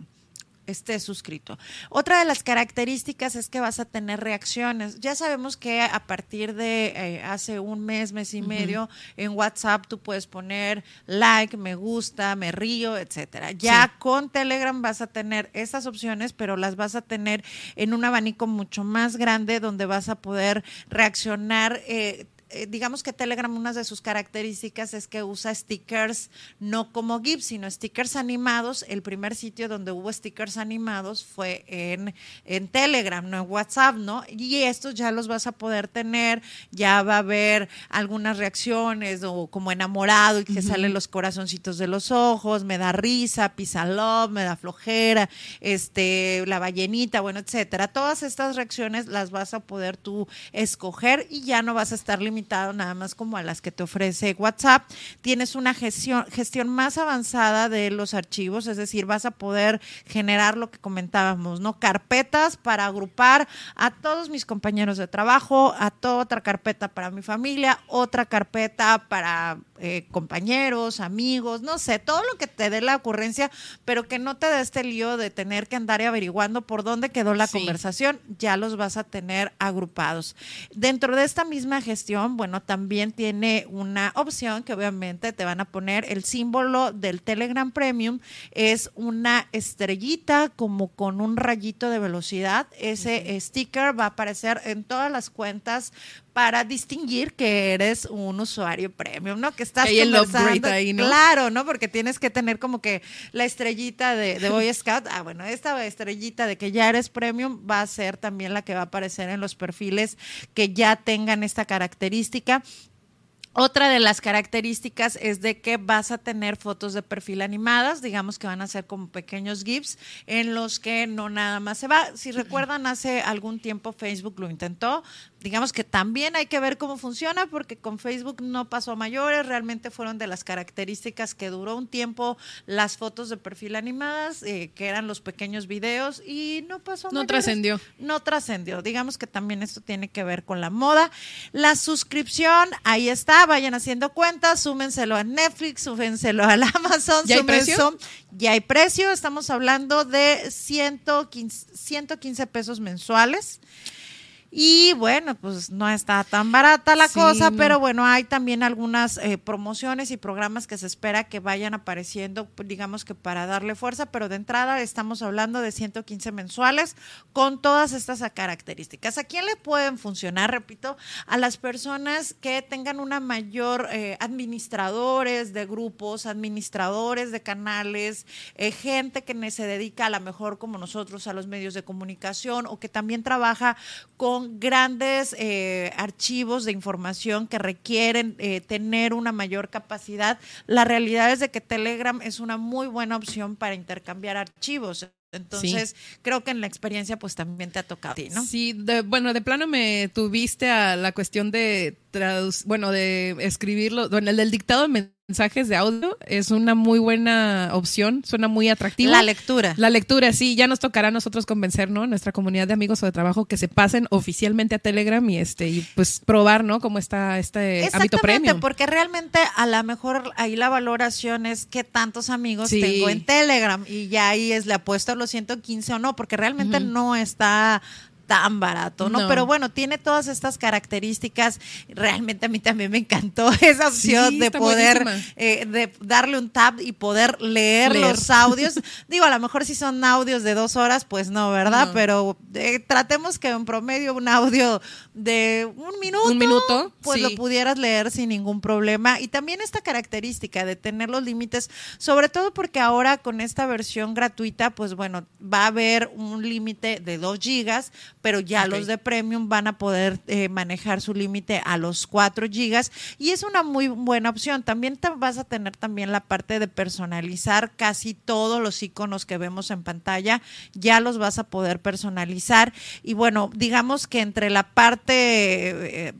esté suscrito. Otra de las características es que vas a tener reacciones. Ya sabemos que a partir de eh, hace un mes, mes y medio, en WhatsApp tú puedes poner like, me gusta, me río, etcétera. Ya Sí. con Telegram vas a tener estas opciones, pero las vas a tener en un abanico mucho más grande donde vas a poder reaccionar. eh, eh, digamos que Telegram, una de sus características es que usa stickers no como GIF, sino stickers animados. El primer sitio donde hubo stickers animados fue en, en Telegram, no en WhatsApp, ¿no? Y estos ya los vas a poder tener, ya va a haber algunas reacciones o como enamorado y que salen los corazoncitos de los ojos, me da risa, pisa love, me da flojera, este, la ballenita, bueno, etcétera. Todas estas reacciones las vas a poder tú escoger y ya no vas a estar limitado nada más como a las que te ofrece WhatsApp. Tienes una gestión, gestión más avanzada de los archivos, es decir, vas a poder generar lo que comentábamos, ¿no? Carpetas para agrupar a todos mis compañeros de trabajo, a toda otra carpeta para mi familia, otra carpeta para eh, compañeros, amigos, no sé, todo lo que te dé la ocurrencia, pero que no te dé este lío de tener que andar averiguando por dónde quedó la Sí. conversación, ya los vas a tener agrupados. Dentro de esta misma gestión, bueno, también tiene una opción que obviamente te van a poner el símbolo del Telegram Premium, es una estrellita como con un rayito de velocidad. Ese sticker va a aparecer en todas las cuentas para distinguir que eres un usuario premium, ¿no? Que estás el conversando. ahí, ¿no? Claro, ¿no? Porque tienes que tener como que la estrellita de, de Boy Scout. Ah, bueno, esta estrellita de que ya eres premium va a ser también la que va a aparecer en los perfiles que ya tengan esta característica. Otra de las características es de que vas a tener fotos de perfil animadas, digamos que van a ser como pequeños GIFs en los que no nada más se va. Si recuerdan, hace algún tiempo Facebook lo intentó. Digamos que también hay que ver cómo funciona porque con Facebook no pasó a mayores, realmente fueron de las características que duró un tiempo las fotos de perfil animadas, eh, que eran los pequeños videos y no pasó a No trascendió. No trascendió. Digamos que también esto tiene que ver con la moda. La suscripción, ahí está, vayan haciendo cuentas, súmenselo a Netflix, súmenselo al Amazon, ¿Ya hay precio? Ya hay precio, estamos hablando de 115, 115 pesos mensuales. Y bueno, pues no está tan barata la Sí, cosa, no. pero bueno, hay también algunas eh, promociones y programas que se espera que vayan apareciendo, pues, digamos que para darle fuerza, pero de entrada estamos hablando de 115 mensuales con todas estas características. ¿A quién le pueden funcionar? Repito, a las personas que tengan una mayor eh, administradores de grupos, administradores de canales, eh, gente que se dedica a lo mejor como nosotros a los medios de comunicación o que también trabaja con grandes eh, archivos de información que requieren eh, tener una mayor capacidad. La realidad es de que Telegram es una muy buena opción para intercambiar archivos. Entonces, creo que en la experiencia pues también te ha tocado ¿no? Sí, de- bueno, de plano me tuviste a la cuestión de traduc- bueno, de escribirlo, bueno, el del dictado de mensajes de audio es una muy buena opción, suena muy atractivo. La lectura. La lectura, sí, ya nos tocará a nosotros convencer, ¿no? Nuestra comunidad de amigos o de trabajo que se pasen oficialmente a Telegram y este y pues probar, ¿no? Cómo está este Exactamente, premium. porque realmente a lo mejor ahí la valoración es qué tantos amigos Sí. tengo en Telegram y ya ahí es le apuesto a los 115 o no, porque realmente no está tan barato, ¿no? No. Pero bueno, tiene todas estas características. Realmente a mí también me encantó esa opción Sí, de poder, eh, de darle un tab y poder leer, Leer. los audios. Digo, a lo mejor si son audios de dos horas, pues no, ¿verdad? No. Pero eh, tratemos que en promedio un audio de un minuto, Un minuto, pues sí. lo pudieras leer sin ningún problema. Y también esta característica de tener los límites, sobre todo porque ahora con esta versión gratuita, pues bueno, va a haber un límite de 2 gigas, pero ya los de premium van a poder eh, manejar su límite a los 4 gigas y es una muy buena opción. También te vas a tener también la parte de personalizar casi todos los iconos que vemos en pantalla, ya los vas a poder personalizar y bueno, digamos que entre la parte eh,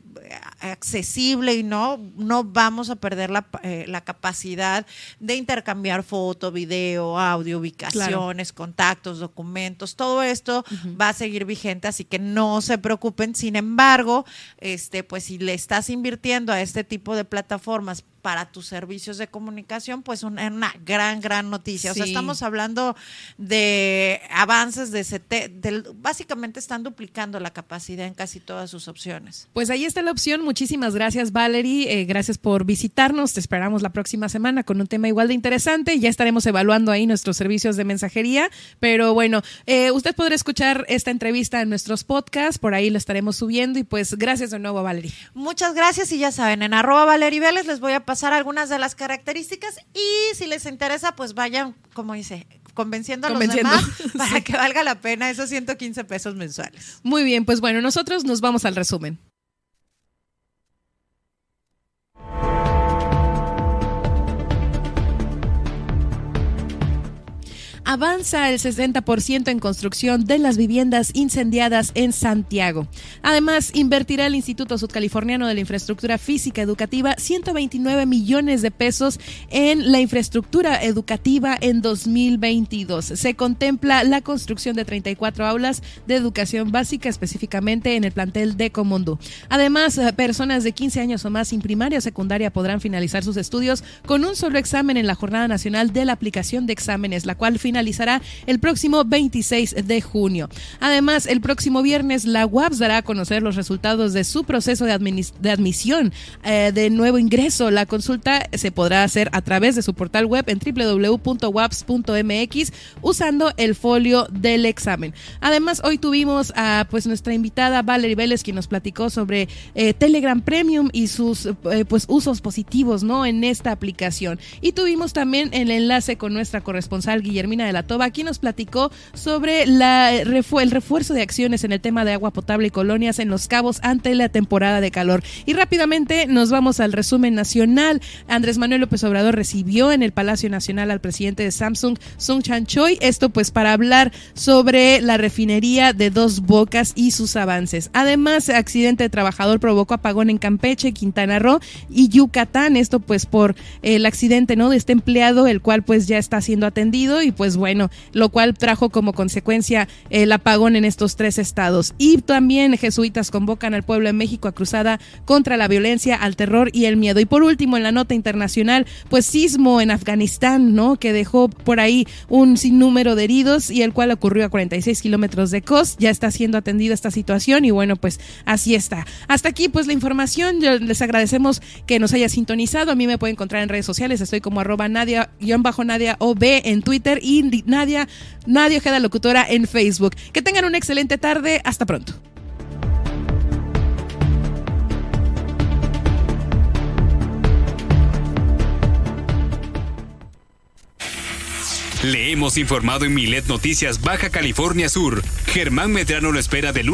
accesible y no, no vamos a perder la, eh, la capacidad de intercambiar foto, video, audio, ubicaciones, contactos, documentos, todo esto va a seguir vigente, así que no se preocupen. Sin embargo, este, pues si le estás invirtiendo a este tipo de plataformas para tus servicios de comunicación, pues una, una gran, gran noticia. O sea, estamos hablando de avances de, sete- del- básicamente están duplicando la capacidad en casi todas sus opciones. Pues ahí está la opción. Muchísimas gracias, Valerie. Eh, gracias por visitarnos. Te esperamos la próxima semana con un tema igual de interesante. Ya estaremos evaluando ahí nuestros servicios de mensajería. Pero bueno, eh, usted podrá escuchar esta entrevista en nuestros podcasts. Por ahí lo estaremos subiendo. Y pues gracias de nuevo, Valerie. Muchas gracias y ya saben, en arroba Valerie Vélez les voy a pasar algunas de las características y si les interesa, pues vayan, como dice, convenciendo a Convenciendo. los demás para que valga la pena esos 115 pesos mensuales. Muy bien, pues bueno, nosotros nos vamos al resumen. Avanza el 60% en construcción de las viviendas incendiadas en Santiago. Además, invertirá el Instituto Sudcaliforniano de la Infraestructura Física Educativa 129 millones de pesos en la infraestructura educativa en 2022. Se contempla la construcción de 34 aulas de educación básica, específicamente en el plantel de Comondú. Además, personas de 15 años o más sin primaria o secundaria podrán finalizar sus estudios con un solo examen en la Jornada Nacional de la Aplicación de Exámenes, la cual finalizará el próximo 26 de junio. Además, el próximo viernes la UAPS dará a conocer los resultados de su proceso de, de admisión eh, de nuevo ingreso. La consulta se podrá hacer a través de su portal web en www.waps.mx usando el folio del examen. Además, hoy tuvimos a pues nuestra invitada Valerie Vélez quien nos platicó sobre eh, Telegram Premium y sus eh, pues usos positivos, ¿no? En esta aplicación. Y tuvimos también el enlace con nuestra corresponsal Guillermina de la Toba, quien nos platicó sobre eh, el refuerzo de acciones en el tema de agua potable y colonias en Los Cabos ante la temporada de calor. Y rápidamente nos vamos al resumen nacional. Andrés Manuel López Obrador recibió en el Palacio Nacional al presidente de Samsung, Sung Chan Choi, esto pues para hablar sobre la refinería de Dos Bocas y sus avances. Además, accidente de trabajador provocó apagón en Campeche, Quintana Roo y Yucatán, esto pues por el accidente, ¿no? De este empleado, el cual pues ya está siendo atendido y pues bueno, lo cual trajo como consecuencia el apagón en estos tres estados. Y también jesuitas convocan al pueblo de México a cruzada contra la violencia, al terror y el miedo. Y por último, en la nota internacional, pues sismo en Afganistán, ¿no? Que dejó por ahí un sinnúmero de heridos y el cual ocurrió a 46 kilómetros de Kos. Ya está siendo atendida esta situación y bueno, pues así está. Hasta aquí pues la información. Yo les agradecemos que nos haya sintonizado. A mí me pueden encontrar en redes sociales. Estoy como arroba Nadia, guion bajo Nadia OB en Twitter y Nadia, Nadia Ojeda Locutora en Facebook. Que tengan una excelente tarde. Hasta pronto. Le hemos informado en Milet Noticias Baja California Sur. Germán Medrano lo espera de lunes